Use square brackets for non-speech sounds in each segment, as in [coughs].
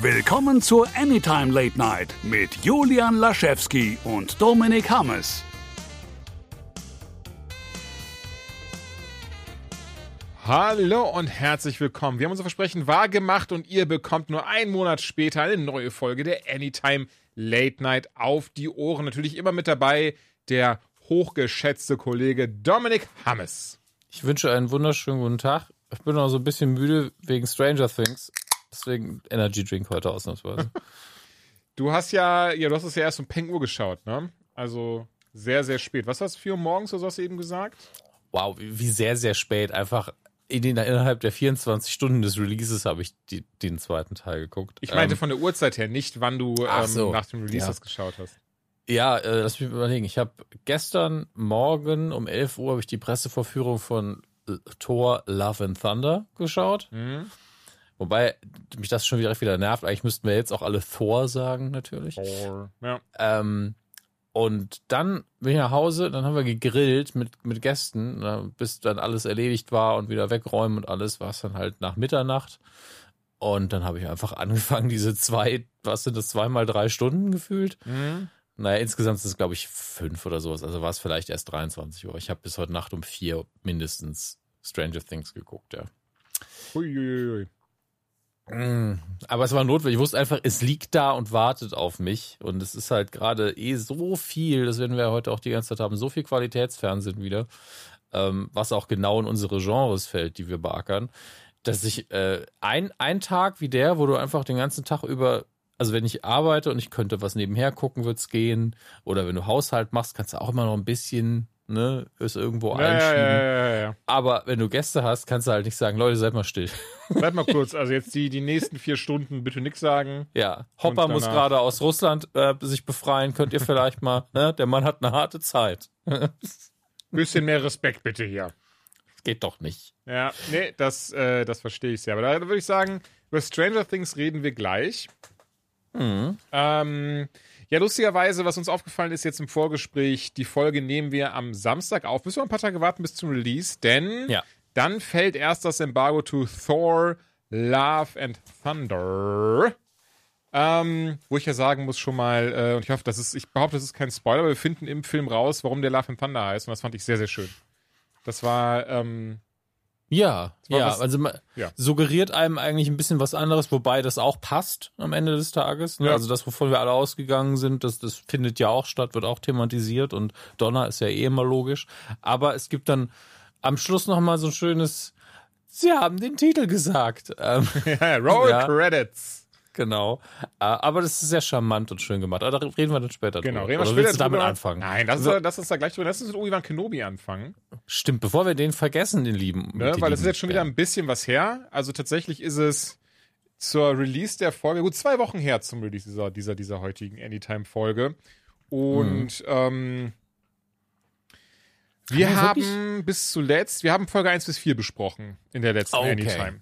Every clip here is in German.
Willkommen zur Anytime Late Night mit Julian Laschewski und Dominik Hammes. Hallo und herzlich willkommen. Wir haben unser Versprechen wahrgemacht und ihr bekommt nur einen Monat später eine neue Folge der Anytime Late Night auf die Ohren. Natürlich immer mit dabei der hochgeschätzte Kollege Dominik Hammes. Ich wünsche einen wunderschönen guten Tag. Ich bin noch so ein bisschen müde wegen Stranger Things. Deswegen Energy Drink heute ausnahmsweise. [laughs] Du hast ja, ja, du hast es ja erst um Peng Uhr geschaut, ne? Also sehr, sehr spät. Was hast du, 4 Uhr morgens oder so hast du eben gesagt? wow, wie sehr, sehr spät. Einfach in den, innerhalb der 24 Stunden des Releases habe ich die, den zweiten Teil geguckt. Ich meinte Ähm, von der Uhrzeit her, nicht wann du ähm, so. nach dem Release Ja. das geschaut hast. Ja, äh, lass mich überlegen. Ich habe gestern Morgen um 11 Uhr habe ich die Pressevorführung von äh, Thor Love and Thunder geschaut. Mhm. Wobei mich das schon wieder wieder nervt. Eigentlich müssten wir jetzt auch alle Thor sagen, natürlich. Ja. Ähm, und dann bin ich nach Hause, dann haben wir gegrillt mit, mit Gästen, bis dann alles erledigt war und wieder wegräumen und alles, war es dann halt nach Mitternacht. Und dann habe ich einfach [laughs] angefangen, diese zwei, was sind das, zweimal drei Stunden gefühlt? Mhm. Naja, insgesamt ist es, glaube ich, fünf oder sowas. Also war es vielleicht erst 23 Uhr. Ich habe bis heute Nacht um vier mindestens Stranger Things geguckt, ja. Uiuiui. Aber es war notwendig. Ich wusste einfach, es liegt da und wartet auf mich. Und es ist halt gerade eh so viel, das werden wir heute auch die ganze Zeit haben, so viel Qualitätsfernsehen wieder, ähm, was auch genau in unsere Genres fällt, die wir beackern, dass ich äh, ein, ein Tag wie der, wo du einfach den ganzen Tag über, also wenn ich arbeite und ich könnte was nebenher gucken, wird's gehen. Oder wenn du Haushalt machst, kannst du auch immer noch ein bisschen, ne, es irgendwo Ja, einschieben. ja, ja. Aber wenn du Gäste hast, kannst du halt nicht sagen, Leute, seid mal still. [laughs] Bleib mal kurz, also jetzt die, die nächsten vier Stunden bitte nix sagen. Ja, Hopper muss gerade aus Russland äh, sich befreien. Könnt ihr vielleicht mal, [laughs] ne? Der Mann hat eine harte Zeit. [laughs] Bisschen mehr Respekt bitte hier. Geht doch nicht. Ja, nee, das, äh, das verstehe ich sehr. Aber da würde ich sagen, über Stranger Things reden wir gleich. Mhm. Ähm, ja, lustigerweise, was uns aufgefallen ist jetzt im Vorgespräch, die Folge nehmen wir am Samstag auf. Müssen wir ein paar Tage warten bis zum Release, denn Ja. dann fällt erst das Embargo to Thor, Love and Thunder. Ähm, wo ich ja sagen muss schon mal, äh, und ich hoffe, das ist, ich behaupte, das ist kein Spoiler, aber wir finden im Film raus, warum der Love and Thunder heißt. Und das fand ich sehr, sehr schön. Das war, ähm, Ja, ja, was- also Ja. suggeriert einem eigentlich ein bisschen was anderes, wobei das auch passt am Ende des Tages. Ne? Ja. Also das, wovon wir alle ausgegangen sind, das, das findet ja auch statt, wird auch thematisiert und Donner ist ja eh immer logisch. Aber es gibt dann am Schluss noch mal so ein schönes, Sie haben den Titel gesagt. Ähm, [laughs] ja, Roll. [laughs] Credits. Genau. Äh, Aber das ist sehr charmant und schön gemacht. Aber da reden wir dann später Genau, drüber. reden wir Oder später willst du damit drüber. anfangen? Nein, das ist, So. das ist da gleich drüber. Lass uns mit Obi-Wan Kenobi anfangen. Stimmt, bevor wir den vergessen, den lieben. Ne? Weil das ist lieben jetzt schon wieder ein bisschen was her. Also tatsächlich ist es zur Release der Folge, gut zwei Wochen her zum Release dieser, dieser, dieser heutigen Anytime-Folge. Und Mhm. ähm, wir Haben haben bis zuletzt, wir haben Folge 1 bis 4 besprochen in der letzten Okay. Anytime.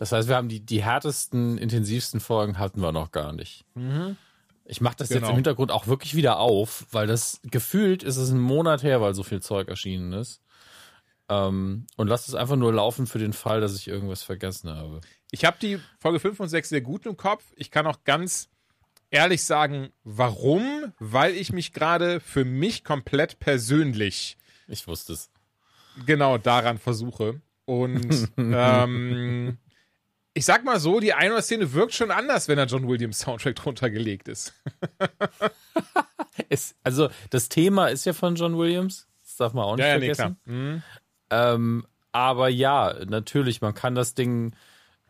Das heißt, wir haben die, die härtesten, intensivsten Folgen hatten wir noch gar nicht. Ich mache das jetzt Genau. im Hintergrund auch wirklich wieder auf, weil das gefühlt ist es ein Monat her, weil so viel Zeug erschienen ist. Ähm, und lass es einfach nur laufen für den Fall, dass ich irgendwas vergessen habe. Ich habe die Folge 5 und 6 sehr gut im Kopf. Ich kann auch ganz ehrlich sagen, warum? Weil ich mich gerade für mich komplett persönlich Ich wusste es. genau daran versuche. Und [laughs] ähm, ich sag mal so, die eine Szene wirkt schon anders, wenn der John Williams Soundtrack drunter gelegt ist. es. Also, das Thema ist ja von John Williams. Das darf man auch nicht vergessen. Mhm. Ähm, aber ja, natürlich, man kann das Ding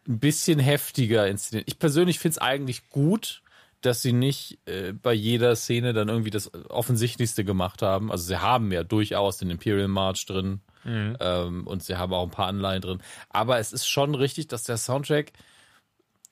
ein bisschen heftiger inszenieren. Ich persönlich finde es eigentlich gut, dass sie nicht äh, bei jeder Szene dann irgendwie das Offensichtlichste gemacht haben. Also sie haben ja durchaus den Imperial March drin ähm, und sie haben auch ein paar Anleihen drin. Aber es ist schon richtig, dass der Soundtrack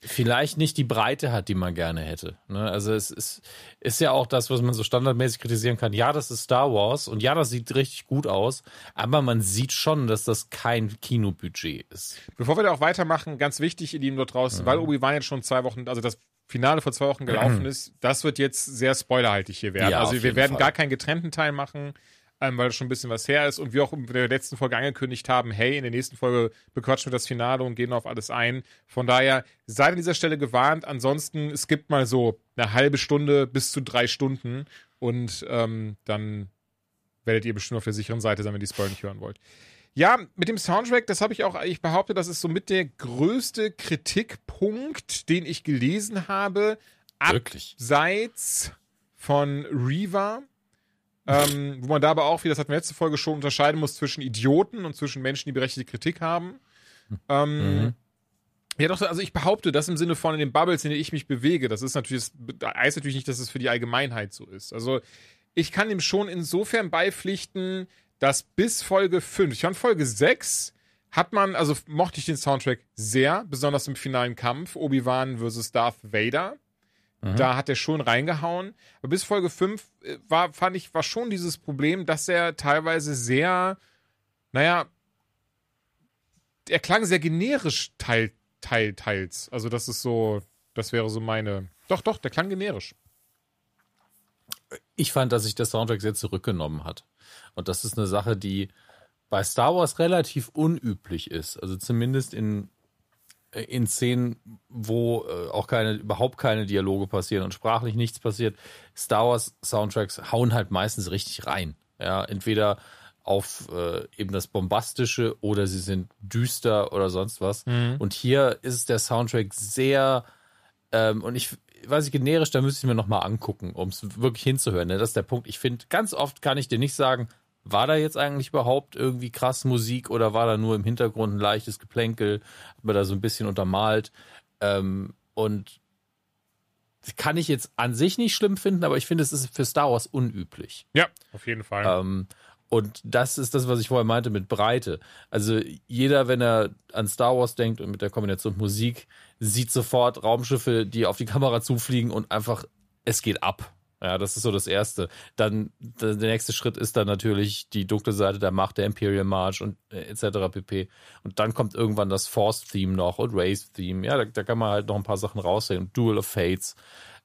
vielleicht nicht die Breite hat, die man gerne hätte. Ne? Also es ist, ist ja auch das, was man so standardmäßig kritisieren kann. Ja, das ist Star Wars und ja, das sieht richtig gut aus, aber man sieht schon, dass das kein Kinobudget ist. Bevor wir da auch weitermachen, ganz wichtig, ihr Lieben dort draußen, weil Obi-Wan jetzt schon zwei Wochen, also das Finale vor zwei Wochen gelaufen [clears throat] ist, das wird jetzt sehr spoilerhaltig hier werden. Ja, also wir werden Fall. gar keinen getrennten Teil machen. Ähm, weil schon ein bisschen was her ist und wir auch in der letzten Folge angekündigt haben, hey, in der nächsten Folge bequatschen wir das Finale und gehen auf alles ein. Von daher seid an dieser Stelle gewarnt. Ansonsten, es gibt mal so eine halbe Stunde bis zu drei Stunden und ähm, dann werdet ihr bestimmt auf der sicheren Seite sein, wenn ihr die Spoiler nicht hören wollt. Ja, mit dem Soundtrack, das habe ich auch eigentlich behauptet, das ist somit der größte Kritikpunkt, den ich gelesen habe. Wirklich? Abseits von Reaver. Ähm, wo man da aber auch, wie das hatten wir letzte Folge schon, unterscheiden muss zwischen Idioten und zwischen Menschen, die berechtigte Kritik haben. Ähm, Mhm. Ja, doch, also ich behaupte das im Sinne von in den Bubbles, in denen ich mich bewege. Das ist natürlich, das heißt natürlich nicht, dass es für die Allgemeinheit so ist. Also ich kann ihm schon insofern beipflichten, dass bis Folge 5, ich fand Folge 6, hat man, also mochte ich den Soundtrack sehr, besonders im finalen Kampf, Obi-Wan versus Darth Vader. Da hat er schon reingehauen. Aber bis Folge 5 äh, war, fand ich, war schon dieses Problem, dass er teilweise sehr, naja, er klang sehr generisch teil, teil, teils. Also das ist so, das wäre so meine. Doch, doch, der klang generisch. Ich fand, dass sich der Soundtrack sehr zurückgenommen hat. Und das ist eine Sache, die bei Star Wars relativ unüblich ist. Also zumindest in, in Szenen, wo äh, auch keine, überhaupt keine Dialoge passieren und sprachlich nichts passiert. Star Wars Soundtracks hauen halt meistens richtig rein. Ja, entweder auf äh, eben das Bombastische oder sie sind düster oder sonst was. Und hier ist der Soundtrack sehr ähm, und ich weiß ich generisch, da müsste ich mir nochmal angucken, um es wirklich hinzuhören. Ne? Das ist der Punkt. Ich finde, ganz oft kann ich dir nicht sagen, war da jetzt eigentlich überhaupt irgendwie krass Musik oder war da nur im Hintergrund ein leichtes Geplänkel, hat man da so ein bisschen untermalt. Ähm, und kann ich jetzt an sich nicht schlimm finden, aber ich finde, es ist für Star Wars unüblich. Ja, auf jeden Fall. Ähm, und das ist das, was ich vorher meinte mit Breite. Also jeder, wenn er an Star Wars denkt und mit der Kombination Musik, sieht sofort Raumschiffe, die auf die Kamera zufliegen und einfach, es geht ab. Ja, das ist so das Erste. Dann der nächste Schritt ist dann natürlich die dunkle Seite der Macht, der Imperial March und äh, etc. pp. Und dann kommt irgendwann das Force-Theme noch und Race-Theme. Ja, da, da kann man halt noch ein paar Sachen raussehen. Duel of Fates.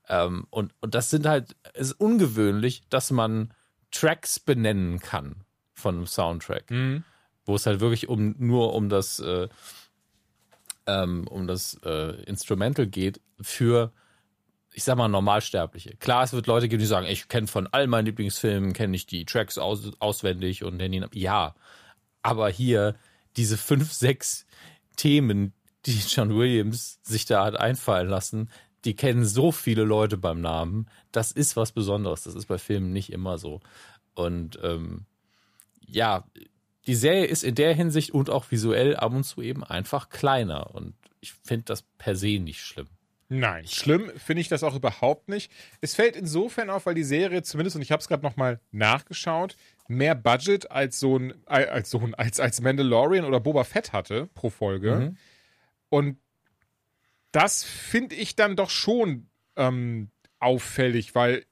Ähm, und, und das sind halt, es ist ungewöhnlich, dass man Tracks benennen kann von einem Soundtrack, Mhm. wo es halt wirklich um nur um das äh, ähm, um das äh, Instrumental geht für ich sag mal Normalsterbliche. Klar, es wird Leute geben, die sagen, ich kenne von all meinen Lieblingsfilmen kenne ich die Tracks aus, auswendig und nenne ihn ja, aber hier diese fünf sechs Themen, die John Williams sich da hat einfallen lassen, die kennen so viele Leute beim Namen. Das ist was Besonderes. Das ist bei Filmen nicht immer so. Und ähm, ja, die Serie ist in der Hinsicht und auch visuell ab und zu eben einfach kleiner. Und ich finde das per se nicht schlimm. Nein, schlimm finde ich das auch überhaupt nicht. Es fällt insofern auf, weil die Serie zumindest, und ich habe es gerade nochmal nachgeschaut, mehr Budget als so ein, äh, als so ein, als, als Mandalorian oder Boba Fett hatte pro Folge. Und das finde ich dann doch schon ähm, auffällig, weil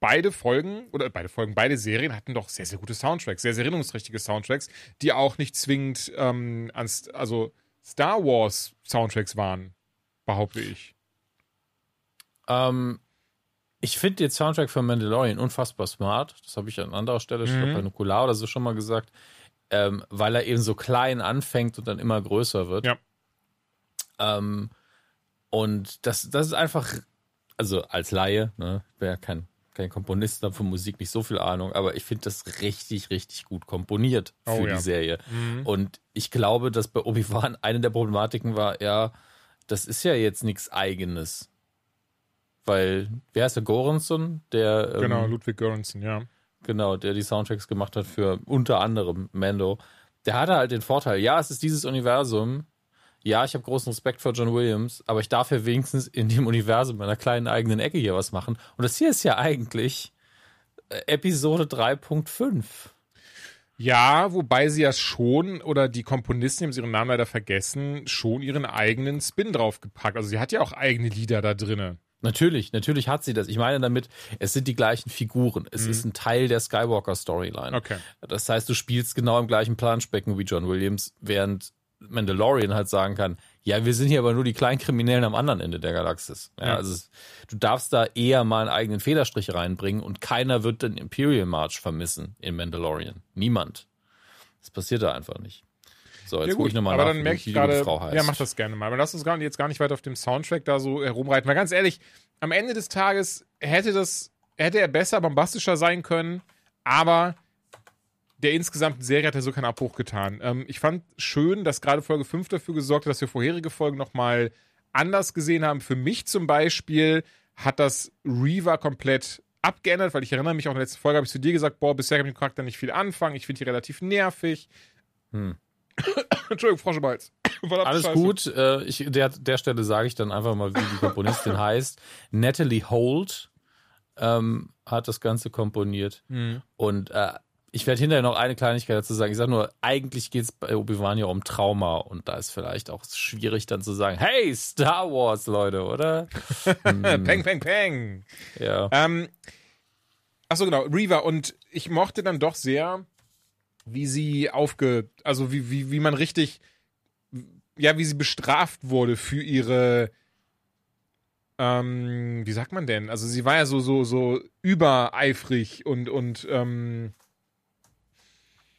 beide Folgen oder beide Folgen, beide Serien hatten doch sehr, sehr gute Soundtracks, sehr, sehr erinnerungsträchtige Soundtracks, die auch nicht zwingend ähm, an, also Star Wars Soundtracks waren, behaupte ich. Ähm, ich finde den Soundtrack von Mandalorian unfassbar smart. Das habe ich an anderer Stelle, ich glaube bei Nukular oder so schon mal gesagt, ähm, weil er eben so klein anfängt und dann immer größer wird. Ja. Ähm, und das, das ist einfach, also als Laie, ne, ich bin ja kein, kein Komponist, habe von Musik nicht so viel Ahnung, aber ich finde das richtig, richtig gut komponiert für Oh ja. die Serie. Und ich glaube, dass bei Obi-Wan eine der Problematiken war, ja, das ist ja jetzt nichts Eigenes. Weil, wer heißt der Goranson, der ähm, Genau, Ludwig Göransson, ja. genau, der die Soundtracks gemacht hat für unter anderem Mando, der hatte halt den Vorteil, ja, es ist dieses Universum, ja, ich habe großen Respekt vor John Williams, aber ich darf ja wenigstens in dem Universum meiner kleinen eigenen Ecke hier was machen. Und das hier ist ja eigentlich äh, Episode 3.5. Ja, wobei sie ja schon, oder die Komponisten, die haben sie ihren Namen leider vergessen, schon ihren eigenen Spin draufgepackt. Also sie hat ja auch eigene Lieder da drinnen. Natürlich, natürlich hat sie das. Ich meine damit, es sind die gleichen Figuren. Es ist ein Teil der Skywalker-Storyline. Okay. Das heißt, du spielst genau im gleichen Planschbecken wie John Williams, während Mandalorian halt sagen kann, ja, wir sind hier aber nur die Kleinkriminellen am anderen Ende der Galaxis. Ja, also du darfst da eher mal einen eigenen Federstrich reinbringen und keiner wird den Imperial March vermissen in Mandalorian. Niemand. Das passiert da einfach nicht. So, jetzt Ja, gucke ich nochmal nach, dann merke ich wie die gute gerade, Frau heißt. ja, mach das gerne mal. Aber lass uns gar jetzt gar nicht weiter auf dem Soundtrack da so herumreiten. Weil ganz ehrlich, am Ende des Tages hätte das, hätte er besser, bombastischer sein können, aber der insgesamten Serie hat er so keinen Abbruch getan. Ähm, ich fand schön, dass gerade Folge 5 dafür gesorgt hat, dass wir vorherige Folgen nochmal anders gesehen haben. Für mich zum Beispiel hat das Reaver komplett abgeändert, weil ich erinnere mich auch in der letzten Folge habe ich zu dir gesagt, boah, bisher kann ich mit dem Charakter nicht viel anfangen. Ich finde die relativ nervig. [coughs] Entschuldigung, Frosch im Hals. [coughs] Verdammte Alles Scheiße. gut. Äh, ich, der, der Stelle sage ich dann einfach mal, wie die Komponistin [coughs] heißt. Natalie Holt ähm, hat das Ganze komponiert. Mhm. Und äh, ich werde hinterher noch eine Kleinigkeit dazu sagen. Ich sage nur, eigentlich geht es bei Obi-Wan ja um Trauma. Und da ist vielleicht auch schwierig dann zu sagen, hey, Star Wars, Leute, oder? [laughs] Peng, peng, peng. Ja. Ähm, achso, genau, Reaver. Und ich mochte dann doch sehr, wie sie aufge... Also wie, wie, wie man richtig... Ja, wie sie bestraft wurde für ihre... Ähm, wie sagt man denn? Also sie war ja so, so, so übereifrig und, und ähm,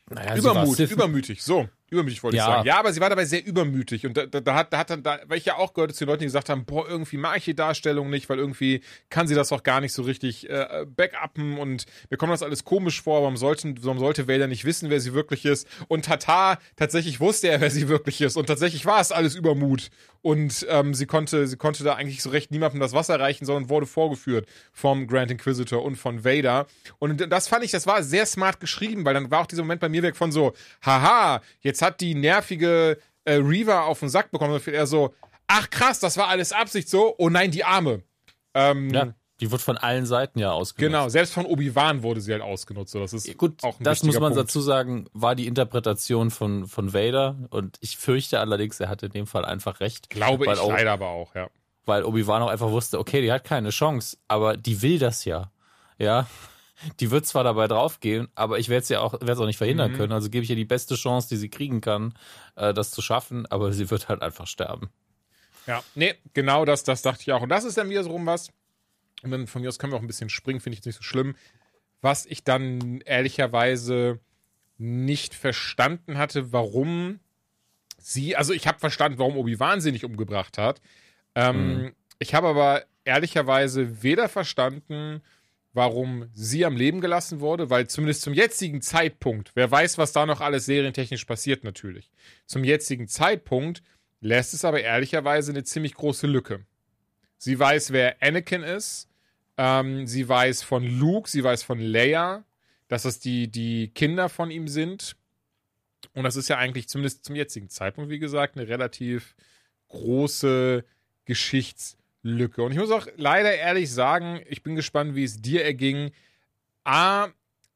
Naja, Übermut, übermütig, so. Übermütig wollte Ja. ich sagen. Ja, aber sie war dabei sehr übermütig. Und da, da, da hat, da hat dann, da, weil ich ja auch gehört zu den Leuten, die gesagt haben, boah, irgendwie mag ich die Darstellung nicht, weil irgendwie kann sie das auch gar nicht so richtig äh, backuppen und mir kommt das alles komisch vor, warum, sollten, warum sollte Vader nicht wissen, wer sie wirklich ist? Und Tata, tatsächlich wusste er, wer sie wirklich ist. Und tatsächlich war es alles Übermut. Und ähm, sie konnte, sie konnte da eigentlich so recht niemandem das Wasser reichen, sondern wurde vorgeführt vom Grand Inquisitor und von Vader. Und das fand ich, das war sehr smart geschrieben, weil dann war auch dieser Moment bei mir weg von so, haha, jetzt hat die nervige äh, Reaver auf den Sack bekommen. Und eher so, ach krass, das war alles Absicht so. Oh nein, die Arme. Ähm, Ja, die wird von allen Seiten ja ausgenutzt. Genau, selbst von Obi-Wan wurde sie halt ausgenutzt. Das ist Gut, auch ein das muss man Punkt. dazu sagen, war die Interpretation von, von Vader. Und ich fürchte allerdings, er hatte in dem Fall einfach recht. Glaube ich auch, leider aber auch, ja. Weil Obi-Wan auch einfach wusste, okay, die hat keine Chance, aber die will das ja. Ja. Die wird zwar dabei draufgehen, aber ich werde es ja auch, werde es auch nicht verhindern Mhm. können. Also gebe ich ihr die beste Chance, die sie kriegen kann, äh, das zu schaffen, aber sie wird halt einfach sterben. Ja, nee, genau das, das dachte ich auch. Und das ist dann wieder so rum was. Und dann von mir aus können wir auch ein bisschen springen, finde ich nicht so schlimm. Was ich dann ehrlicherweise nicht verstanden hatte, warum sie, also ich habe verstanden, warum Obi-Wan sie nicht umgebracht hat. Ähm, Ich habe aber ehrlicherweise weder verstanden, warum sie am Leben gelassen wurde, weil zumindest zum jetzigen Zeitpunkt, wer weiß, was da noch alles serientechnisch passiert natürlich, zum jetzigen Zeitpunkt lässt es aber ehrlicherweise eine ziemlich große Lücke. Sie weiß, wer Anakin ist, ähm, sie weiß von Luke, sie weiß von Leia, dass es die, die Kinder von ihm sind. Und das ist ja eigentlich zumindest zum jetzigen Zeitpunkt, wie gesagt, eine relativ große Geschichtslücke. Und ich muss auch leider ehrlich sagen, ich bin gespannt, wie es dir erging. A,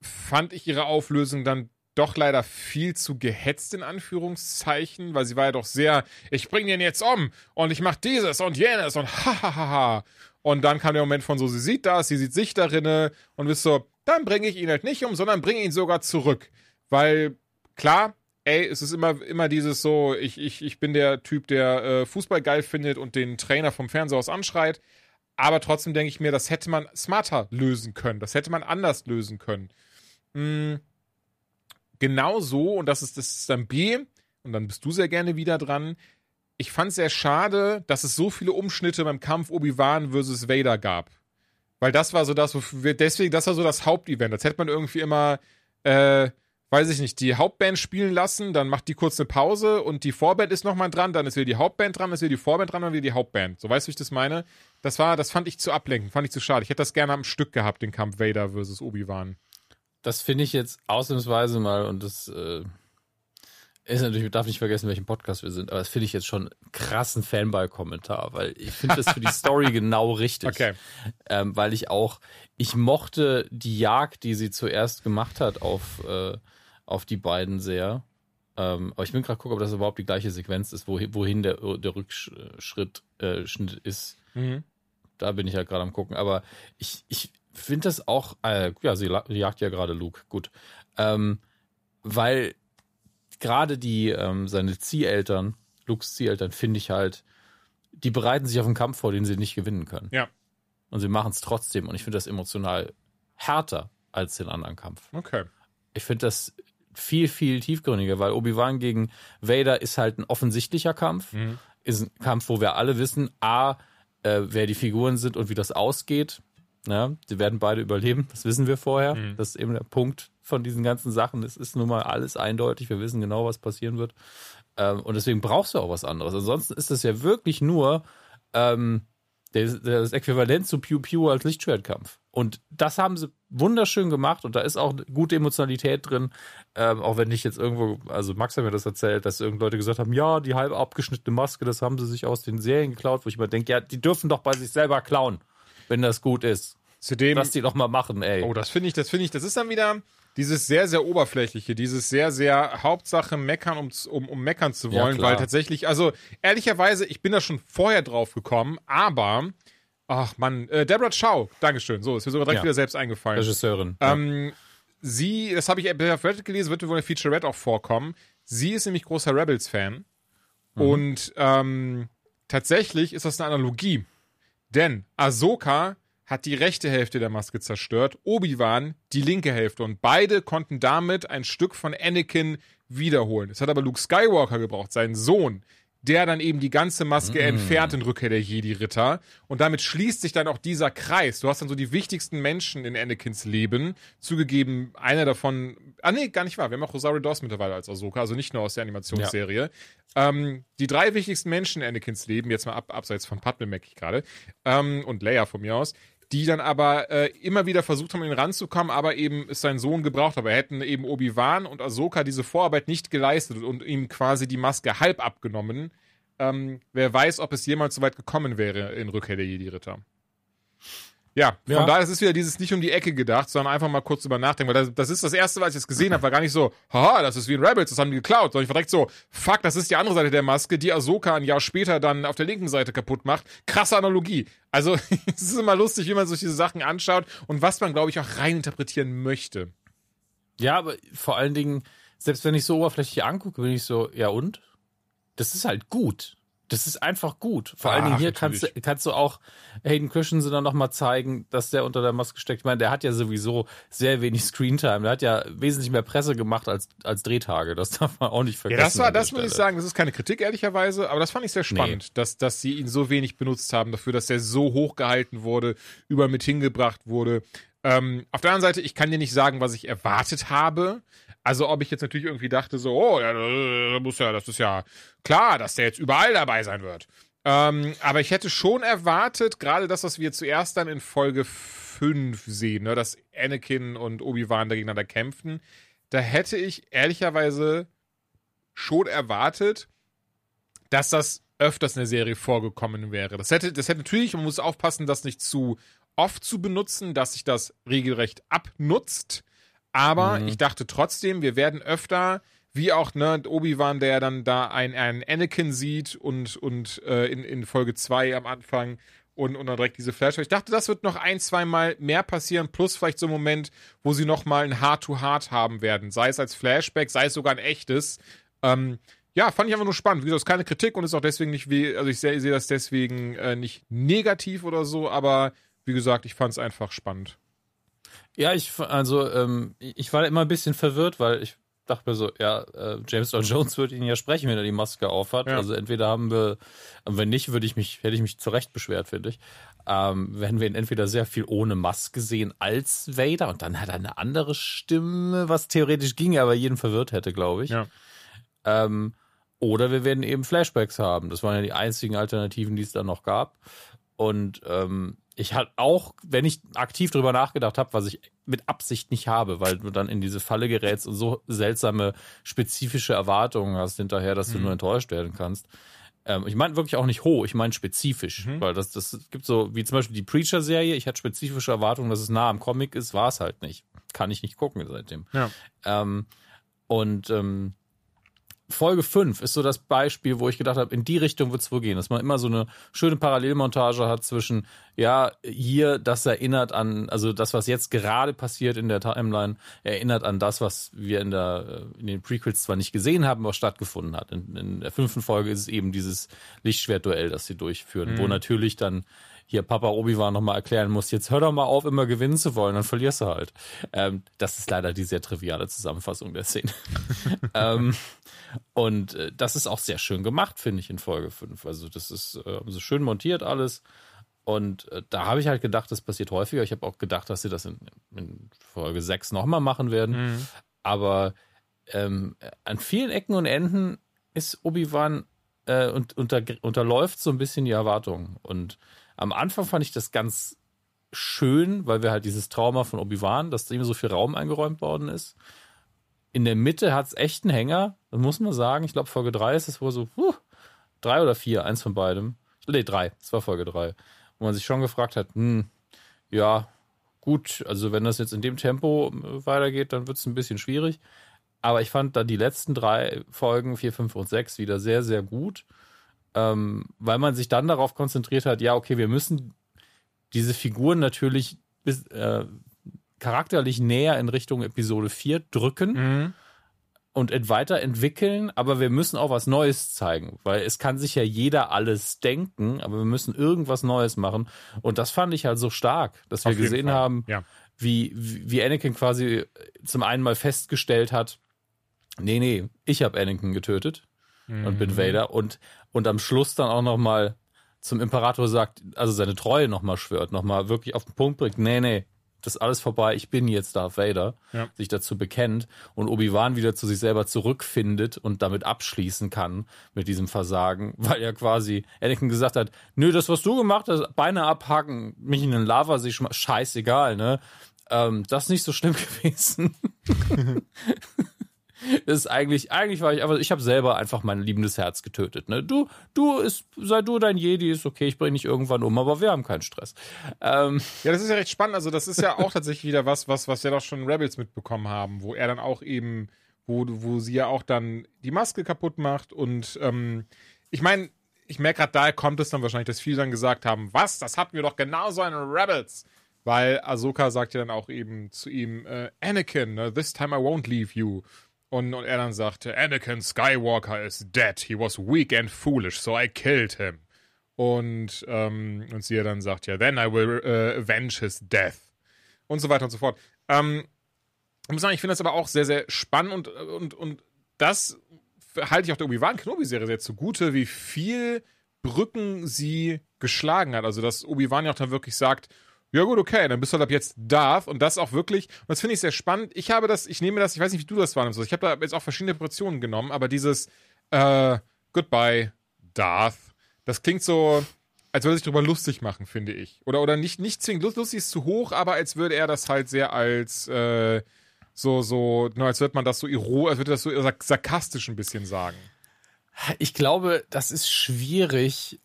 fand ich ihre Auflösung dann doch leider viel zu gehetzt in Anführungszeichen, weil sie war ja doch sehr, ich bring den jetzt um und ich mach dieses und jenes und hahaha. Und dann kam der Moment von so, sie sieht das, sie sieht sich darinne und bist so, dann bringe ich ihn halt nicht um, sondern bringe ihn sogar zurück. Weil, klar, ey, es ist immer, immer dieses so, ich, ich, ich bin der Typ, der äh, Fußball geil findet und den Trainer vom Fernseher aus anschreit. Aber trotzdem denke ich mir, das hätte man smarter lösen können. Das hätte man anders lösen können. Mm, genau so, und das ist, das ist dann B, und dann bist du sehr gerne wieder dran. Ich fand es sehr schade, dass es so viele Umschnitte beim Kampf Obi-Wan versus Vader gab. Weil das war so das, wir, deswegen, das war so das Hauptevent. Als hätte man irgendwie immer, äh, weiß ich nicht, die Hauptband spielen lassen, dann macht die kurz eine Pause und die Vorband ist nochmal dran, dann ist wieder die Hauptband dran, dann ist wieder die Vorband dran, dann wieder die Hauptband. So weißt du, wie ich das meine? Das war, das fand ich zu ablenken, fand ich zu schade. Ich hätte das gerne am Stück gehabt, den Kampf Vader versus Obi-Wan. Das finde ich jetzt ausnahmsweise mal und das äh, ist natürlich, darf nicht vergessen, welchen Podcast wir sind, aber das finde ich jetzt schon einen krassen Fanboy-Kommentar, weil ich finde das für die Story [laughs] genau richtig. Okay. Ähm, weil ich auch, ich mochte die Jagd, die sie zuerst gemacht hat auf, äh, auf die beiden sehr. Ähm, aber ich bin gerade gucken, ob das überhaupt die gleiche Sequenz ist, wohin, wohin der, der Rückschritt äh, ist. Mhm. Da bin ich ja gerade am gucken. Aber ich, ich finde das auch, äh, ja, sie jagt ja gerade Luke, gut. Ähm, weil gerade die, ähm, seine Zieheltern Lukes Ziel, dann finde ich halt, die bereiten sich auf einen Kampf vor, den sie nicht gewinnen können. Ja. Und sie machen es trotzdem. Und ich finde das emotional härter als den anderen Kampf. Okay. Ich finde das viel, viel tiefgründiger, weil Obi-Wan gegen Vader ist halt ein offensichtlicher Kampf. Mhm. Ist ein Kampf, wo wir alle wissen, A, äh, wer die Figuren sind und wie das ausgeht. Ja, sie werden beide überleben, das wissen wir vorher. Mhm. Das ist eben der Punkt von diesen ganzen Sachen. Es ist nun mal alles eindeutig. Wir wissen genau, was passieren wird. Ähm, und deswegen brauchst du auch was anderes. Ansonsten ist das ja wirklich nur ähm, das, das Äquivalent zu Pew Pew als Lichtschwertkampf. Und das haben sie wunderschön gemacht und da ist auch gute Emotionalität drin. Ähm, auch wenn ich jetzt irgendwo, also Max hat mir das erzählt, dass irgend Leute gesagt haben, ja, die halb abgeschnittene Maske, das haben sie sich aus den Serien geklaut, wo ich immer denke, ja, die dürfen doch bei sich selber klauen, wenn das gut ist. Zudem. Lass die doch mal machen, ey. Oh, das finde ich, das finde ich, das ist dann wieder dieses sehr, sehr oberflächliche, dieses sehr, sehr Hauptsache meckern, um, um, um meckern zu Ja, wollen, klar. weil tatsächlich, also ehrlicherweise, ich bin da schon vorher drauf gekommen, aber, ach man, äh, Deborah Chow, Dankeschön, so, ist mir sogar direkt Ja. wieder selbst eingefallen. Regisseurin. Ähm, sie, das habe ich auf Reddit gelesen, wird wohl in Featurette auch vorkommen. Sie ist nämlich großer Rebels-Fan. Und ähm, tatsächlich ist das eine Analogie. Denn Ahsoka hat die rechte Hälfte der Maske zerstört, Obi-Wan die linke Hälfte. Und beide konnten damit ein Stück von Anakin wiederholen. Es hat aber Luke Skywalker gebraucht, seinen Sohn, der dann eben die ganze Maske entfernt in Rückkehr der Jedi-Ritter. Und damit schließt sich dann auch dieser Kreis. Du hast dann so die wichtigsten Menschen in Anakins Leben. Zugegeben, einer davon, ah nee, gar nicht wahr. Wir haben auch Rosario Dawson mittlerweile als Ahsoka, also nicht nur aus der Animationsserie. Ähm, die drei wichtigsten Menschen in Anakins Leben, jetzt mal ab, abseits von Padme merke ich gerade, ähm, und Leia von mir aus, die dann aber äh, immer wieder versucht haben, ihn ranzukommen, aber eben ist sein Sohn gebraucht. Aber hätten eben Obi-Wan und Ahsoka diese Vorarbeit nicht geleistet und ihm quasi die Maske halb abgenommen, ähm, wer weiß, ob es jemals so weit gekommen wäre in Rückkehr der Jedi-Ritter. Ja, von Ja. daher ist es wieder dieses nicht um die Ecke gedacht, sondern einfach mal kurz drüber nachdenken, weil das, das ist das erste, was ich jetzt gesehen habe, war gar nicht so, haha, das ist wie in Rebels, das haben die geklaut, sondern ich war direkt so, fuck, das ist die andere Seite der Maske, die Ahsoka ein Jahr später dann auf der linken Seite kaputt macht. Krasse Analogie. Also, [laughs] es ist immer lustig, wie man sich diese Sachen anschaut und was man, glaube ich, auch reininterpretieren möchte. Ja, aber vor allen Dingen, selbst wenn ich so oberflächlich angucke, bin ich so, ja und? Das ist halt gut. Das ist einfach gut. Vor allen Ach, Dingen hier kannst, kannst du auch Hayden Christensen dann nochmal zeigen, dass der unter der Maske steckt. Ich meine, der hat ja sowieso sehr wenig Screentime. Der hat ja wesentlich mehr Presse gemacht als, als Drehtage. Das darf man auch nicht Ja, vergessen. das war, das muss ich sagen, das ist keine Kritik, ehrlicherweise, aber das fand ich sehr spannend, dass, dass sie ihn so wenig benutzt haben, dafür, dass er so hoch gehalten wurde, über mit hingebracht wurde. Ähm, auf der anderen Seite, ich kann dir nicht sagen, was ich erwartet habe. Also, ob ich jetzt natürlich irgendwie dachte, so, oh, ja, das muss ja, das ist ja klar, dass der jetzt überall dabei sein wird. Ähm, aber ich hätte schon erwartet, gerade das, was wir zuerst dann in Folge 5 sehen, ne, dass Anakin und Obi-Wan gegeneinander kämpfen, da hätte ich ehrlicherweise schon erwartet, dass das öfters in der Serie vorgekommen wäre. Das hätte, das hätte natürlich, man muss aufpassen, das nicht zu oft zu benutzen, dass sich das regelrecht abnutzt. Aber ich dachte trotzdem, wir werden öfter, wie auch ne, Obi-Wan, der dann da ein, ein Anakin sieht und, und äh, in, in Folge 2 am Anfang und, und dann direkt diese Flash. Ich dachte, das wird noch ein, zwei Mal mehr passieren, plus vielleicht so ein Moment, wo sie noch mal ein Heart-to-Heart haben werden. Sei es als Flashback, sei es sogar ein echtes. Ähm, ja, fand ich einfach nur spannend. Wie gesagt, ist keine Kritik und ist auch deswegen nicht, wie, also ich sehe sehe das deswegen äh, nicht negativ oder so, aber wie gesagt, ich fand es einfach spannend. Ja, ich, also, ähm, ich war immer ein bisschen verwirrt, weil ich dachte mir so, ja, äh, James Earl Jones würde ihn ja sprechen, wenn er die Maske aufhat. Ja. Also entweder haben wir, und wenn nicht, würde ich mich, hätte ich mich zurecht beschwert, finde ich. Ähm, wenn wir ihn entweder sehr viel ohne Maske sehen als Vader und dann hat er eine andere Stimme, was theoretisch ging, aber jeden verwirrt hätte, glaube ich. Ja. Ähm, oder wir werden eben Flashbacks haben. Das waren ja die einzigen Alternativen, die es dann noch gab. Und ähm, ich halt auch, wenn ich aktiv drüber nachgedacht habe, was ich mit Absicht nicht habe, weil du dann in diese Falle gerätst und so seltsame spezifische Erwartungen hast hinterher, dass du nur enttäuscht werden kannst. Ähm, ich meine wirklich auch nicht hoch, ich meine spezifisch, weil das, das gibt so, wie zum Beispiel die Preacher-Serie, ich hatte spezifische Erwartungen, dass es nah am Comic ist, war es halt nicht. Kann ich nicht gucken seitdem. Ja. Ähm, und ähm, Folge 5 ist so das Beispiel, wo ich gedacht habe, in die Richtung wird es wohl gehen, dass man immer so eine schöne Parallelmontage hat zwischen, ja, hier, das erinnert an, also das, was jetzt gerade passiert in der Timeline, erinnert an das, was wir in, der, in den Prequels zwar nicht gesehen haben, aber stattgefunden hat. In, in der fünften Folge ist es eben dieses Lichtschwertduell, das sie durchführen, mhm. wo natürlich dann hier Papa Obi-Wan nochmal erklären muss, jetzt hör doch mal auf, immer gewinnen zu wollen, dann verlierst du halt. Ähm, das ist leider die sehr triviale Zusammenfassung der Szene. [laughs] ähm, und äh, das ist auch sehr schön gemacht, finde ich, in Folge 5. Also das ist äh, so schön montiert alles. Und äh, da habe ich halt gedacht, das passiert häufiger. Ich habe auch gedacht, dass sie das in, in Folge 6 nochmal machen werden. Mhm. Aber ähm, an vielen Ecken und Enden ist Obi-Wan äh, und unter, unterläuft so ein bisschen die Erwartungen. Und am Anfang fand ich das ganz schön, weil wir halt dieses Trauma von Obi-Wan, dass ihm so viel Raum eingeräumt worden ist. In der Mitte hat es echt einen Hänger, das muss man sagen. Ich glaube, Folge 3 ist es wohl so, huh, drei oder vier, eins von beidem. Nee, drei, es war Folge 3. Wo man sich schon gefragt hat, hm, ja, gut, also wenn das jetzt in dem Tempo äh, weitergeht, dann wird es ein bisschen schwierig. Aber ich fand da die letzten drei Folgen, 4, 5 und 6, wieder sehr, sehr gut ähm, weil man sich dann darauf konzentriert hat, ja, okay, wir müssen diese Figuren natürlich bis, äh, charakterlich näher in Richtung Episode 4 drücken mhm. und weiterentwickeln, aber wir müssen auch was Neues zeigen, weil es kann sich ja jeder alles denken, aber wir müssen irgendwas Neues machen. Und das fand ich halt so stark, dass wir Auf gesehen haben, ja. wie, wie Anakin quasi zum einen mal festgestellt hat, nee, nee, ich habe Anakin getötet mhm. und bin mhm. Vader und und am Schluss dann auch noch mal zum Imperator sagt, also seine Treue noch mal schwört, noch mal wirklich auf den Punkt bringt, nee, nee, das ist alles vorbei, ich bin jetzt Darth Vader, ja. sich dazu bekennt und Obi-Wan wieder zu sich selber zurückfindet und damit abschließen kann mit diesem Versagen, [laughs] weil er quasi Anakin gesagt hat, nö, das, was du gemacht hast, Beine abhacken, mich in den Lava, sich scheißegal, ne? Ähm, das ist nicht so schlimm [laughs] gewesen. [laughs] ist eigentlich, eigentlich war ich, aber ich habe selber einfach mein liebendes Herz getötet. Ne? Du, du ist, sei du dein Jedi, ist okay, ich bringe dich irgendwann um, aber wir haben keinen Stress. Ähm. Ja, das ist ja recht spannend. Also, das ist ja auch tatsächlich wieder was, was, was wir doch schon Rebels mitbekommen haben, wo er dann auch eben, wo, wo sie ja auch dann die Maske kaputt macht und ähm, ich meine, ich merke gerade, daher kommt es dann wahrscheinlich, dass viele dann gesagt haben, was, das hatten wir doch genauso in Rebels. Weil Ahsoka sagt ja dann auch eben zu ihm, äh, Anakin, uh, this time I won't leave you. Und, und er dann sagte, Anakin Skywalker is dead. He was weak and foolish, so I killed him. Und, ähm, und sie dann sagt, ja, then I will uh, avenge his death. Und so weiter und so fort. Ähm, ich muss sagen, ich finde das aber auch sehr, sehr spannend und, und, und das halte ich auch der Obi-Wan Kenobi-Serie sehr zugute, wie viel Brücken sie geschlagen hat. Also, dass Obi-Wan ja auch dann wirklich sagt, ja gut, okay, dann bist du halt ab jetzt Darth und das auch wirklich, und das finde ich sehr spannend. Ich habe das, ich nehme das, ich weiß nicht, wie du das wahrnimmst, ich habe da jetzt auch verschiedene Operationen genommen, aber dieses äh, Goodbye Darth, das klingt so, als würde er sich darüber lustig machen, finde ich. Oder, oder nicht, nicht zwingend lustig ist zu hoch, aber als würde er das halt sehr als äh, so, so, nur als würde man das so ironisch, als würde das so sarkastisch ein bisschen sagen. Ich glaube, das ist schwierig,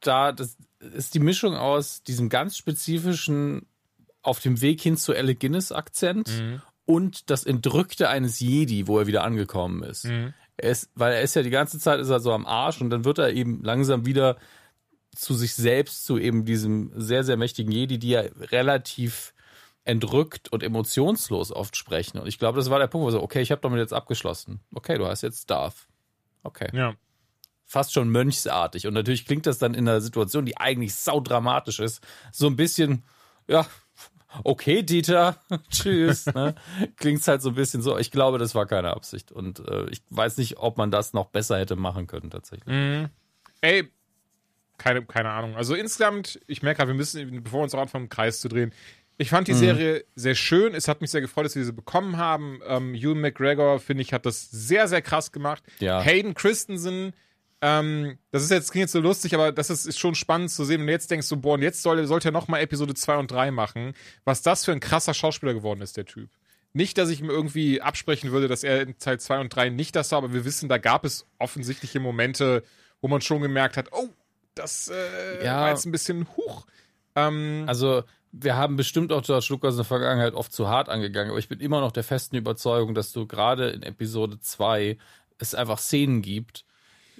da, das ist die Mischung aus diesem ganz spezifischen auf dem Weg hin zu Alec Guinness Akzent mhm. und das Entrückte eines Jedi, wo er wieder angekommen ist. Mhm. Er ist, weil er ist ja die ganze Zeit ist er so am Arsch und dann wird er eben langsam wieder zu sich selbst, zu eben diesem sehr, sehr mächtigen Jedi, die ja relativ entrückt und emotionslos oft sprechen. Und ich glaube, das war der Punkt, wo so, okay, ich habe damit jetzt abgeschlossen. Okay, du hast jetzt Darth. Okay. Ja fast schon mönchsartig. Und natürlich klingt das dann in einer Situation, die eigentlich saudramatisch ist, so ein bisschen, ja, okay, Dieter, [laughs] tschüss. ne? Klingt halt so ein bisschen so. Ich glaube, das war keine Absicht. Und äh, ich weiß nicht, ob man das noch besser hätte machen können, tatsächlich. Mm. Ey, keine, keine Ahnung. Also insgesamt, ich merke gerade, wir müssen, bevor wir uns auch anfangen, im Kreis zu drehen, ich fand die mhm. Serie sehr schön. Es hat mich sehr gefreut, dass wir diese bekommen haben. Ähm, Ewan McGregor, finde ich, hat das sehr, sehr krass gemacht. Ja. Hayden Christensen, ähm, das ist jetzt, klingt jetzt so lustig, aber das ist, ist schon spannend zu sehen. Und jetzt denkst du, boah, und jetzt soll, sollte er nochmal Episode 2 und 3 machen. Was das für ein krasser Schauspieler geworden ist, der Typ. Nicht, dass ich ihm irgendwie absprechen würde, dass er in Teil 2 und 3 nicht das war, aber wir wissen, da gab es offensichtliche Momente, wo man schon gemerkt hat, oh, das äh, ja. war jetzt ein bisschen hoch. Ähm, also, wir haben bestimmt auch George Lucas in der Vergangenheit oft zu hart angegangen, aber ich bin immer noch der festen Überzeugung, dass du gerade in Episode 2 es einfach Szenen gibt,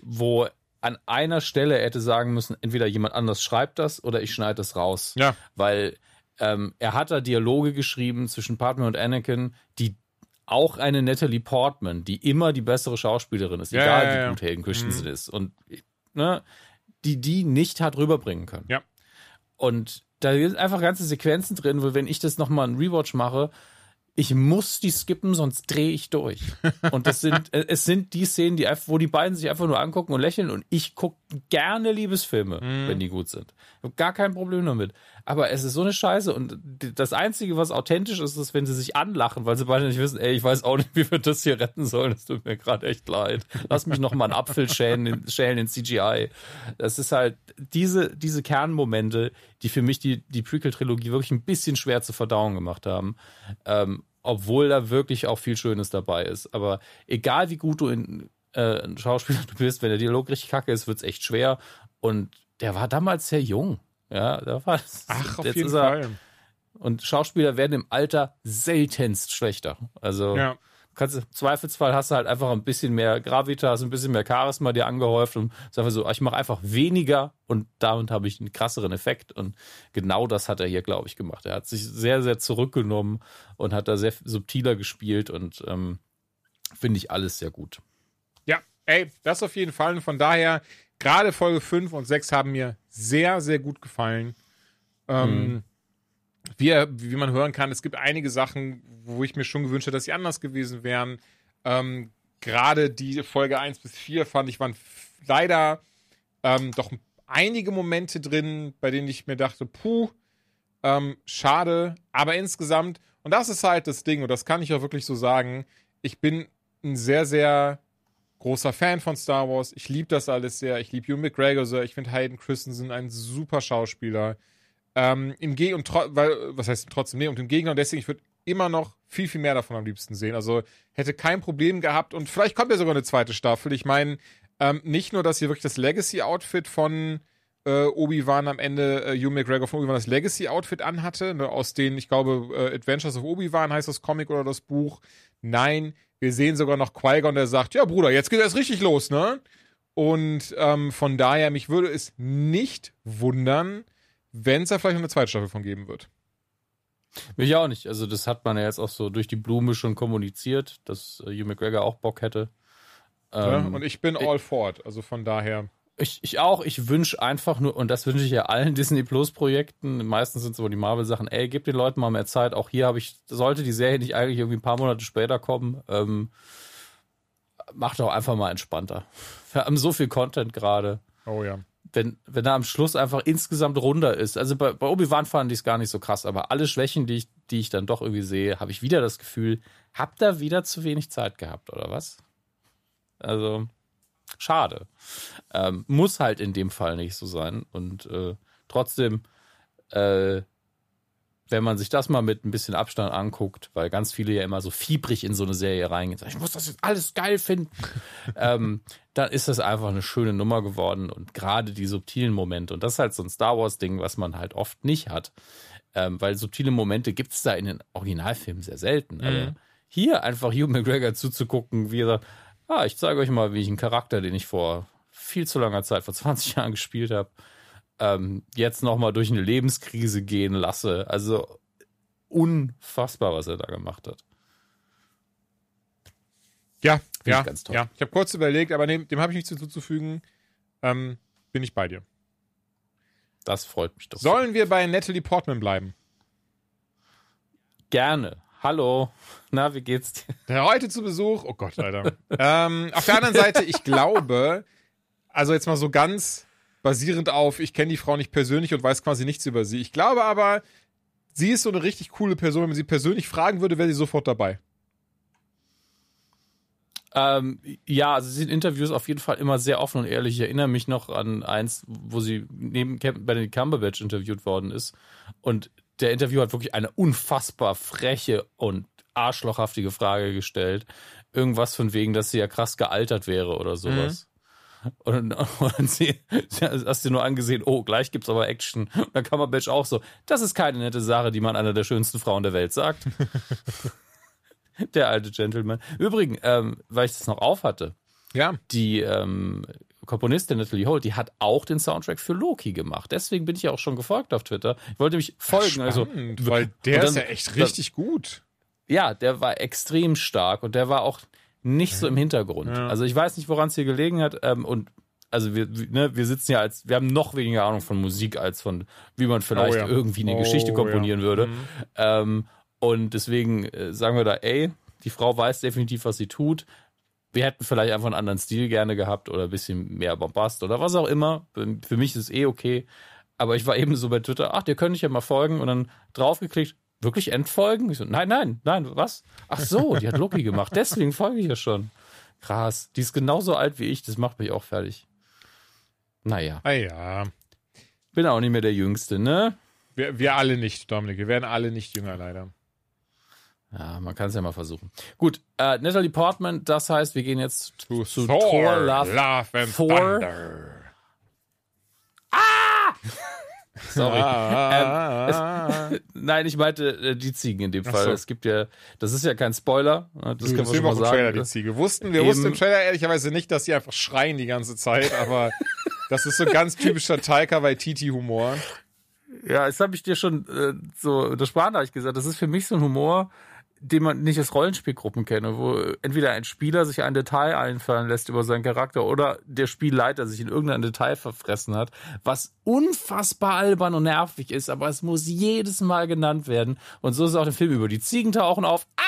wo an einer Stelle er hätte sagen müssen, entweder jemand anders schreibt das oder ich schneide das raus. Ja. Weil ähm, er hat da Dialoge geschrieben zwischen Padme und Anakin, die auch eine Natalie Portman, die immer die bessere Schauspielerin ist, Ja, egal ja, ja. wie gut Hayden Christensen ist. Und ne, die die nicht hat rüberbringen können. Ja. Und da sind einfach ganze Sequenzen drin, wo wenn ich das nochmal einen Rewatch mache, ich muss die skippen, sonst drehe ich durch. Und das sind, [laughs] äh, es sind die Szenen, die einfach, wo die beiden sich einfach nur angucken und lächeln und ich gucke gerne Liebesfilme, wenn die gut sind. Ich habe gar kein Problem damit. Aber es ist so eine Scheiße und das Einzige, was authentisch ist, ist, wenn sie sich anlachen, weil sie beide nicht wissen, ey, ich weiß auch nicht, wie wir das hier retten sollen. Es tut mir gerade echt leid. Lass mich noch mal einen Apfel schälen, in- schälen in CGI. Das ist halt diese, diese Kernmomente, die für mich die, die Prequel-Trilogie wirklich ein bisschen schwer zu verdauen gemacht haben. Ähm, obwohl da wirklich auch viel Schönes dabei ist. Aber egal wie gut du in äh, ein Schauspieler [laughs] du bist, wenn der Dialog richtig kacke ist, wird's echt schwer. Und der war damals sehr jung. Ja, da war Ach, auf jetzt jeden ist Fall. Und Schauspieler werden im Alter seltenst schlechter. Also Ja. kannst, im Zweifelsfall hast du halt einfach ein bisschen mehr Gravitas, ein bisschen mehr Charisma dir angehäuft und sag mal so, ich mache einfach weniger und damit habe ich einen krasseren Effekt. Und genau das hat er hier, glaube ich, gemacht. Er hat sich sehr, sehr zurückgenommen und hat da sehr subtiler gespielt und ähm, finde ich alles sehr gut. Ja, ey, das auf jeden Fall. Und von daher, gerade Folge 5 und 6 haben mir sehr, sehr gut gefallen. Ähm, wie, er- wie man hören kann, es gibt einige Sachen, wo ich mir schon gewünscht hätte, dass sie anders gewesen wären. Ähm, gerade die Folge 1 bis 4 fand ich, waren leider ähm, doch einige Momente drin, bei denen ich mir dachte, puh, ähm, schade. Aber insgesamt, und das ist halt das Ding, und das kann ich auch wirklich so sagen, ich bin ein sehr, sehr großer Fan von Star Wars. Ich liebe das alles sehr. Ich liebe Hugh McGregor sehr. Ich finde Hayden Christensen ein super Schauspieler. Ähm, Im Geg und weil, was heißt trotzdem, nee, und im Gegner und deswegen, ich würde immer noch viel, viel mehr davon am liebsten sehen. Also hätte kein Problem gehabt und vielleicht kommt ja sogar eine zweite Staffel. Ich meine, ähm, nicht nur, dass hier wirklich das Legacy-Outfit von äh, Obi-Wan am Ende, äh, Hugh McGregor von Obi-Wan das Legacy-Outfit anhatte, ne, aus den, ich glaube, äh, Adventures of Obi-Wan heißt das Comic oder das Buch. Nein, wir sehen sogar noch Qui-Gon, der sagt, ja Bruder, jetzt geht es richtig los, ne? Und ähm, von daher, mich würde es nicht wundern, wenn es da vielleicht noch eine zweite Staffel von geben wird. Mich auch nicht. Also das hat man ja jetzt auch so durch die Blume schon kommuniziert, dass äh, Hugh McGregor auch Bock hätte. Ja, Ähm, und ich bin all for it. Also von daher. Ich, ich auch, ich wünsche einfach nur, und das wünsche ich ja allen [laughs] Disney Plus Projekten, meistens sind es aber die Marvel-Sachen, ey, gebt den Leuten mal mehr Zeit. Auch hier habe ich, sollte die Serie nicht eigentlich irgendwie ein paar Monate später kommen, ähm, macht doch einfach mal entspannter. [laughs] Wir haben so viel Content gerade. Oh ja. Wenn, wenn er am Schluss einfach insgesamt runder ist. Also bei, bei Obi-Wan fand ich es gar nicht so krass, aber alle Schwächen, die ich, die ich dann doch irgendwie sehe, habe ich wieder das Gefühl, habt ihr wieder zu wenig Zeit gehabt, oder was? Also, schade. Ähm, muss halt in dem Fall nicht so sein. Und äh, trotzdem, äh, wenn man sich das mal mit ein bisschen Abstand anguckt, weil ganz viele ja immer so fiebrig in so eine Serie reingehen, sagen, ich muss das jetzt alles geil finden, [laughs] ähm, dann ist das einfach eine schöne Nummer geworden und gerade die subtilen Momente, und das ist halt so ein Star Wars-Ding, was man halt oft nicht hat, ähm, weil subtile Momente gibt es da in den Originalfilmen sehr selten. Aber hier einfach Hugh McGregor zuzugucken, wie er sagt, ah, ich zeige euch mal, wie ich einen Charakter, den ich vor viel zu langer Zeit, vor 20 [laughs] Jahren gespielt habe, ähm, jetzt nochmal durch eine Lebenskrise gehen lasse. Also unfassbar, was er da gemacht hat. Ja, ja, ganz toll. ja. Ich habe kurz überlegt, aber dem, dem habe ich nichts hinzuzufügen. Ähm, bin ich bei dir. Das freut mich doch. Sollen wir bei Natalie Portman bleiben? Gerne. Hallo. Na, wie geht's dir? Heute zu Besuch. Oh Gott, Alter. ähm, auf der anderen Seite, ich glaube, also jetzt mal so ganz basierend auf, ich kenne die Frau nicht persönlich und weiß quasi nichts über sie. Ich glaube aber, sie ist so eine richtig coole Person. Wenn man sie persönlich fragen würde, wäre sie sofort dabei. Ähm, ja, also sie sind in Interviews auf jeden Fall immer sehr offen und ehrlich. Ich erinnere mich noch an eins, wo sie neben Cam- Benedict Cumberbatch interviewt worden ist. Und der Interviewer hat wirklich eine unfassbar freche und arschlochhaftige Frage gestellt. Irgendwas von wegen, dass sie ja krass gealtert wäre oder sowas. Und, und sie, hast dir nur angesehen, oh, gleich gibt's aber Action. Und dann Cumberbatch auch so, das ist keine nette Sache, die man einer der schönsten Frauen der Welt sagt. [laughs] Der alte Gentleman. Übrigens, ähm, weil ich das noch auf hatte, Ja. die ähm, Komponistin Natalie Holt, die hat auch den Soundtrack für Loki gemacht. Deswegen bin ich ja auch schon gefolgt auf Twitter. Ich wollte mich folgen. also, Spannend, weil der dann- ist ja echt richtig gut. ja, der war extrem stark und der war auch nicht so im Hintergrund. Ja. Also ich weiß nicht, woran es hier gelegen hat. Ähm, und also wir, wir- ne, wir sitzen ja als, wir haben noch weniger Ahnung von Musik als von, wie man vielleicht Oh ja. irgendwie eine Oh Geschichte komponieren ja. würde. Mhm. Ähm, und deswegen äh, sagen wir da, ey, die Frau weiß definitiv, was sie tut. Wir hätten vielleicht einfach einen anderen Stil gerne gehabt oder ein bisschen mehr Bombast oder was auch immer. Für mich ist es eh okay. Aber ich war [laughs] eben so bei Twitter, ach, dir könnte ich ja mal folgen und dann draufgeklickt, wirklich entfolgen? Ich so, nein, nein, nein, was? Ach so, die hat Loki gemacht, deswegen folge ich ja schon. Krass, die ist genauso alt wie ich, das macht mich auch fertig. Naja, Ah ja. bin auch nicht mehr der Jüngste, ne? Wir, wir alle nicht, Dominik. Wir werden alle nicht jünger, leider. Ja, man kann es ja mal versuchen. Gut, äh, Natalie Portman, das heißt, wir gehen jetzt To zu Thor, Thor, Love, Love, and Thor. Thunder. [laughs] sorry. Ah, [laughs] Nein, ich meinte äh, die Ziegen in dem Fall. so. Es gibt ja, das ist ja kein Spoiler, ne, das das können wir sehen schon wir mal im Trailer, sagen. die Ziege. Wussten, wir Eben. wussten im Trailer ehrlicherweise nicht, dass sie einfach schreien die ganze Zeit, aber [laughs] das ist so ganz typischer Taika Waititi-Humor. Ja, das habe ich dir schon äh, so der Sprachnachricht gesagt. Das ist für mich so ein Humor, den man nicht aus Rollenspielgruppen kenne, wo entweder ein Spieler sich ein Detail einfallen lässt über seinen Charakter oder der Spielleiter sich in irgendein Detail verfressen hat, was unfassbar albern und nervig ist, aber es muss jedes Mal genannt werden. Und so ist auch der Film über. Die Ziegen tauchen auf. Ah!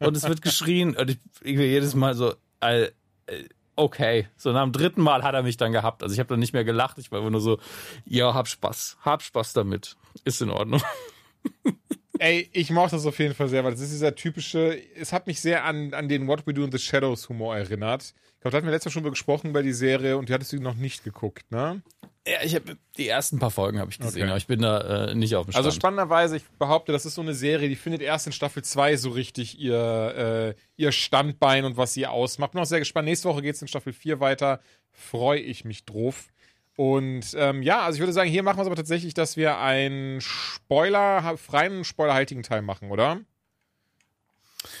und es wird geschrien und ich, will jedes Mal so, äh, äh, okay. So nach dem dritten Mal hat er mich dann gehabt. Also ich habe dann nicht mehr gelacht. Ich war nur so, ja, hab Spaß. Hab Spaß damit. Ist in Ordnung. [laughs] Ey, ich mochte das auf jeden Fall sehr, weil das ist dieser typische, es hat mich sehr an, an den What We Do in the Shadows Humor erinnert. Ich glaube, da hatten wir letztes Mal schon über gesprochen über die Serie und die hattest du noch nicht geguckt, ne? Ja, ich habe die ersten paar Folgen habe ich gesehen, Okay. aber ich bin da äh, nicht auf dem Stand. Also spannenderweise, ich behaupte, das ist so eine Serie, die findet erst in Staffel 2 so richtig ihr, äh, ihr Standbein und was sie ausmacht. Bin auch sehr gespannt. Nächste Woche geht's in Staffel 4 weiter. Freue ich mich drauf. Und ähm, ja, also ich würde sagen, hier machen wir es aber tatsächlich, dass wir einen Spoiler, freien, spoilerhaltigen Teil machen, oder?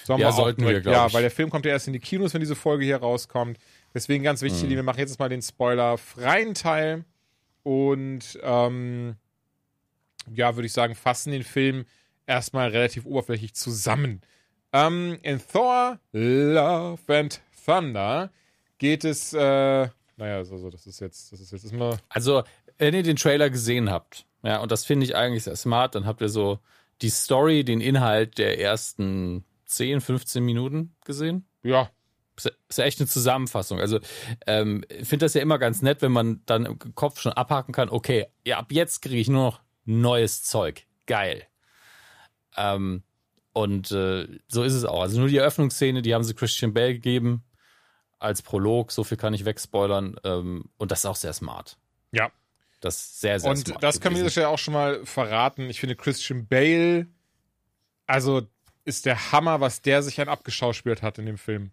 Sollen Ja, wir sollten wir, direkt- glaub Ja, ich. weil der Film kommt ja erst in die Kinos, wenn diese Folge hier rauskommt. Deswegen ganz wichtig, Mhm. wir machen jetzt mal den spoilerfreien Teil. Und ähm, ja, würde ich sagen, fassen den Film erstmal relativ oberflächlich zusammen. Ähm, in Thor, Love and Thunder geht es, äh, naja, also das ist jetzt, das ist jetzt immer, Also, wenn ihr den Trailer gesehen habt, ja, und das finde ich eigentlich sehr smart, dann habt ihr so die Story, den Inhalt der ersten 10, 15 Minuten gesehen. ja, Ist ja echt eine Zusammenfassung. Also, ähm, ich finde das ja immer ganz nett, wenn man dann im Kopf schon abhaken kann, okay, ja, ab jetzt kriege ich nur noch neues Zeug. Geil. Ähm, und äh, so ist es auch. Also nur die Eröffnungsszene, die haben sie Christian Bale gegeben als Prolog, so viel kann ich wegspoilern. Ähm, und das ist auch sehr smart. ja. Das ist sehr, sehr Und smart. das können wir an gewesen. dieser Stelle auch schon mal verraten. Ich finde Christian Bale, also ist der Hammer, was der sich an abgeschauspielt hat in dem Film.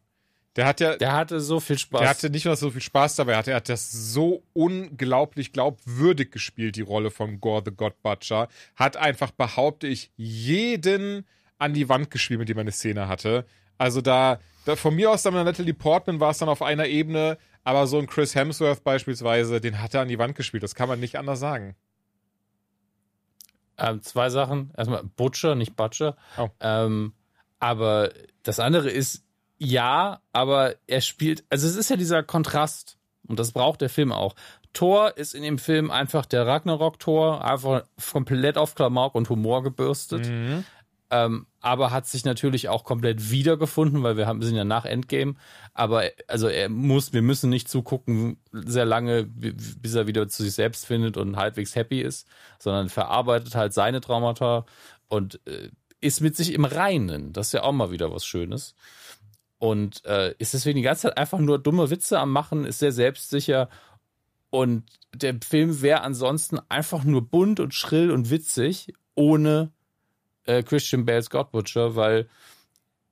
Der hat ja, Der hatte so viel Spaß. Der hatte nicht nur so viel Spaß dabei, er hatte, er hat das so unglaublich glaubwürdig gespielt, die Rolle von Gore the God Butcher. Hat einfach, behaupte ich, jeden an die Wand gespielt, mit dem er eine Szene hatte. Also da, da von mir aus dann mit Natalie Portman war es dann auf einer Ebene, aber so ein Chris Hemsworth beispielsweise, den hat er an die Wand gespielt. Das kann man nicht anders sagen. Ähm, zwei Sachen. Erstmal Butcher, nicht Butcher. Oh. Ähm, aber das andere ist, ja, aber er spielt, also es ist ja dieser Kontrast. Und das braucht der Film auch. Thor ist in dem Film einfach der Ragnarok-Thor, einfach komplett auf Klamauk und Humor gebürstet. Mhm. Ähm, aber hat sich natürlich auch komplett wiedergefunden, weil wir haben, sind ja nach Endgame. Aber also er muss, wir müssen nicht zugucken sehr lange, bi- bis er wieder zu sich selbst findet und halbwegs happy ist, sondern verarbeitet halt seine Traumata und äh, ist mit sich im Reinen. Das ist ja auch mal wieder was Schönes. Und äh, ist deswegen die ganze Zeit einfach nur dumme Witze am Machen, ist sehr selbstsicher. Und der Film wäre ansonsten einfach nur bunt und schrill und witzig, ohne äh, Christian Bales God Butcher, weil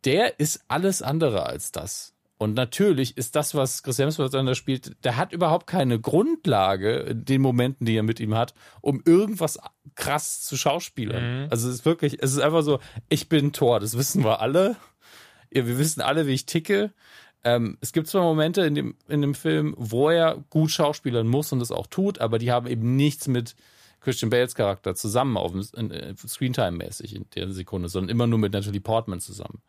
der ist alles andere als das. Und natürlich ist das, was Chris Hemsworth dann da spielt, der hat überhaupt keine Grundlage in den Momenten, die er mit ihm hat, um irgendwas krass zu schauspielern. Mhm. Also es ist wirklich, es ist einfach so, ich bin Thor, das wissen wir alle. Ja, wir wissen alle, wie ich ticke. Ähm, es gibt zwar Momente in dem, in dem Film, wo er gut schauspielern muss und das auch tut, aber die haben eben nichts mit Christian Bales Charakter zusammen auf dem äh, Screentime-mäßig in der Sekunde, sondern immer nur mit Natalie Portman zusammen.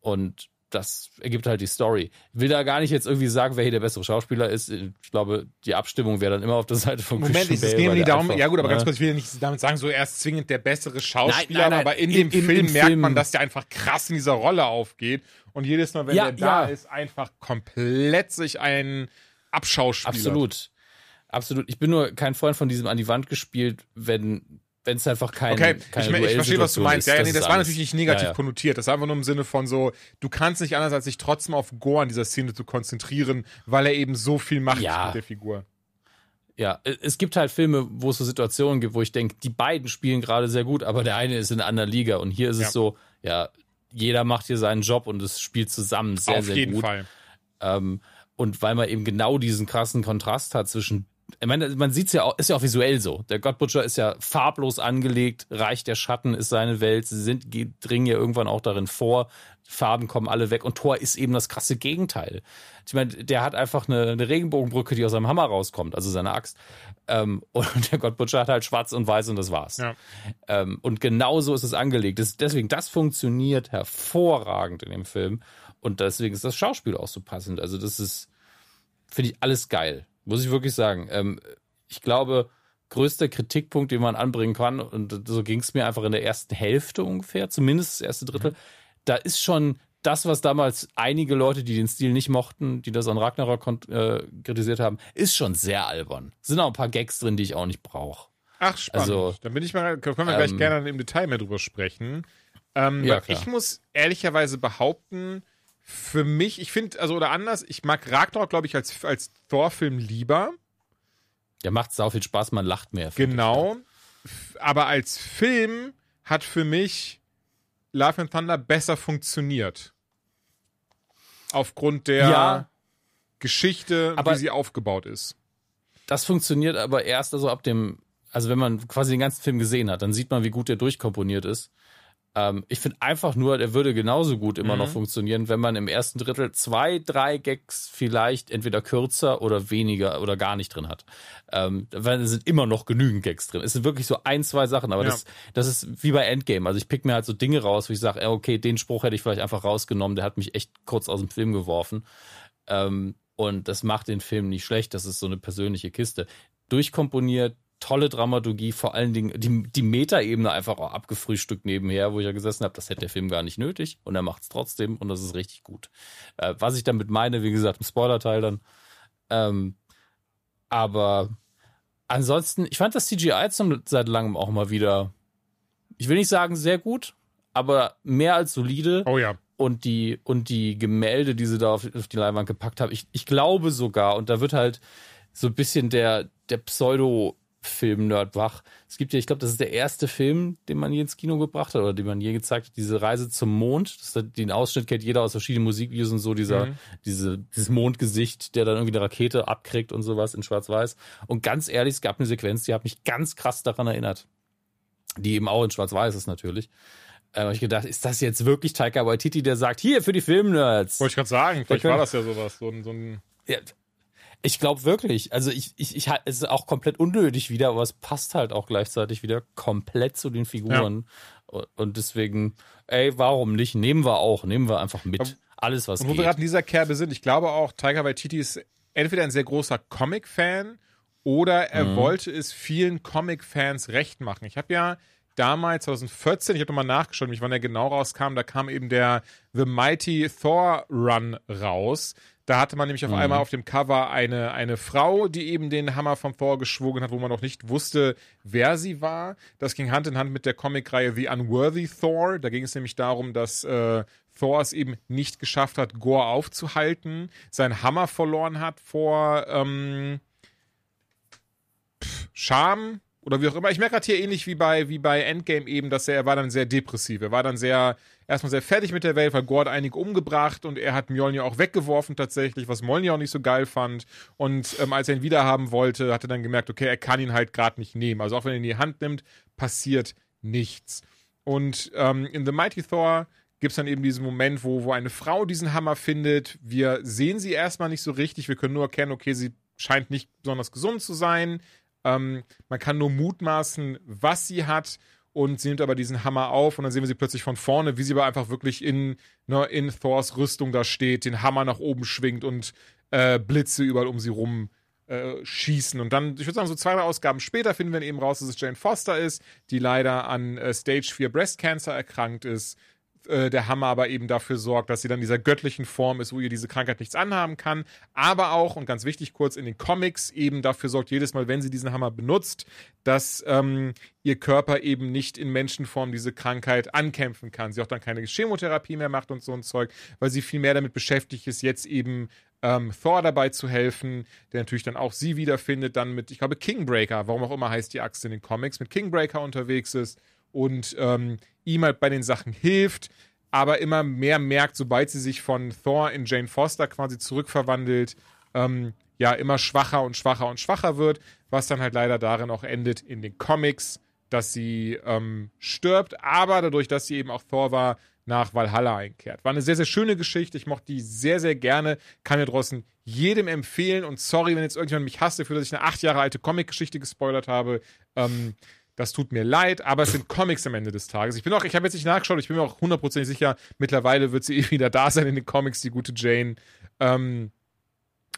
Und das ergibt halt die Story. Ich will da gar nicht jetzt irgendwie sagen, wer hier der bessere Schauspieler ist. Ich glaube, die Abstimmung wäre dann immer auf der Seite von Moment, Christian es Bale. nicht der darum, einfach, ja gut, aber ganz ne? kurz, ich will nicht damit sagen, so er ist zwingend der bessere Schauspieler, Nein, nein, nein, aber in im- dem im- Film im merkt Film- man, dass der einfach krass in dieser Rolle aufgeht und jedes Mal, wenn Ja, der da ja. ist, einfach komplett sich ein abschauspielert. Absolut. Absolut. Ich bin nur kein Freund von diesem an die Wand gespielt, wenn wenn es einfach kein, Okay, keine ich, ich verstehe, was du meinst. ist. Ja, ja, nee, das ist war natürlich nicht negativ Ja, ja. konnotiert. Das war einfach nur im Sinne von so, du kannst nicht anders, als sich trotzdem auf Gore in dieser Szene zu konzentrieren, weil er eben so viel macht mit der Figur. Ja, es gibt halt Filme, wo es so Situationen gibt, wo ich denke, die beiden spielen gerade sehr gut, aber der eine ist in einer anderen Liga und hier ist es so, ja, jeder macht hier seinen Job und es spielt zusammen sehr, auf sehr jeden gut. Fall. Ähm, und weil man eben genau diesen krassen Kontrast hat zwischen, ich meine, man sieht's ja auch, ist ja auch visuell so. Der Godbutcher ist ja farblos angelegt, Reich der Schatten ist seine Welt, sie sind, ge- dringen ja irgendwann auch darin vor, Farben kommen alle weg und Thor ist eben das krasse Gegenteil. Ich meine, der hat einfach eine, eine Regenbogenbrücke, die aus seinem Hammer rauskommt, also seine Axt. Ähm, und der Godbutcher hat halt schwarz und weiß und das war's. Ja. Ähm, und genauso ist es angelegt. Das, deswegen, das funktioniert hervorragend in dem Film. Und deswegen ist das Schauspiel auch so passend. Also, das ist, finde ich, alles geil. Muss ich wirklich sagen. Ähm, ich glaube, größter Kritikpunkt, den man anbringen kann, und so ging es mir einfach in der ersten Hälfte ungefähr, zumindest das erste Drittel, da ist schon das, was damals einige Leute, die den Stil nicht mochten, die das an Ragnarok äh, kritisiert haben, ist schon sehr albern. Sind auch ein paar Gags drin, die ich auch nicht brauche. Ach, spannend. Also, Dann bin ich mal, können wir gleich ähm, gerne im Detail mehr drüber sprechen. Ähm, Ja, ich muss ehrlicherweise behaupten, für mich, ich finde, also oder anders, ich mag Ragnarok, glaube ich, als, als Thor-Film lieber. Der macht sau viel Spaß, man lacht mehr. ich. Genau. F- Aber als Film hat für mich Love and Thunder besser funktioniert. Aufgrund der Ja. Geschichte, Aber- wie sie aufgebaut ist. Das funktioniert aber erst also ab dem, also wenn man quasi den ganzen Film gesehen hat, dann sieht man, wie gut der durchkomponiert ist. Ähm, ich finde einfach nur, der würde genauso gut immer Mhm. noch funktionieren, wenn man im ersten Drittel zwei, drei Gags vielleicht entweder kürzer oder weniger oder gar nicht drin hat. Ähm, weil es sind immer noch genügend Gags drin. Es sind wirklich so ein, zwei Sachen, aber Ja. das, das ist wie bei Endgame. Also ich pick mir halt so Dinge raus, wo ich sage, okay, den Spruch hätte ich vielleicht einfach rausgenommen, der hat mich echt kurz aus dem Film geworfen. Ähm, und das macht den Film nicht schlecht. Das ist so eine persönliche Kiste. Durchkomponiert, tolle Dramaturgie, vor allen Dingen die, die Metaebene einfach auch abgefrühstückt nebenher, wo ich ja gesessen habe, das hätte der Film gar nicht nötig und er macht es trotzdem und das ist richtig gut. Äh, was ich damit meine, wie gesagt, im Spoiler-Teil dann. Ähm, aber ansonsten, ich fand das CGI zum, seit langem auch mal wieder, ich will nicht sagen sehr gut, aber mehr als solide Oh ja. und die und die Gemälde, die sie da auf, die Leinwand gepackt haben. Ich, ich glaube sogar, und da wird halt so ein bisschen der, der Pseudo-Film-Nerd wach. Es gibt ja, ich glaube, das ist der erste Film, den man je ins Kino gebracht hat oder den man je gezeigt hat, diese Reise zum Mond. Das ist, den Ausschnitt kennt jeder aus verschiedenen Musikvideos und so, dieser, diese, dieses Mondgesicht, der dann irgendwie eine Rakete abkriegt und sowas in Schwarz-Weiß. Und ganz ehrlich, es gab eine Sequenz, die hat mich ganz krass daran erinnert. Die eben auch in Schwarz-Weiß ist natürlich. Da habe ich gedacht, ist das jetzt wirklich Taika Waititi, der sagt, hier für die Filmnerds? Wollte ich gerade sagen, vielleicht war das ja sowas. So ein, so ein Ja, ich glaube wirklich. Also ich, ich, ich, es ist auch komplett unnötig wieder, aber es passt halt auch gleichzeitig wieder komplett zu den Figuren. Und deswegen, ey, warum nicht? Nehmen wir auch, nehmen wir einfach mit. Alles, was Und wo wir geht. gerade in dieser Kerbe sind, ich glaube auch, Taika Waititi ist entweder ein sehr großer Comic-Fan oder er Mhm. wollte es vielen Comic-Fans recht machen. Ich habe ja damals, 2014, ich habe nochmal nachgeschaut, wann er genau rauskam, da kam eben der The Mighty Thor Run raus. Da hatte man nämlich auf einmal auf dem Cover eine, eine Frau, die eben den Hammer vom Thor geschwungen hat, wo man noch nicht wusste, wer sie war. Das ging Hand in Hand mit der Comicreihe The Unworthy Thor. Da ging es nämlich darum, dass äh, Thor es eben nicht geschafft hat, Gore aufzuhalten, seinen Hammer verloren hat vor ähm, Scham oder wie auch immer. Ich merke gerade hier ähnlich wie bei, wie bei Endgame eben, dass er, er war dann sehr depressiv. Er war dann sehr, erstmal sehr fertig mit der Welt, weil hat einige umgebracht und er hat Mjolnir auch weggeworfen tatsächlich, was Mjolnir auch nicht so geil fand. Und ähm, als er ihn wiederhaben wollte, hat er dann gemerkt, okay, er kann ihn halt gerade nicht nehmen. Also auch wenn er ihn in die Hand nimmt, passiert nichts. Und ähm, in The Mighty Thor gibt es dann eben diesen Moment, wo, wo eine Frau diesen Hammer findet. Wir sehen sie erstmal nicht so richtig. Wir können nur erkennen, okay, sie scheint nicht besonders gesund zu sein. Ähm, man kann nur mutmaßen, was sie hat. Und sie nimmt aber diesen Hammer auf und dann sehen wir sie plötzlich von vorne, wie sie aber einfach wirklich in, ne, in Thors Rüstung da steht, den Hammer nach oben schwingt und äh, Blitze überall um sie rum äh, schießen. Und dann, ich würde sagen, so zwei, drei Ausgaben später finden wir eben raus, dass es Jane Foster ist, die leider an äh, Stage 4 Breast Cancer erkrankt ist. Äh, der Hammer aber eben dafür sorgt, dass sie dann dieser göttlichen Form ist, wo ihr diese Krankheit nichts anhaben kann. Aber auch, und ganz wichtig kurz, in den Comics eben dafür sorgt, jedes Mal, wenn sie diesen Hammer benutzt, dass ähm, ihr Körper eben nicht in Menschenform diese Krankheit ankämpfen kann. Sie auch dann keine Chemotherapie mehr macht und so ein Zeug, weil sie viel mehr damit beschäftigt ist, jetzt eben ähm, Thor dabei zu helfen, der natürlich dann auch sie wiederfindet, dann mit, ich glaube, Kingbreaker, warum auch immer heißt die Axt in den Comics, mit Kingbreaker unterwegs ist und ähm, ihm halt bei den Sachen hilft, aber immer mehr merkt, sobald sie sich von Thor in Jane Foster quasi zurückverwandelt, ähm, ja, immer schwacher und schwacher und schwacher wird, was dann halt leider darin auch endet in den Comics, dass sie ähm, stirbt, aber dadurch, dass sie eben auch Thor war, nach Valhalla einkehrt. War eine sehr, sehr schöne Geschichte. Ich mochte die sehr, sehr gerne. Kann mir draußen jedem empfehlen. Und sorry, wenn jetzt irgendjemand mich hasst dafür, dass ich eine acht Jahre alte Comic-Geschichte gespoilert habe. Ähm, das tut mir leid, aber es sind Comics am Ende des Tages. Ich bin auch, ich habe jetzt nicht nachgeschaut, ich bin mir auch hundertprozentig sicher, mittlerweile wird sie [laughs] eh wieder da sein in den Comics, die gute Jane. Ähm,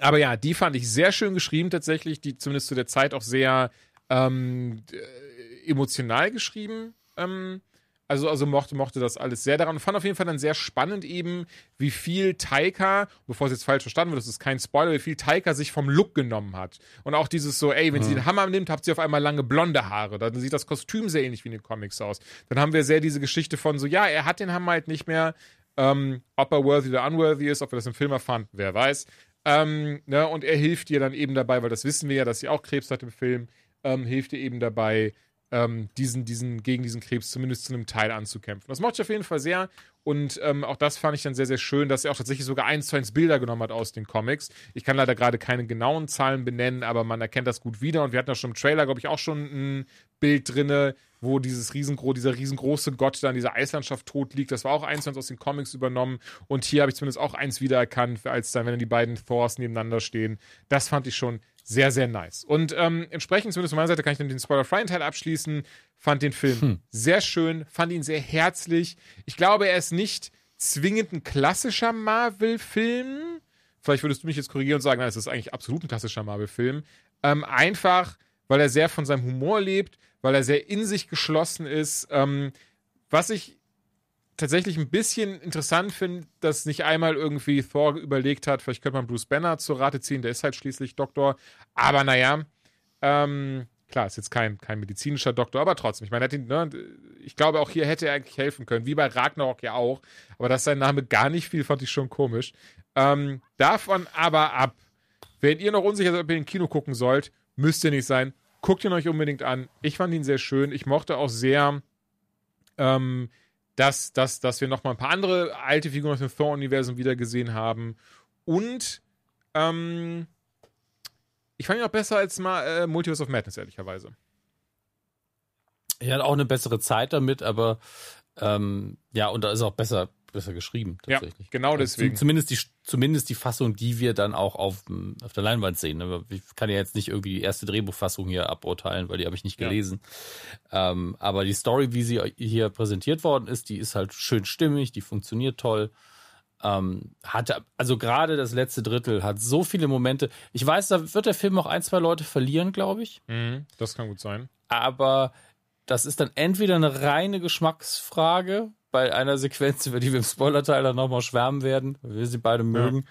aber ja, die fand ich sehr schön geschrieben tatsächlich, die zumindest zu der Zeit auch sehr ähm, äh, emotional geschrieben. Ähm, also, also mochte, mochte das alles sehr daran und fand auf jeden Fall dann sehr spannend eben, wie viel Taika, bevor es jetzt falsch verstanden wird, das ist kein Spoiler, wie viel Taika sich vom Look genommen hat. Und auch dieses so, ey, wenn mhm. sie den Hammer nimmt, habt sie auf einmal lange blonde Haare. Dann sieht das Kostüm sehr ähnlich wie in den Comics aus. Dann haben wir sehr diese Geschichte von so, ja, er hat den Hammer halt nicht mehr, ähm, ob er worthy oder unworthy ist, ob wir das im Film erfahren, wer weiß. Ähm, ne, und er hilft ihr dann eben dabei, weil das wissen wir ja, dass sie auch Krebs hat im Film, ähm, hilft ihr eben dabei, ähm, diesen, diesen, gegen diesen Krebs zumindest zu einem Teil anzukämpfen. Das mochte ich auf jeden Fall sehr. Und ähm, auch das fand ich dann sehr, sehr schön, dass er auch tatsächlich sogar eins zu eins Bilder genommen hat aus den Comics. Ich kann leider gerade keine genauen Zahlen benennen, aber man erkennt das gut wieder. Und wir hatten ja schon im Trailer, glaube ich, auch schon ein Bild drinne, wo dieses riesengro dieser riesengroße Gott da in dieser Eislandschaft tot liegt. Das war auch eins zu eins aus den Comics übernommen. Und hier habe ich zumindest auch eins wiedererkannt, als dann, wenn die beiden Thors nebeneinander stehen. Das fand ich schon sehr, sehr nice. Und ähm, entsprechend, zumindest von meiner Seite, kann ich dann den spoiler-freien Teil abschließen. Fand den Film hm. sehr schön, fand ihn sehr herzlich. Ich glaube, er ist nicht zwingend ein klassischer Marvel-Film. Vielleicht würdest du mich jetzt korrigieren und sagen, nein, es ist eigentlich absolut ein klassischer Marvel-Film. Ähm, einfach, weil er sehr von seinem Humor lebt, weil er sehr in sich geschlossen ist. Ähm, was ich tatsächlich ein bisschen interessant finde, dass nicht einmal irgendwie Thor überlegt hat, vielleicht könnte man Bruce Banner zur Rate ziehen, der ist halt schließlich Doktor. Aber naja, ähm, klar, ist jetzt kein, kein medizinischer Doktor, aber trotzdem. Ich meine, ne, ich glaube, auch hier hätte er eigentlich helfen können, wie bei Ragnarok ja auch. Aber dass sein Name gar nicht fiel, fand ich schon komisch. Ähm, davon aber ab, wenn ihr noch unsicher seid, ob ihr den Kino gucken sollt, müsst ihr nicht sein. Guckt ihn euch unbedingt an. Ich fand ihn sehr schön. Ich mochte auch sehr, ähm, dass, dass, dass wir nochmal ein paar andere alte Figuren aus dem Thor-Universum wiedergesehen haben. Und ähm, ich fand ihn auch besser als mal äh, Multiverse of Madness, ehrlicherweise. Er hat auch eine bessere Zeit damit, aber ähm, ja, und da ist auch besser, besser geschrieben, tatsächlich. Ja, genau also deswegen. Zumindest die, zumindest die Fassung, die wir dann auch auf, auf der Leinwand sehen. Ne? Ich kann ja jetzt nicht irgendwie die erste Drehbuchfassung hier aburteilen, weil die habe ich nicht gelesen. Ja. Ähm, aber die Story, wie sie hier präsentiert worden ist, die ist halt schön stimmig, die funktioniert toll. Ähm, hatte, also gerade das letzte Drittel hat so viele Momente. Ich weiß, da wird der Film auch ein, zwei Leute verlieren, glaube ich. Mhm, das kann gut sein. Aber das ist dann entweder eine reine Geschmacksfrage, bei einer Sequenz, über die wir im Spoiler-Teil dann nochmal schwärmen werden, weil wir sie beide mögen.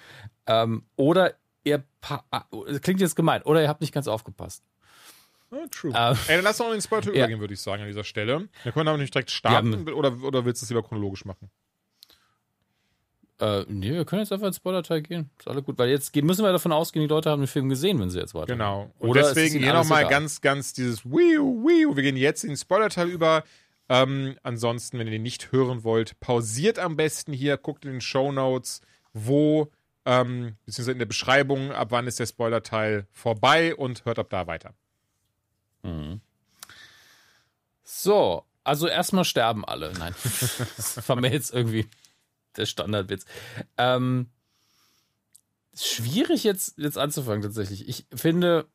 Ja. Ähm, oder ihr, ah, klingt jetzt gemein, oder ihr habt nicht ganz aufgepasst. Oh, true. Ähm, Ey, dann lass doch noch in den Spoiler ja. übergehen, würde ich sagen, an dieser Stelle. Dann können wir aber nicht direkt starten, ja, oder, oder willst du es lieber chronologisch machen? Äh, nee, wir können jetzt einfach ins Spoiler-Teil gehen. Ist alles gut, weil jetzt gehen, müssen wir davon ausgehen, die Leute haben den Film gesehen, wenn sie jetzt weiter. Genau. Und Oder deswegen hier nochmal ganz, ganz dieses Wiu, Wiu. Wir gehen jetzt in den Spoiler-Teil über. Ähm, ansonsten, wenn ihr den nicht hören wollt, pausiert am besten hier, guckt in den Show Notes, wo, ähm, beziehungsweise in der Beschreibung, ab wann ist der Spoiler-Teil vorbei und hört ab da weiter. Mhm. So, Also erstmal sterben alle. Nein, [laughs] das war irgendwie der Standardwitz. Ähm, schwierig jetzt, jetzt anzufangen tatsächlich. Ich finde,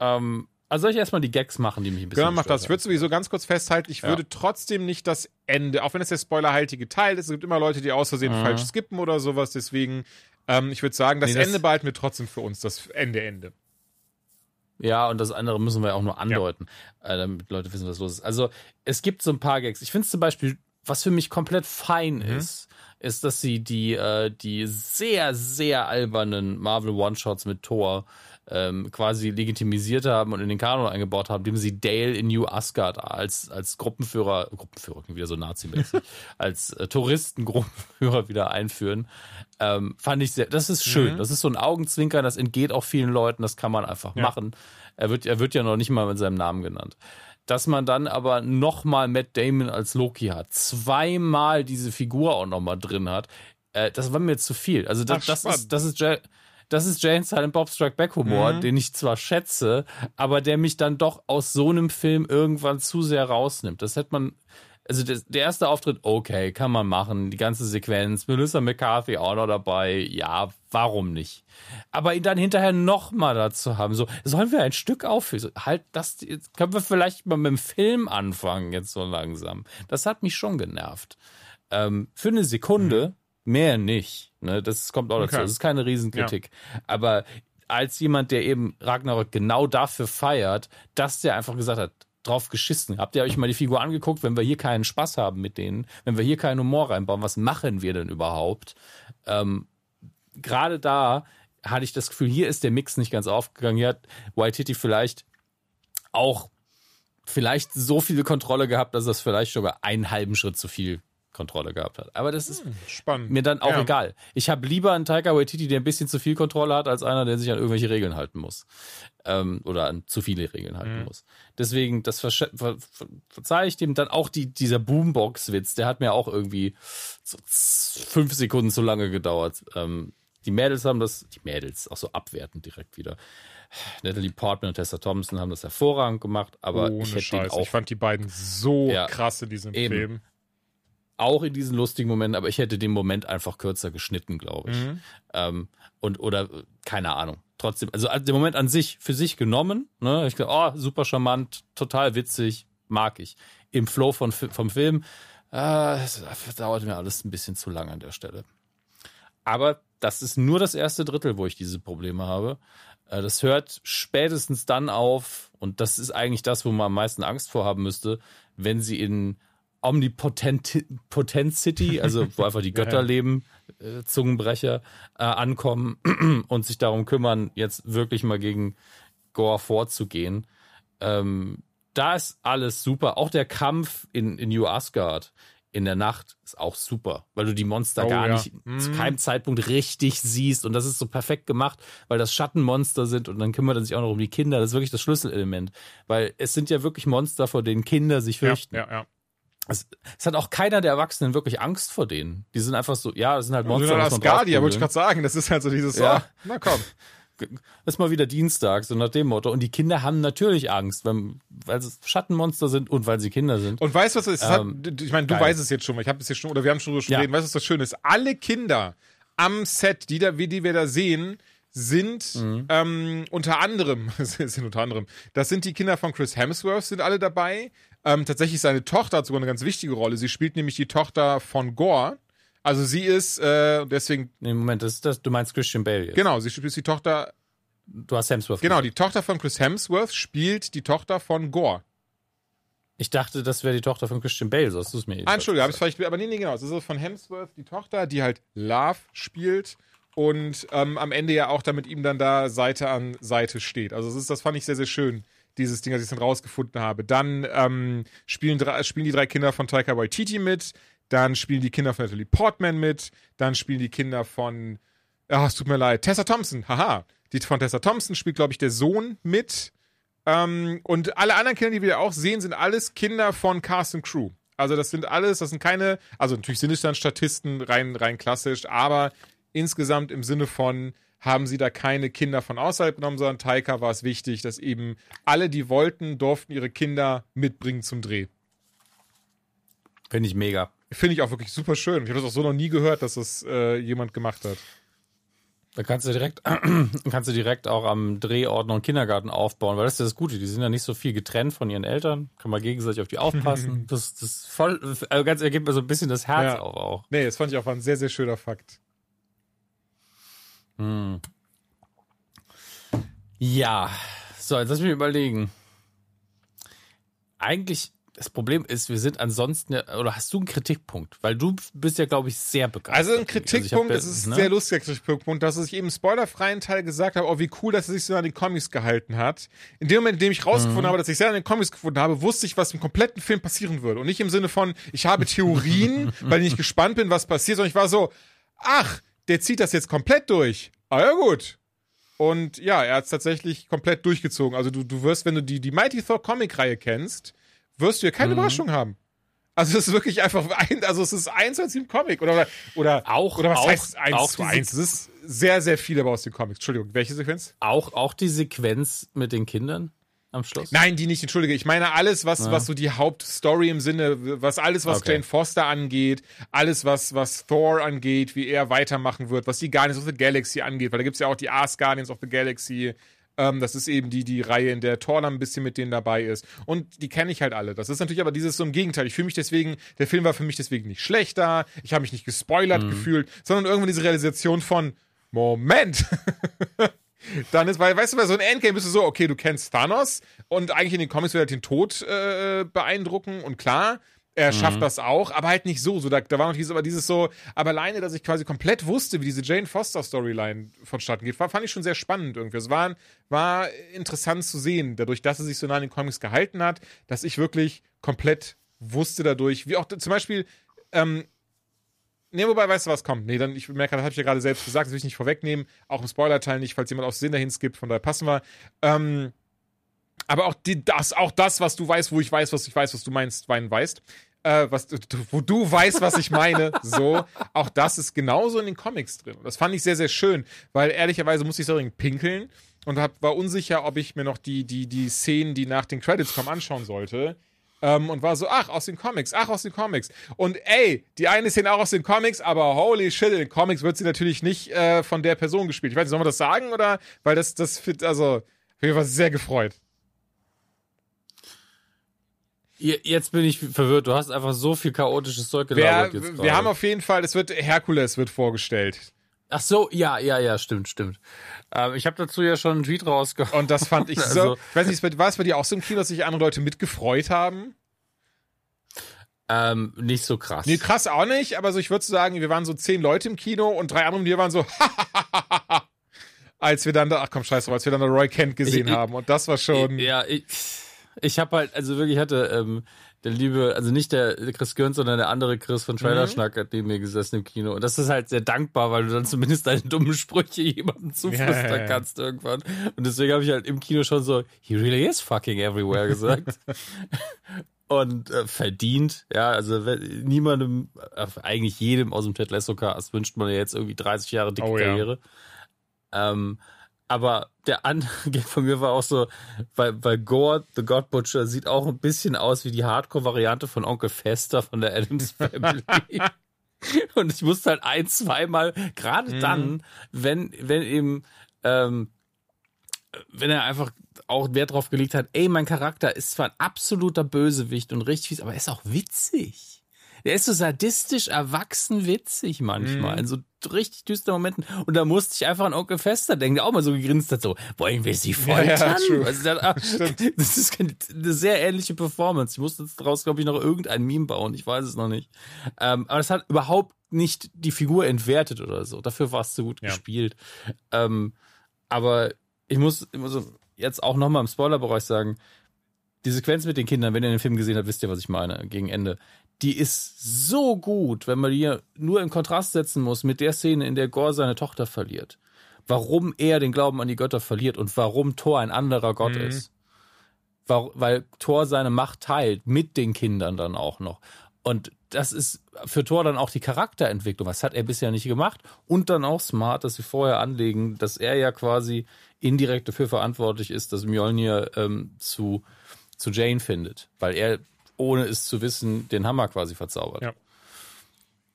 ähm, also soll ich erstmal die Gags machen, die mich ein bisschen Genau, mach das. Ich würde sowieso ganz kurz festhalten, ich Ja. würde trotzdem nicht das Ende, auch wenn es der spoilerhaltige Teil ist, es gibt immer Leute, die aus Versehen Mhm. falsch skippen oder sowas, deswegen, ähm, ich würde sagen, das, Nee, das- Ende behalten wir trotzdem für uns, das Ende, Ende. Ja, und das andere müssen wir auch nur andeuten, äh, damit Leute wissen, was los ist. Also es gibt so ein paar Gags. Ich finde zum Beispiel, was für mich komplett fein Mhm. ist, ist, dass sie die, äh, die sehr, sehr albernen Marvel One-Shots mit Thor ähm, quasi legitimisiert haben und in den Kanon eingebaut haben, indem sie Dale in New Asgard als, als Gruppenführer, Gruppenführer, klingt wieder so nazimäßig, [laughs] als äh, Touristengruppenführer wieder einführen. Ähm, fand ich sehr, das ist schön. Mhm. Das ist so ein Augenzwinkern, das entgeht auch vielen Leuten, das kann man einfach Ja. machen. Er wird, er wird ja noch nicht mal mit seinem Namen genannt. Dass man dann aber nochmal Matt Damon als Loki hat, zweimal diese Figur auch nochmal drin hat, äh, das war mir zu viel. Also das, Ach, das ist, das ist, Ja- das ist Jane Silent Bob Strike Back Humor, Mhm. den ich zwar schätze, aber der mich dann doch aus so einem Film irgendwann zu sehr rausnimmt. Das hätte man, also der, der erste Auftritt, okay, kann man machen, die ganze Sequenz, Melissa McCarthy auch noch dabei, ja, warum nicht? Aber ihn dann hinterher nochmal dazu haben, so, sollen wir ein Stück aufführen? So, halt, das, jetzt können wir vielleicht mal mit dem Film anfangen, jetzt so langsam. Das hat mich schon genervt. Ähm, für eine Sekunde, mehr nicht. Ne? Das kommt auch dazu. Okay. Das ist keine Riesenkritik. Aber als jemand, der eben Ragnarok genau dafür feiert, dass der einfach gesagt hat, drauf geschissen. Habt ihr euch mal die Figur angeguckt, wenn wir hier keinen Spaß haben mit denen, wenn wir hier keinen Humor reinbauen, was machen wir denn überhaupt? Ähm, Gerade da hatte ich das Gefühl, hier ist der Mix nicht ganz aufgegangen. Hier hat Waititi vielleicht auch vielleicht so viel Kontrolle gehabt, dass es vielleicht sogar einen halben Schritt zu viel Kontrolle gehabt hat. Aber das ist Spannend. mir dann auch Ja. egal. Ich habe lieber einen Taika Waititi, der ein bisschen zu viel Kontrolle hat, als einer, der sich an irgendwelche Regeln halten muss. Ähm, oder an zu viele Regeln halten Mhm. muss. Deswegen, das ver ver ver verzeihe ich dem. Dann auch die, dieser Boombox-Witz, der hat mir auch irgendwie so fünf Sekunden zu lange gedauert. Ähm, die Mädels haben das, die Mädels, auch so abwertend direkt wieder. Natalie Portman und Tessa Thompson haben das hervorragend gemacht, aber Ohne ich hätte Scheiß. auch Ich fand die beiden so Ja. krass in diesem Eben. Film. Auch in diesen lustigen Momenten, aber ich hätte den Moment einfach kürzer geschnitten, glaube ich. Mhm. Ähm, und oder keine Ahnung. Trotzdem, also der Moment an sich für sich genommen, ne? Ich glaube, oh, super charmant, total witzig, mag ich. Im Flow von, vom Film, äh, das dauert mir alles ein bisschen zu lang an der Stelle. Aber das ist nur das erste Drittel, wo ich diese Probleme habe. Äh, Das hört spätestens dann auf, und das ist eigentlich das, wo man am meisten Angst vorhaben müsste, wenn sie in Omnipotent Potent City, also wo einfach die [laughs] Götter Ja. leben, äh, Zungenbrecher, äh, ankommen [clears throat] und sich darum kümmern, jetzt wirklich mal gegen Gore vorzugehen. Ähm, da ist alles super. Auch der Kampf in, in New Asgard in der Nacht ist auch super, weil du die Monster Oh, gar ja. nicht Mhm. zu keinem Zeitpunkt richtig siehst. Und das ist so perfekt gemacht, weil das Schattenmonster sind und dann kümmert er sich auch noch um die Kinder. Das ist wirklich das Schlüsselelement. Weil es sind ja wirklich Monster, vor denen Kinder sich Ja, fürchten. ja, ja. Es, es hat auch keiner der Erwachsenen wirklich Angst vor denen. Die sind einfach so, ja, das sind halt Monster. man Asgardia, wollte ich gerade sagen. Das ist halt so dieses, Ja. oh, na komm. ist mal wieder Dienstag, so nach dem Motto. Und die Kinder haben natürlich Angst, weil, weil es Schattenmonster sind und weil sie Kinder sind. Und weißt du, was es ist? Ähm, ich meine, du geil. weißt es jetzt schon. Ich habe es jetzt schon, oder wir haben schon drüber Ja. gesprochen. Weißt du, was das Schöne ist? Alle Kinder am Set, die, da, die wir da sehen, sind Mhm. ähm, unter anderem, [laughs] sind unter anderem, das sind die Kinder von Chris Hemsworth, sind alle dabei. Ähm, tatsächlich seine Tochter hat sogar eine ganz wichtige Rolle. Sie spielt nämlich die Tochter von Gore. Also sie ist, äh, deswegen, Nee, Moment, das ist das, du meinst Christian Bale jetzt. genau, sie spielt die Tochter, Du hast Hemsworth. genau, gesagt. die Tochter von Chris Hemsworth spielt die Tochter von Gore. Ich dachte, das wäre die Tochter von Christian Bale, so hast du es mir Ah, Entschuldigung, habe ich vielleicht, aber nee, nee, genau. Es ist von Hemsworth die Tochter, die halt Love spielt und ähm, am Ende ja auch da mit ihm dann da Seite an Seite steht. Also das, ist, das fand ich sehr, sehr schön, dieses Ding, als ich dann rausgefunden habe. Dann ähm, spielen, spielen die drei Kinder von Taika Waititi mit, dann spielen die Kinder von Natalie Portman mit, dann spielen die Kinder von, ah, es tut mir leid, Tessa Thompson, haha. Die von Tessa Thompson spielt, glaube ich, der Sohn mit. Ähm, und alle anderen Kinder, die wir auch sehen, sind alles Kinder von Cast and Crew. Also das sind alles, das sind keine, also natürlich sind es dann Statisten, rein, rein klassisch, aber insgesamt im Sinne von, haben sie da keine Kinder von außerhalb genommen, sondern Taika war es wichtig, dass eben alle, die wollten, durften ihre Kinder mitbringen zum Dreh. Finde ich mega. Finde ich auch wirklich super schön. Ich habe das auch so noch nie gehört, dass das äh, jemand gemacht hat. Da kannst du direkt, [clears throat] kannst du direkt auch am Drehort noch einen Kindergarten aufbauen, weil das ist das Gute. Die sind ja nicht so viel getrennt von ihren Eltern. Kann man gegenseitig auf die aufpassen. [laughs] das, das ist voll, also ganz ergibt mir so ein bisschen das Herz Ja. auf auch. Nee, das fand ich auch ein sehr, sehr schöner Fakt. Ja. So, jetzt lass mich überlegen. Eigentlich, das Problem ist, wir sind ansonsten, ja- oder hast du einen Kritikpunkt? Weil du bist ja, glaube ich, sehr begeistert. Also ein Kritikpunkt, ja- das ist ein ne? sehr lustiger Kritikpunkt, dass ich eben im spoilerfreien Teil gesagt habe, oh wie cool, dass er sich so an den Comics gehalten hat. In dem Moment, in dem ich rausgefunden Mhm. habe, dass ich sehr an den Comics gefunden habe, wusste ich, was im kompletten Film passieren würde. Und nicht im Sinne von, ich habe Theorien, [laughs] weil ich nicht gespannt bin, was passiert, sondern ich war so, ach, der zieht das jetzt komplett durch. Ah ja gut. Und ja, er hat es tatsächlich komplett durchgezogen. Also du, du wirst, wenn du die, die Mighty Thor Comic-Reihe kennst, wirst du ja Mhm. keine Überraschung haben. Also es ist wirklich einfach ein, also es ist eins als im Comic oder oder Auch- oder was auch- heißt eins auch zu eins? Es ist sehr sehr viel aber aus den Comics. Entschuldigung, welche Sequenz? Auch, auch die Sequenz mit den Kindern am Schluss? Nein, die nicht. Entschuldige. Ich meine alles, was was so die Hauptstory im Sinne, was alles was Okay. Jane Foster angeht, alles was was Thor angeht, wie er weitermachen wird, was die Guardians of the Galaxy angeht, weil da gibt's ja auch die Ars Guardians of the Galaxy. Ähm, das ist eben die, die Reihe, in der Thor dann ein bisschen mit denen dabei ist. Und die kenne ich halt alle. Das ist natürlich aber dieses so im Gegenteil. Ich fühle mich deswegen, der Film war für mich deswegen nicht schlechter. Ich habe mich nicht gespoilert gefühlt, sondern irgendwann diese Realisation von, Moment. [laughs] Dann ist, weil, weißt du, bei so einem Endgame bist du so, okay, du kennst Thanos und eigentlich in den Comics wird er den Tod äh, beeindrucken und klar, er schafft das auch, aber halt nicht so. so da, da war noch dieses, aber dieses so, aber alleine, dass ich quasi komplett wusste, wie diese Jane Foster Storyline vonstatten geht, war, fand ich schon sehr spannend irgendwie. Es war, war interessant zu sehen, dadurch, dass er sich so nah an den Comics gehalten hat, dass ich wirklich komplett wusste dadurch, wie auch zum Beispiel, ähm, Nee, wobei, weißt du, was kommt? Nee, dann, ich merke, das habe ich ja gerade selbst gesagt, das will ich nicht vorwegnehmen. Auch im Spoiler-Teil nicht, falls jemand aus Sinn dahin skippt, von daher passen wir. Ähm, aber auch, die, das, auch das, was du weißt, wo ich weiß, was ich weiß, was du meinst, Wein weißt, äh, was, du- wo du weißt, was ich meine, so, auch das ist genauso in den Comics drin. Das fand ich sehr, sehr schön, weil ehrlicherweise musste ich so dringend pinkeln und hab, war unsicher, ob ich mir noch die, die, die Szenen, die nach den Credits kommen, anschauen sollte. Ähm, und war so, ach, aus den Comics, ach, aus den Comics. Und ey, die eine Szene auch aus den Comics, aber holy shit, in den Comics wird sie natürlich nicht äh, von der Person gespielt. Ich weiß nicht, sollen wir das sagen oder? Weil das, das fit, also, ich war sehr gefreut. Je- Jetzt bin ich verwirrt. Du hast einfach so viel chaotisches Zeug Wir, gelabert jetzt wir haben auf jeden Fall, es wird, Herkules wird vorgestellt. Ach so, ja, ja, ja, stimmt, stimmt. Ähm, ich habe dazu ja schon einen Tweet rausgehauen. Und das fand ich [laughs] so, Also- ich weiß nicht, war es bei dir auch so im Kino, dass sich andere Leute mitgefreut haben? Ähm, nicht so krass. Nee, krass auch nicht, aber so, ich würde sagen, wir waren so zehn Leute im Kino und drei andere die waren so, [laughs] als wir dann da, ach komm, scheiß drauf, als wir dann da Roy Kent gesehen ich- haben. Und das war schon, Ja, ich, ich habe halt, also wirklich hatte ähm, der liebe, also nicht der Chris Gürns, sondern der andere Chris von Trailerschnack hat neben mir gesessen im Kino. Und das ist halt sehr dankbar, weil du dann zumindest deine dummen Sprüche [laughs] jemandem zuflüstern Ja, ja, ja. kannst irgendwann. Und deswegen habe ich halt im Kino schon so, he really is fucking everywhere gesagt. [laughs] Und äh, verdient, ja, also niemandem, äh, eigentlich jedem aus dem Ted Lasso Cast wünscht man ja jetzt irgendwie 30 Jahre dicke Oh ja. Karriere. Ähm, aber der andere [laughs] von mir war auch so, weil, weil Gore, The God Butcher, sieht auch ein bisschen aus wie die Hardcore-Variante von Onkel Fester von der Adams Family. [laughs] Und ich musste halt ein, zweimal, gerade Mhm. dann, wenn, wenn eben, ähm, wenn er einfach auch Wert drauf gelegt hat, ey, mein Charakter ist zwar ein absoluter Bösewicht und richtig fies, aber er ist auch witzig. Der ist so sadistisch, erwachsen, witzig manchmal. In so richtig düsteren Momenten. Und da musste ich einfach an Onkel Fester denken, der auch mal so gegrinst hat, so, wollen wir sie Ja, ja, foltern? true. also, der, [laughs] das ist eine sehr ähnliche Performance. Ich musste jetzt daraus, glaube ich, noch irgendein Meme bauen. Ich weiß es noch nicht. Ähm, aber es hat überhaupt nicht die Figur entwertet oder so. Dafür war es so gut Ja. gespielt. Ähm, aber ich muss, ich muss jetzt auch nochmal im Spoilerbereich sagen, die Sequenz mit den Kindern, wenn ihr den Film gesehen habt, wisst ihr, was ich meine, gegen Ende. Die ist so gut, wenn man die hier nur in Kontrast setzen muss mit der Szene, in der Gore seine Tochter verliert. Warum er den Glauben an die Götter verliert und warum Thor ein anderer Gott Mhm. ist. Weil, weil Thor seine Macht teilt, mit den Kindern dann auch noch. Und das ist für Thor dann auch die Charakterentwicklung. Das hat er bisher nicht gemacht. Und dann auch smart, dass sie vorher anlegen, dass er ja quasi indirekt dafür verantwortlich ist, dass Mjolnir ähm, zu, zu Jane findet. Weil er ohne es zu wissen, den Hammer quasi verzaubert. Ja.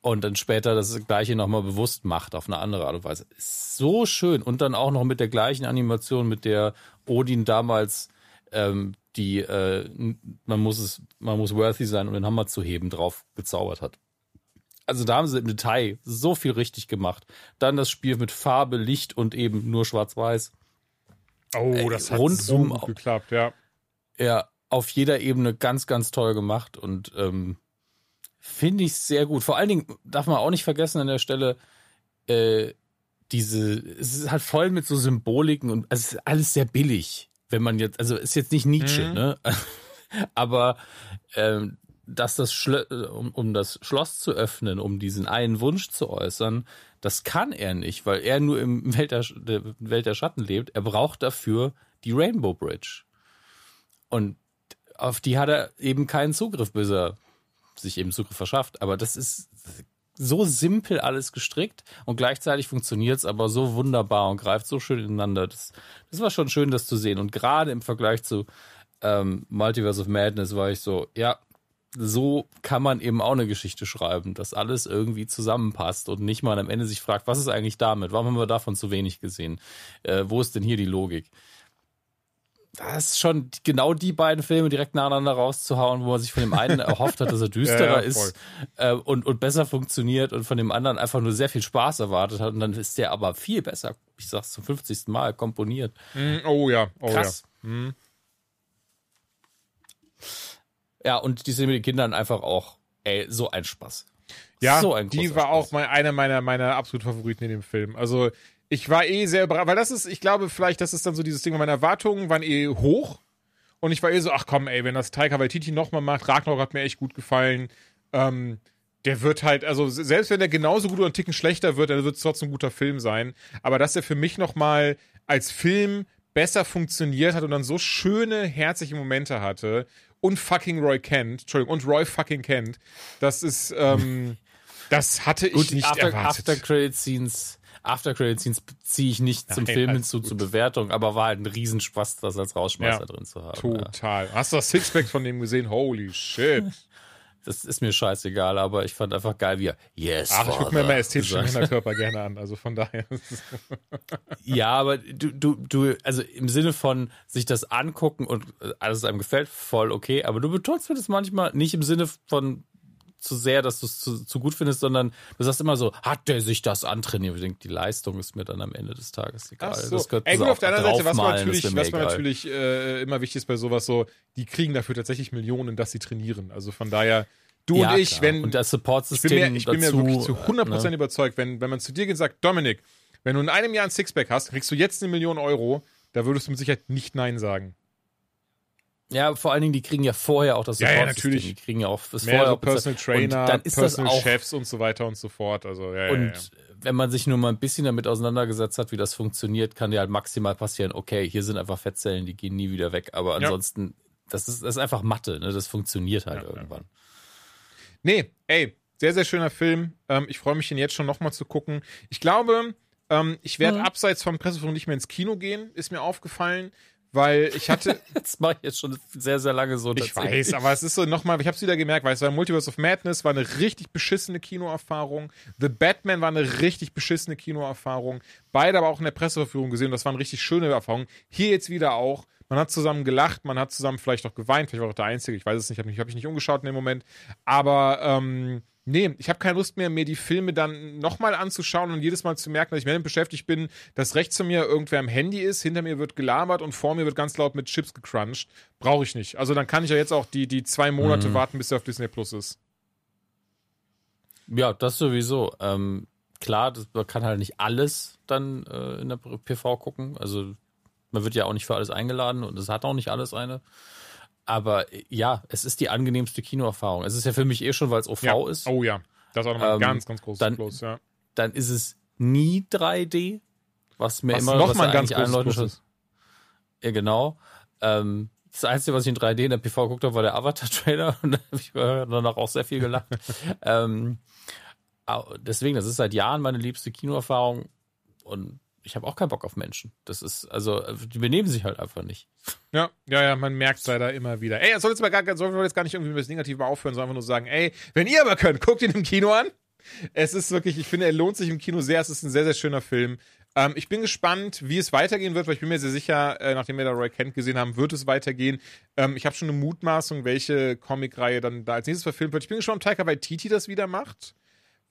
Und dann später das Gleiche nochmal bewusst macht auf eine andere Art und Weise. Ist so schön. Und dann auch noch mit der gleichen Animation, mit der Odin damals ähm, die, äh, man muss es, man muss worthy sein, um den Hammer zu heben, drauf gezaubert hat. Also da haben sie im Detail so viel richtig gemacht. Dann das Spiel mit Farbe, Licht und eben nur Schwarz-Weiß. Oh, das hat rundum so gut geklappt, ja. Ja, auf jeder Ebene ganz, ganz toll gemacht und ähm, finde ich sehr gut. Vor allen Dingen darf man auch nicht vergessen an der Stelle, äh, diese, es ist halt voll mit so Symboliken und also es ist alles sehr billig, wenn man jetzt, also ist jetzt nicht Nietzsche, Mhm. ne? [laughs] Aber ähm, dass das Schlö um, um das Schloss zu öffnen, um diesen einen Wunsch zu äußern, das kann er nicht, weil er nur im Welt der, der Welt der Schatten lebt. Er braucht dafür die Rainbow Bridge. Und auf die hat er eben keinen Zugriff, bis er sich eben Zugriff verschafft. Aber das ist so simpel alles gestrickt und gleichzeitig funktioniert es aber so wunderbar und greift so schön ineinander. Das, das war schon schön, das zu sehen. Und gerade im Vergleich zu ähm, Multiverse of Madness war ich so, ja, so kann man eben auch eine Geschichte schreiben, dass alles irgendwie zusammenpasst und nicht mal am Ende sich fragt, was ist eigentlich damit? Warum haben wir davon zu wenig gesehen? Äh, wo ist denn hier die Logik? Das ist schon genau die beiden Filme direkt nacheinander rauszuhauen, wo man sich von dem einen [laughs] erhofft hat, dass er düsterer Ja, ja, ist äh, und, und besser funktioniert und von dem anderen einfach nur sehr viel Spaß erwartet hat. Und dann ist der aber viel besser, ich sag's zum 50. Mal, komponiert. Mm, Oh ja, oh Krass. ja. Mhm. Ja, und die sind mit den Kindern einfach auch, ey, so ein Spaß. Ja, so ein die war auch mal einer meiner, meiner absoluten Favoriten in dem Film. Also ich war eh sehr überrascht, weil das ist, ich glaube vielleicht, das ist dann so dieses Ding, meine Erwartungen waren eh hoch. Und ich war eh so, ach komm ey, wenn das Taika Waititi nochmal macht, Ragnarok hat mir echt gut gefallen, ähm, der wird halt, also selbst wenn der genauso gut oder einen Ticken schlechter wird, dann wird es trotzdem ein guter Film sein, aber dass er für mich nochmal als Film besser funktioniert hat und dann so schöne, herzliche Momente hatte und fucking Roy Kent, Entschuldigung, und Roy fucking Kent, das ist, ähm, [laughs] das hatte ich Gut, nicht After, erwartet. After Credit Scenes, After Credit Scenes ziehe ich nicht zum Nein, Film alles hinzu zur Bewertung, aber war halt ein Riesenspaß, das als Rausschmeißer Ja, drin zu haben. Ja. Total. Hast du das Sixpack von dem gesehen? Holy shit. [laughs] Das ist mir scheißegal, aber ich fand einfach geil, wie er Yes. Ach, ich gucke mir immer ästhetische. Männerkörper gerne an. Also von daher. [laughs] Ja, aber du, du, du, also im Sinne von sich das angucken und äh, alles einem gefällt, voll okay, aber du betonst mir das manchmal nicht im Sinne von zu sehr, dass du es zu, zu gut findest, sondern du sagst immer so, hat der sich das antrainiert? Ich denke, die Leistung ist mir dann am Ende des Tages egal. Ach so. Das Ey, gut, auf der anderen Seite, was man natürlich, was man natürlich äh, immer wichtig ist bei sowas so, die kriegen dafür tatsächlich Millionen, dass sie trainieren. Also von daher, du ja, und ich, klar. wenn. und das ich bin Support-System mir, ich bin mir dazu, wirklich zu 100% ne? überzeugt, wenn, wenn man zu dir geht und sagt, Dominik, wenn du in einem Jahr ein Sixpack hast, kriegst du jetzt eine Million Euro, da würdest du mit Sicherheit nicht Nein sagen. Ja, vor allen Dingen, die kriegen ja vorher auch das Ja, ja, Support-System. natürlich. Die kriegen ja auch das vorher Mehrere auch bezahlt. Personal Trainer, dann ist das Personal auch Chefs und so weiter und so fort. Also, ja, ja, Und ja, ja. wenn man sich nur mal ein bisschen damit auseinandergesetzt hat, wie das funktioniert, kann dir halt maximal passieren, okay, hier sind einfach Fettzellen, die gehen nie wieder weg. Aber ansonsten, das, ist, das ist einfach Mathe, ne? Das funktioniert halt Ja, ja. irgendwann. Nee, ey, sehr, sehr schöner Film. Ähm, ich freue mich, den jetzt schon nochmal zu gucken. Ich glaube, ähm, ich werde Mhm. abseits vom Presseforum nicht mehr ins Kino gehen, ist mir aufgefallen, weil ich hatte, [laughs] Das mache ich jetzt schon sehr, sehr lange so. ich weiß, aber es ist so nochmal, ich habe es wieder gemerkt, weil es war Multiverse of Madness, war eine richtig beschissene Kinoerfahrung. The Batman war eine richtig beschissene Kinoerfahrung. Beide aber auch in der Presseverführung gesehen, das waren richtig schöne Erfahrungen. Hier jetzt wieder auch. Man hat zusammen gelacht, man hat zusammen vielleicht auch geweint, vielleicht war ich auch der Einzige, ich weiß es nicht, habe mich, hab mich nicht umgeschaut in dem Moment. Aber ähm, nee, ich habe keine Lust mehr, mir die Filme dann nochmal anzuschauen und jedes Mal zu merken, dass ich damit beschäftigt bin, dass rechts von mir irgendwer am Handy ist, hinter mir wird gelabert und vor mir wird ganz laut mit Chips gecrunched. Brauche ich nicht. Also dann kann ich ja jetzt auch die, die zwei Monate Mhm. warten, bis er auf Disney Plus ist. Ja, das sowieso. Ähm, klar, das, man kann halt nicht alles dann äh, in der PV gucken. Also man wird ja auch nicht für alles eingeladen und es hat auch nicht alles eine. Aber äh, ja, es ist die angenehmste Kinoerfahrung. Es ist ja für mich eh schon, weil es OV Ja. ist. Oh ja. Das ist auch nochmal ein Ähm, ganz, ganz großes dann- Plus, ja. Dann ist es nie 3D, was mir Was immer nochmal ein ja ganz eigentlich allen großes Plus ist. Ja, genau. Ähm, das Einzige, was ich in 3D in der PV geguckt habe, war der Avatar-Trailer [laughs] und da habe ich danach auch sehr viel gelacht. [laughs] ähm, deswegen, das ist seit Jahren meine liebste Kinoerfahrung und ich habe auch keinen Bock auf Menschen. Das ist, also, die benehmen sich halt einfach nicht. Ja, ja, ja, man merkt es leider immer wieder. Ey, soll jetzt mal gar, wir jetzt gar nicht irgendwie mit das Negative aufhören, sondern einfach nur sagen, ey, wenn ihr aber könnt, guckt ihn im Kino an. Es ist wirklich, ich finde, er lohnt sich im Kino sehr. Es ist ein sehr, sehr schöner Film. Ähm, ich bin gespannt, wie es weitergehen wird, weil ich bin mir sehr sicher, äh, nachdem wir da Roy Kent gesehen haben, wird es weitergehen. Ähm, ich habe schon eine Mutmaßung, welche Comicreihe dann da als nächstes verfilmt wird. Ich bin gespannt, ob Taika Waititi das wieder macht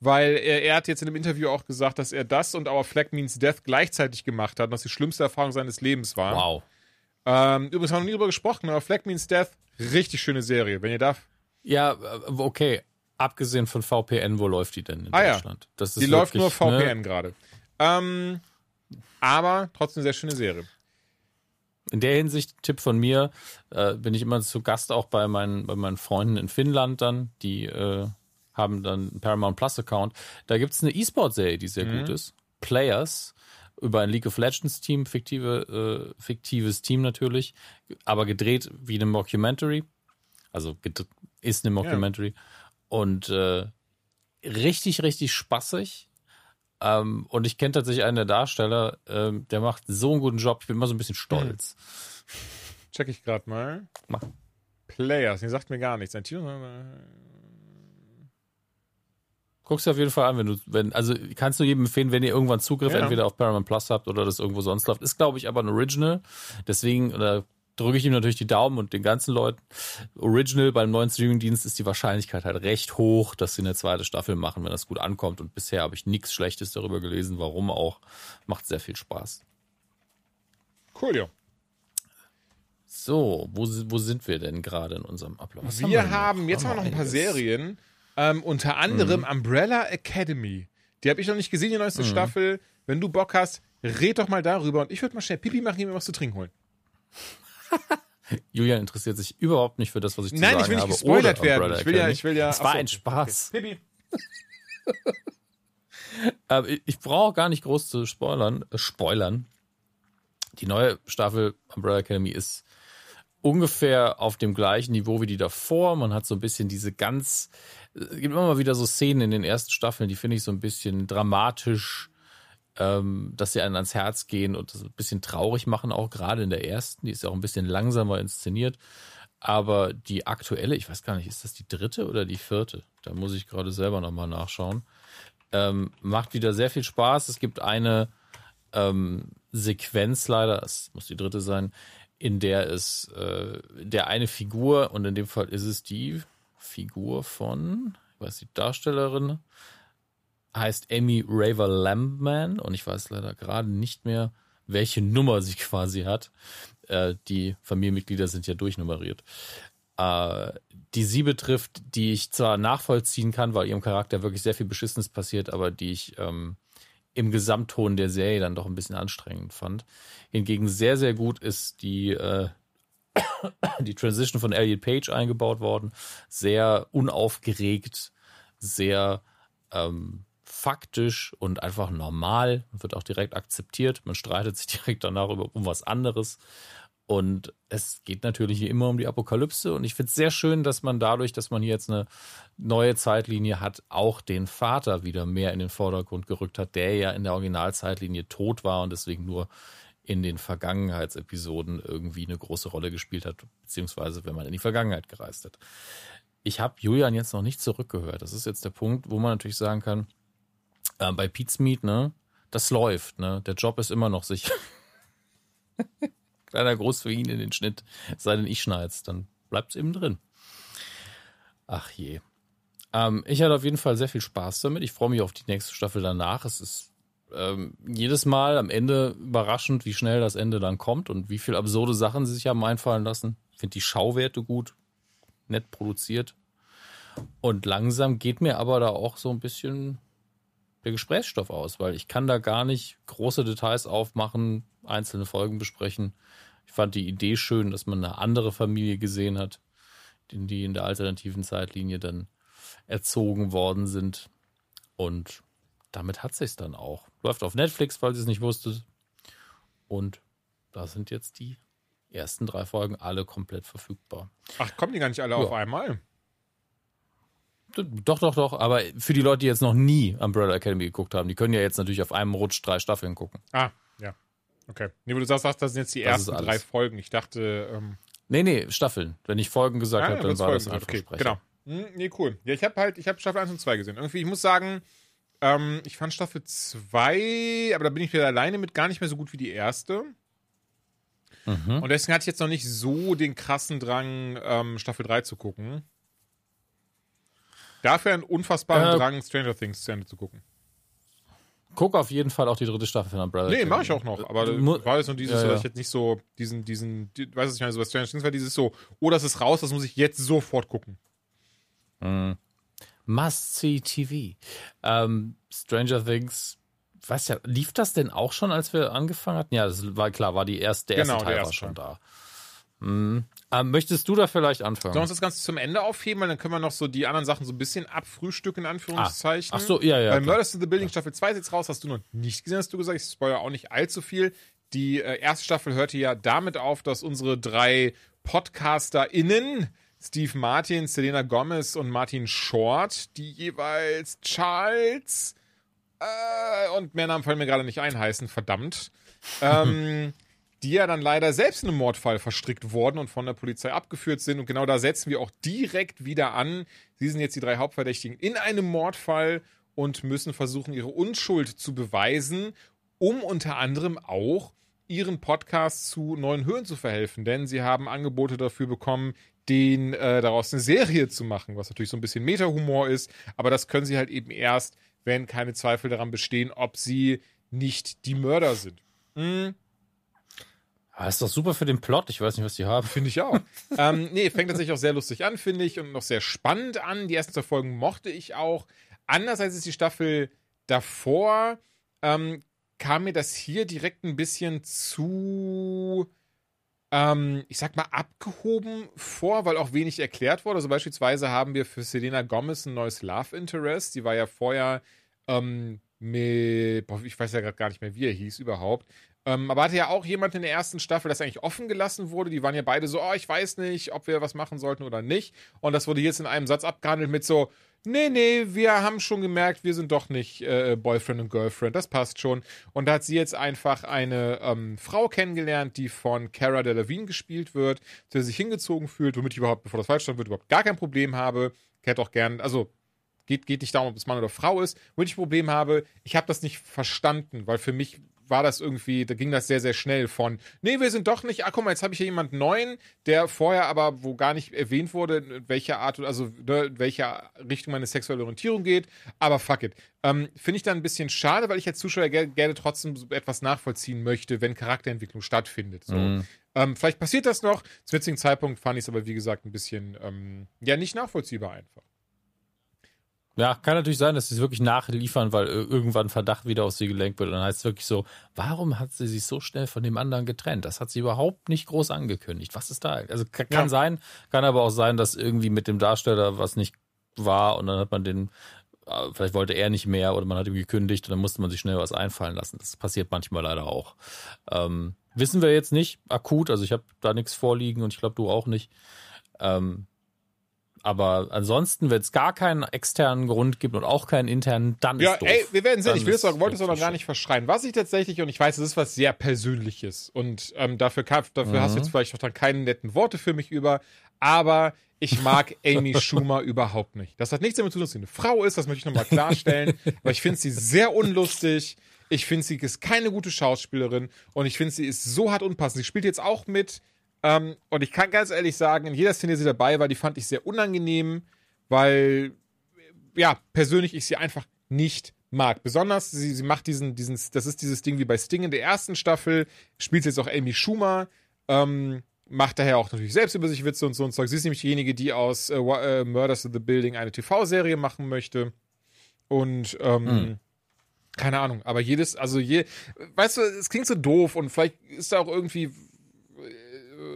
weil er, er, hat jetzt in einem Interview auch gesagt, dass er das und Our Flag Means Death gleichzeitig gemacht hat und das die schlimmste Erfahrung seines Lebens war. Wow. Ähm, übrigens haben wir noch nie drüber gesprochen, aber Flag Means Death, richtig schöne Serie, wenn ihr darf. Ja, äh, okay. Abgesehen von VPN, wo läuft die denn in ah, Deutschland? Ja. Die läuft nur VPN ne? gerade. Ähm, aber trotzdem sehr schöne Serie. In der Hinsicht, Tipp von mir, äh, bin ich immer zu Gast auch bei meinen, bei meinen Freunden in Finnland dann, die äh, haben dann einen Paramount Plus Account. Da gibt es eine E-Sport-Serie, die sehr mhm. gut ist. Players über ein League of Legends Team, fiktive, äh, fiktives Team natürlich, aber gedreht wie eine Mockumentary. Also ist eine Mockumentary. Ja. Und äh, richtig, richtig spaßig. Ähm, und ich kenne tatsächlich einen der Darsteller, ähm, der macht so einen guten Job. Ich bin immer so ein bisschen stolz. Check ich gerade mal. Mach. Players, die sagt mir gar nichts. Ein Team. Guckst du auf jeden Fall an, wenn du, wenn, also kannst du jedem empfehlen, wenn ihr irgendwann Zugriff ja. entweder auf Paramount Plus habt oder das irgendwo sonst läuft. Ist, glaube ich, aber ein Original. Deswegen, oder drücke ich ihm natürlich die Daumen und den ganzen Leuten. Original beim neuen Streamingdienst ist die Wahrscheinlichkeit halt recht hoch, dass sie eine zweite Staffel machen, wenn das gut ankommt. Und bisher habe ich nichts Schlechtes darüber gelesen. Warum auch? Macht sehr viel Spaß. Cool, ja. So, wo, wo sind wir denn gerade in unserem Ablauf? Was wir haben, haben jetzt haben wir noch ein paar Serien. Ähm, unter anderem mhm. Umbrella Academy. Die habe ich noch nicht gesehen, die neueste mhm. Staffel. Wenn du Bock hast, red doch mal darüber und ich würde mal schnell Pipi machen, mir was zu trinken holen. [laughs] Julian interessiert sich überhaupt nicht für das, was ich zu Nein, sagen ich will nicht habe. gespoilert werden. Ich will ja, ich will ja. Es war ein Spaß. Okay. Pipi. Aber [laughs] ich brauche gar nicht groß zu spoilern. Äh, spoilern. Die neue Staffel Umbrella Academy ist ungefähr auf dem gleichen Niveau wie die davor. Man hat so ein bisschen diese ganz, es gibt immer mal wieder so Szenen in den ersten Staffeln, die finde ich so ein bisschen dramatisch, ähm, dass sie einen ans Herz gehen und das ein bisschen traurig machen, auch gerade in der ersten. Die ist ja auch ein bisschen langsamer inszeniert. Aber die aktuelle, ich weiß gar nicht, ist das die dritte oder die vierte? Da muss ich gerade selber nochmal nachschauen. Ähm, macht wieder sehr viel Spaß. Es gibt eine ähm, Sequenz leider, es muss die dritte sein, in der es äh, der eine Figur, und in dem Fall ist es die Figur von, ich weiß die Darstellerin, heißt Amy Raver Lambman und ich weiß leider gerade nicht mehr, welche Nummer sie [laughs] quasi hat. Äh, die Familienmitglieder sind ja durchnummeriert. Äh, die sie betrifft, die ich zwar nachvollziehen kann, weil ihrem Charakter wirklich sehr viel Beschissenes passiert, aber die ich ähm, im Gesamtton der Serie dann doch ein bisschen anstrengend fand. Hingegen sehr, sehr gut ist die, äh, die Transition von Elliot Page eingebaut worden. Sehr unaufgeregt, sehr ähm, faktisch und einfach normal. Wird auch direkt akzeptiert. Man streitet sich [laughs] direkt danach über, um was anderes. Und es geht natürlich wie immer um die Apokalypse. Und ich finde es sehr schön, dass man dadurch, dass man hier jetzt eine neue Zeitlinie hat, auch den Vater wieder mehr in den Vordergrund gerückt hat, der ja in der Originalzeitlinie tot war und deswegen nur in den Vergangenheitsepisoden irgendwie eine große Rolle gespielt hat, beziehungsweise wenn man in die Vergangenheit gereist hat. Ich habe Julian jetzt noch nicht zurückgehört. Das ist jetzt der Punkt, wo man natürlich sagen kann, äh, bei Pete's Meat, ne, das läuft, ne, der Job ist immer noch sicher. [laughs] kleiner Gruß für ihn in den Schnitt. Sei denn, ich schneid's, dann bleibt's eben drin. Ach je. Ähm, ich hatte auf jeden Fall sehr viel Spaß damit. Ich freue mich auf die nächste Staffel danach. Es ist ähm, jedes Mal am Ende überraschend, wie schnell das Ende dann kommt und wie viel absurde Sachen sie sich haben einfallen lassen. Ich finde die Schauwerte gut, nett produziert. Und langsam geht mir aber da auch so ein bisschen der Gesprächsstoff aus, weil ich kann da gar nicht große Details aufmachen, einzelne Folgen besprechen. Ich fand die Idee schön, dass man eine andere Familie gesehen hat, die in der alternativen Zeitlinie dann erzogen worden sind. Und damit hat sich's dann auch. Läuft auf Netflix, falls ihr es nicht wusstet. Und da sind jetzt die ersten drei Folgen alle komplett verfügbar. Ach, kommen die gar nicht alle ja. auf einmal? Doch, doch, doch. Aber für die Leute, die jetzt noch nie Umbrella Academy geguckt haben, die können ja jetzt natürlich auf einem Rutsch drei Staffeln gucken. Ah, Okay. Nee, wo du sagst, das sind jetzt die Das ersten drei Folgen. Ich dachte, ähm, Nee, nee, Staffeln. Wenn ich Folgen gesagt Ja, habe, dann war das Folgen einfach okay, Sprecher. Genau. Hm, nee, cool. Ja, ich habe halt, ich habe Staffel 1 und 2 gesehen. Irgendwie, ich muss sagen, ähm, ich fand Staffel 2, aber da bin ich wieder alleine mit, gar nicht mehr so gut wie die erste. Mhm. Und deswegen hatte ich jetzt noch nicht so den krassen Drang, ähm, Staffel 3 zu gucken. Dafür einen unfassbaren Äh, Drang, Stranger Things zu Ende zu gucken. Guck auf jeden Fall auch die dritte Staffel von Umbrella Nee, mache ich auch noch. Aber Du mu- war jetzt nur dieses, Ja, ja. dass ich jetzt nicht so diesen, diesen, die, weißt du, was ich meine, so bei Stranger Things war dieses so, oh, das ist raus, das muss ich jetzt sofort gucken. Must-see TV. Ähm, Stranger Things, weiß ja, lief das denn auch schon, als wir angefangen hatten? Ja, das war klar, war die erste, der Genau, erste der Teil war erste schon Teil. da. Mhm. Ähm, möchtest du da vielleicht anfangen? Sollen wir uns das Ganze zum Ende aufheben, weil dann können wir noch so die anderen Sachen so ein bisschen abfrühstücken, in Anführungszeichen. Ach so, ja, ja, Weil. Murders in the Building Staffel 2 ist jetzt raus, hast du noch nicht gesehen, hast du gesagt. Ich spoilere auch nicht allzu viel. Die äh, erste Staffel hörte ja damit auf, dass unsere drei PodcasterInnen, Steve Martin, Selena Gomez und Martin Short, die jeweils Charles äh, und mehr Namen fallen mir gerade nicht ein, heißen, verdammt. Ähm, die ja dann leider selbst in einem Mordfall verstrickt worden und von der Polizei abgeführt sind. Und genau da setzen wir auch direkt wieder an. Sie sind jetzt die drei Hauptverdächtigen in einem Mordfall und müssen versuchen, ihre Unschuld zu beweisen, um unter anderem auch ihren Podcast zu neuen Höhen zu verhelfen. Denn sie haben Angebote dafür bekommen, den äh, daraus eine Serie zu machen, was natürlich so ein bisschen Meta-Humor ist. Aber das können sie halt eben erst, wenn keine Zweifel daran bestehen, ob sie nicht die Mörder sind. Hm, Ah, ist doch super für den Plot. Ich weiß nicht, was die haben. Finde ich auch. [laughs] ähm, nee, fängt tatsächlich auch sehr lustig an, finde ich, und noch sehr spannend an. Die ersten zwei Folgen mochte ich auch. Anders als es die Staffel davor, ähm, kam mir das hier direkt ein bisschen zu, ähm, ich sag mal, abgehoben vor, weil auch wenig erklärt wurde. Also beispielsweise haben wir für Selena Gomez ein neues Love Interest. Die war ja vorher ähm, mit, boah, ich weiß ja gerade gar nicht mehr, wie er hieß überhaupt. Ähm, aber hatte ja auch jemand in der ersten Staffel, das eigentlich offen gelassen wurde. Die waren ja beide so, oh, ich weiß nicht, ob wir was machen sollten oder nicht. Und das wurde jetzt in einem Satz abgehandelt mit so, nee, nee, wir haben schon gemerkt, wir sind doch nicht äh, Boyfriend und Girlfriend, das passt schon. Und da hat sie jetzt einfach eine ähm, Frau kennengelernt, die von Cara Delevingne gespielt wird, zu der sich hingezogen fühlt, womit ich überhaupt, bevor das falsch stand wird, überhaupt gar kein Problem habe. Hätte auch gern, also geht, geht nicht darum, ob es Mann oder Frau ist. Wo ich ein Problem habe, ich habe das nicht verstanden, weil für mich war das irgendwie, da ging das sehr, sehr schnell von, nee, wir sind doch nicht, ah, guck mal, jetzt habe ich hier jemanden neuen, der vorher aber, wo gar nicht erwähnt wurde, in welcher Art, also ne, in welcher Richtung meine sexuelle Orientierung geht, aber fuck it. Ähm, Finde ich dann ein bisschen schade, weil ich als Zuschauer ger gerne trotzdem etwas nachvollziehen möchte, wenn Charakterentwicklung stattfindet. So. Mhm. Ähm, vielleicht passiert das noch. Zum jetzigen Zeitpunkt fand ich es aber, wie gesagt, ein bisschen, ähm, ja, nicht nachvollziehbar einfach. Ja, kann natürlich sein, dass sie es wirklich nachliefern, weil ir- irgendwann Verdacht wieder auf sie gelenkt wird. Und dann heißt es wirklich so, warum hat sie sich so schnell von dem anderen getrennt? Das hat sie überhaupt nicht groß angekündigt. Was ist da? Also kann, kann Ja. sein, kann aber auch sein, dass irgendwie mit dem Darsteller was nicht war und dann hat man den, äh, vielleicht wollte er nicht mehr oder man hat ihm gekündigt und dann musste man sich schnell was einfallen lassen. Das passiert manchmal leider auch. Ähm, wissen wir jetzt nicht akut, also ich habe da nichts vorliegen und ich glaube du auch nicht. Ähm, aber ansonsten, wenn es gar keinen externen Grund gibt und auch keinen internen, dann Ja, ist doof. ey, wir werden sehen. Dann Ich will es auch, wollte es auch noch wirklich gar nicht verschreien. Was ich tatsächlich, und ich weiß, es ist was sehr Persönliches und ähm, dafür, kann, dafür hast du Mhm. jetzt vielleicht auch dann keine netten Worte für mich über, aber ich mag [laughs] Amy Schumer überhaupt nicht. Das hat nichts damit zu tun, dass sie eine Frau ist, das möchte ich nochmal klarstellen, [laughs] aber ich finde sie sehr unlustig. Ich finde, sie ist keine gute Schauspielerin und ich finde, sie ist so hart unpassend. Sie spielt jetzt auch mit ähm, und ich kann ganz ehrlich sagen, in jeder Szene, die sie dabei war, die fand ich sehr unangenehm, weil ja, persönlich ich sie einfach nicht mag. Besonders, sie, sie macht diesen, diesen, das ist dieses Ding wie bei Sting in der ersten Staffel, spielt jetzt auch Amy Schumer, ähm, macht daher auch natürlich selbst über sich Witze und so und Zeug. Sie ist nämlich diejenige, die aus äh, äh, Murders in the Building eine TV-Serie machen möchte. Und, ähm, Hm. keine Ahnung, aber jedes, also je, weißt du, es klingt so doof und vielleicht ist da auch irgendwie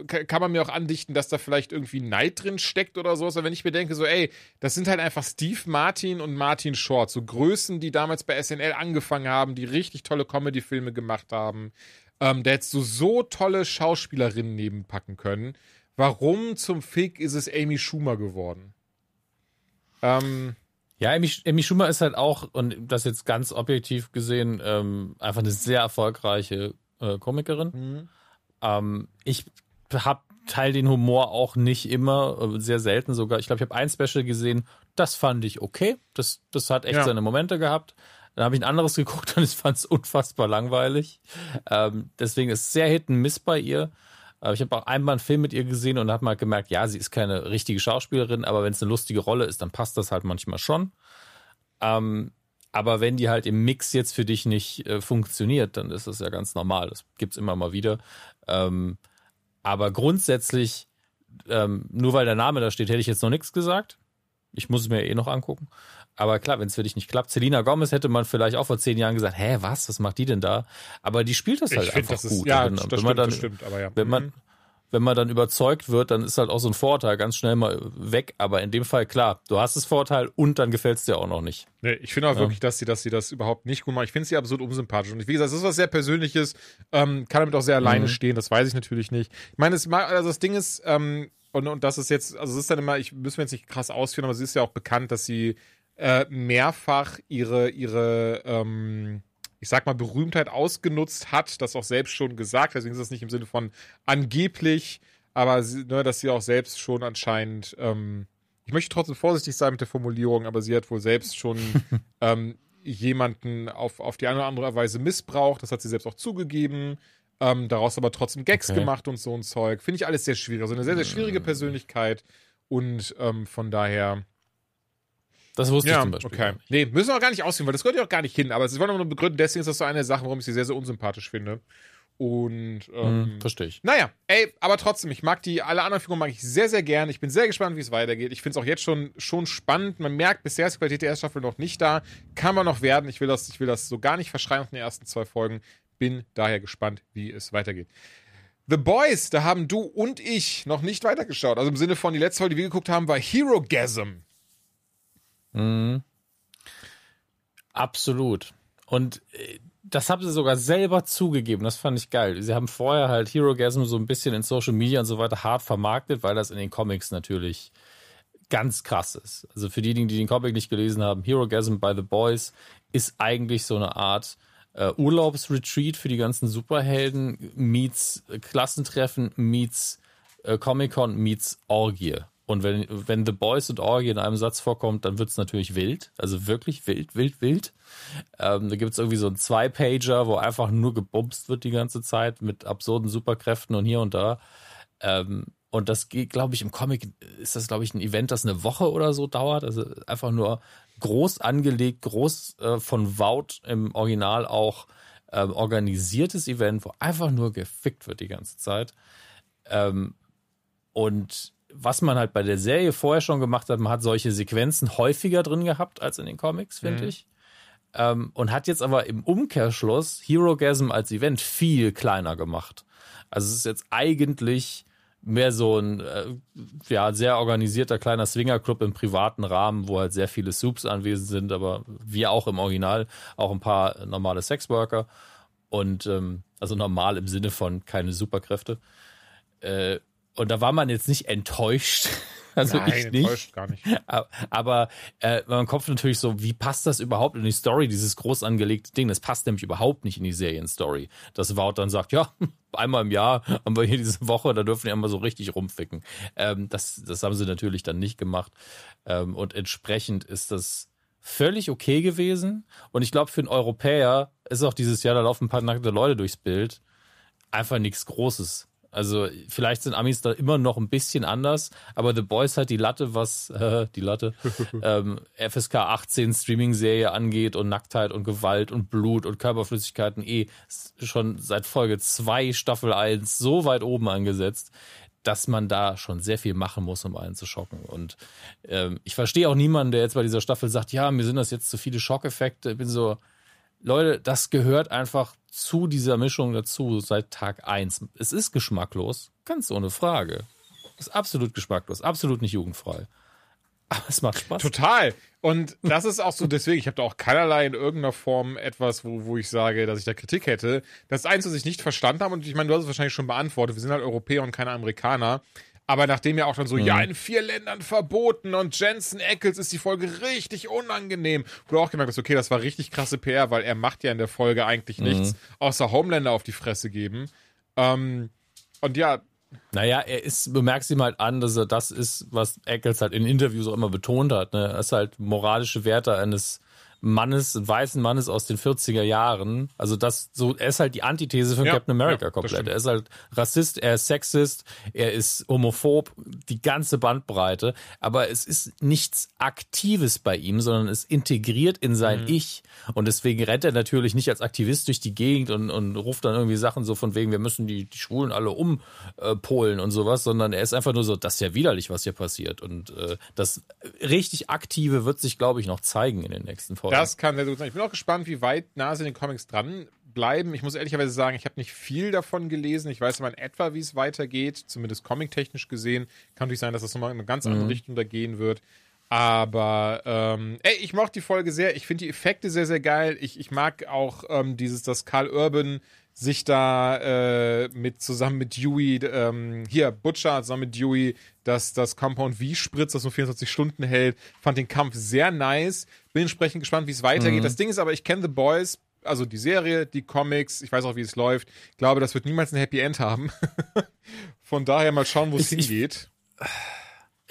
kann man mir auch andichten, dass da vielleicht irgendwie Neid drin steckt oder sowas. Aber wenn ich mir denke, so, ey, das sind halt einfach Steve Martin und Martin Short, so Größen, die damals bei SNL angefangen haben, die richtig tolle Comedy-Filme gemacht haben. Ähm, da hättest du so tolle Schauspielerinnen nebenpacken können. Warum zum Fick ist es Amy Schumer geworden? Ähm, Ja, Amy, Amy Schumer ist halt auch, und das jetzt ganz objektiv gesehen, ähm, einfach eine sehr erfolgreiche äh, Komikerin. Mhm. Ähm, ich habe teil den Humor auch nicht immer, äh, sehr selten sogar. Ich glaube, ich habe ein Special gesehen, das fand ich okay. Das, das hat echt ja. seine Momente gehabt. Dann habe ich ein anderes [laughs] geguckt und ich fand es unfassbar langweilig. Ähm, deswegen ist es sehr Hit and Miss bei ihr. Aber ich habe auch einmal einen Film mit ihr gesehen und habe mal gemerkt, ja, sie ist keine richtige Schauspielerin, aber wenn es eine lustige Rolle ist, dann passt das halt manchmal schon. Ähm, aber wenn die halt im Mix jetzt für dich nicht äh, funktioniert, dann ist das ja ganz normal. Das gibt's immer mal wieder. Ähm, aber grundsätzlich, ähm, nur weil der Name da steht, hätte ich jetzt noch nichts gesagt. Ich muss es mir eh noch angucken. Aber klar, wenn es für dich nicht klappt. Selina Gomez hätte man vielleicht auch vor zehn Jahren gesagt, hä, was, was macht die denn da? Aber die spielt das halt einfach das gut. Ist, ja, wenn, das, wenn stimmt, dann, das stimmt, aber ja. Wenn man, mhm wenn man dann überzeugt wird, dann ist halt auch so ein Vorteil ganz schnell mal weg. Aber in dem Fall, klar, du hast das Vorteil und dann gefällt es dir auch noch nicht. Nee, ich finde auch ja. wirklich, dass sie, dass sie das überhaupt nicht gut macht. Ich finde sie absolut unsympathisch. Und wie gesagt, es ist was sehr Persönliches, ähm, kann damit auch sehr alleine mhm. stehen, das weiß ich natürlich nicht. Ich meine, also das Ding ist, ähm, und, und das ist jetzt, also es ist dann immer, ich müssen wir jetzt nicht krass ausführen, aber sie ist ja auch bekannt, dass sie äh, mehrfach ihre, ihre, ähm, ich sag mal, Berühmtheit ausgenutzt hat, das auch selbst schon gesagt, deswegen ist das nicht im Sinne von angeblich, aber sie, ne, dass sie auch selbst schon anscheinend, ähm, ich möchte trotzdem vorsichtig sein mit der Formulierung, aber sie hat wohl selbst schon [laughs] ähm, jemanden auf, auf die eine oder andere Weise missbraucht, das hat sie selbst auch zugegeben, ähm, daraus aber trotzdem Gags okay. gemacht und so ein Zeug. Finde ich alles sehr schwierig. Also eine sehr, sehr schwierige mm. Persönlichkeit und ähm, von daher das wusste ja, ich zum Beispiel. Okay. Nee, müssen wir auch gar nicht ausführen, weil das gehört ja auch gar nicht hin. Aber es wollen wir nur begründen, deswegen ist das so eine Sache, warum ich sie sehr, sehr unsympathisch finde. Und ähm, hm, verstehe ich. Naja, ey, aber trotzdem, ich mag die, alle anderen Figuren mag ich sehr, sehr gern. Ich bin sehr gespannt, wie es weitergeht. Ich finde es auch jetzt schon, schon spannend. Man merkt, bisher ist die Qualität der ersten Staffel noch nicht da. Kann man noch werden. Ich will das, ich will das so gar nicht verschreien nach den ersten zwei Folgen. Bin daher gespannt, wie es weitergeht. The Boys, da haben du und ich noch nicht weitergeschaut. Also im Sinne von, die letzte Folge, die wir geguckt haben, war Hero Gasm. Mhm. Absolut. Und äh, das haben sie sogar selber zugegeben. Das fand ich geil. Sie haben vorher halt Hero Gasm so ein bisschen in Social Media und so weiter hart vermarktet, weil das in den Comics natürlich ganz krass ist. Also für diejenigen, die den Comic nicht gelesen haben, Hero Gasm by the Boys ist eigentlich so eine Art äh, Urlaubsretreat für die ganzen Superhelden, meets Klassentreffen, meets äh, Comic-Con, meets Orgie. Und wenn, wenn The Boys und Orgie in einem Satz vorkommt, dann wird es natürlich wild. Also wirklich wild, wild, wild. Ähm, da gibt es irgendwie so einen Zwei-Pager, wo einfach nur gebumst wird die ganze Zeit mit absurden Superkräften und hier und da. Ähm, und das geht, glaube ich, im Comic ist das, glaube ich, ein Event, das eine Woche oder so dauert. Also einfach nur groß angelegt, groß äh, von Wout im Original auch ähm, organisiertes Event, wo einfach nur gefickt wird die ganze Zeit. Ähm, und was man halt bei der Serie vorher schon gemacht hat, man hat solche Sequenzen häufiger drin gehabt als in den Comics, finde mhm. ich. Ähm, und hat jetzt aber im Umkehrschluss Hero Gasm als Event viel kleiner gemacht. Also es ist jetzt eigentlich mehr so ein äh, ja sehr organisierter kleiner Swingerclub im privaten Rahmen, wo halt sehr viele Soups anwesend sind, aber wie auch im Original auch ein paar normale Sexworker und ähm, also normal im Sinne von keine Superkräfte. Äh, und da war man jetzt nicht enttäuscht. [laughs] Also Nein, ich nicht. enttäuscht gar nicht. Aber äh, man kommt natürlich so, wie passt das überhaupt in die Story, dieses groß angelegte Ding? Das passt nämlich überhaupt nicht in die Serienstory. Dass Wout dann sagt, ja, [laughs] einmal im Jahr haben wir hier diese Woche, da dürfen wir immer so richtig rumficken. Ähm, das, das haben sie natürlich dann nicht gemacht. Ähm, und entsprechend ist das völlig okay gewesen. Und ich glaube, für einen Europäer ist auch dieses Jahr, da laufen ein paar nackte Leute durchs Bild, einfach nichts Großes. Also vielleicht sind Amis da immer noch ein bisschen anders, aber The Boys hat die Latte, was [laughs] äh, die Latte [laughs] ähm, FSK 18 Streaming-Serie angeht und Nacktheit und Gewalt und Blut und Körperflüssigkeiten eh schon seit Folge 2 Staffel 1 so weit oben angesetzt, dass man da schon sehr viel machen muss, um einen zu schocken. Und ähm, ich verstehe auch niemanden, der jetzt bei dieser Staffel sagt, ja, mir sind das jetzt zu viele Schockeffekte. Ich bin so, Leute, das gehört einfach zu dieser Mischung dazu seit Tag 1. Es ist geschmacklos, ganz ohne Frage. Es ist absolut geschmacklos, absolut nicht jugendfrei. Aber es macht Spaß. Total. Und das ist auch so, deswegen, ich habe da auch keinerlei in irgendeiner Form etwas, wo, wo ich sage, dass ich da Kritik hätte. Das ist eins, was ich nicht verstanden habe, und ich meine, du hast es wahrscheinlich schon beantwortet. Wir sind halt Europäer und keine Amerikaner. Aber nachdem ja auch dann so, mhm. ja, in vier Ländern verboten und Jensen Eccles ist die Folge richtig unangenehm. Wo du auch gemerkt hast, okay, das war richtig krasse PR, weil er macht ja in der Folge eigentlich mhm. nichts, außer Homelander auf die Fresse geben. Ähm, und ja. Naja, er ist, du merkst ihm halt an, dass er das ist, was Eccles halt in Interviews auch immer betont hat. Ne? Er ist halt moralische Werte eines Mannes, weißen Mannes aus den 40er Jahren. Also das so, er ist halt die Antithese von ja, Captain America ja, komplett. Er ist halt Rassist, er ist Sexist, er ist homophob, die ganze Bandbreite. Aber es ist nichts Aktives bei ihm, sondern es integriert in sein mhm. Ich. Und deswegen rennt er natürlich nicht als Aktivist durch die Gegend und, und ruft dann irgendwie Sachen so von wegen, wir müssen die, die Schwulen alle umpolen äh, und sowas, sondern er ist einfach nur so, das ist ja widerlich, was hier passiert. Und äh, das richtig Aktive wird sich, glaube ich, noch zeigen in den nächsten Folgen. Das kann sehr gut sein. Ich bin auch gespannt, wie weit nah sie in den Comics dran bleiben. Ich muss ehrlicherweise sagen, ich habe nicht viel davon gelesen. Ich weiß aber in etwa, wie es weitergeht, zumindest comic-technisch gesehen. Kann natürlich sein, dass das nochmal in eine ganz andere mhm. Richtung da gehen wird. Aber ähm, ey, ich mochte die Folge sehr. Ich finde die Effekte sehr, sehr geil. Ich, ich mag auch ähm, dieses, dass Karl Urban sich da äh, mit zusammen mit Dewey, ähm, hier, Butcher zusammen mit Dewey, dass das Compound V spritzt, das nur 24 Stunden hält. Fand den Kampf sehr nice. Bin entsprechend gespannt, wie es weitergeht. Mhm. Das Ding ist aber, ich kenne The Boys, also die Serie, die Comics, ich weiß auch, wie es läuft. Ich glaube, das wird niemals ein Happy End haben. [laughs] Von daher mal schauen, wo es hingeht. Ich,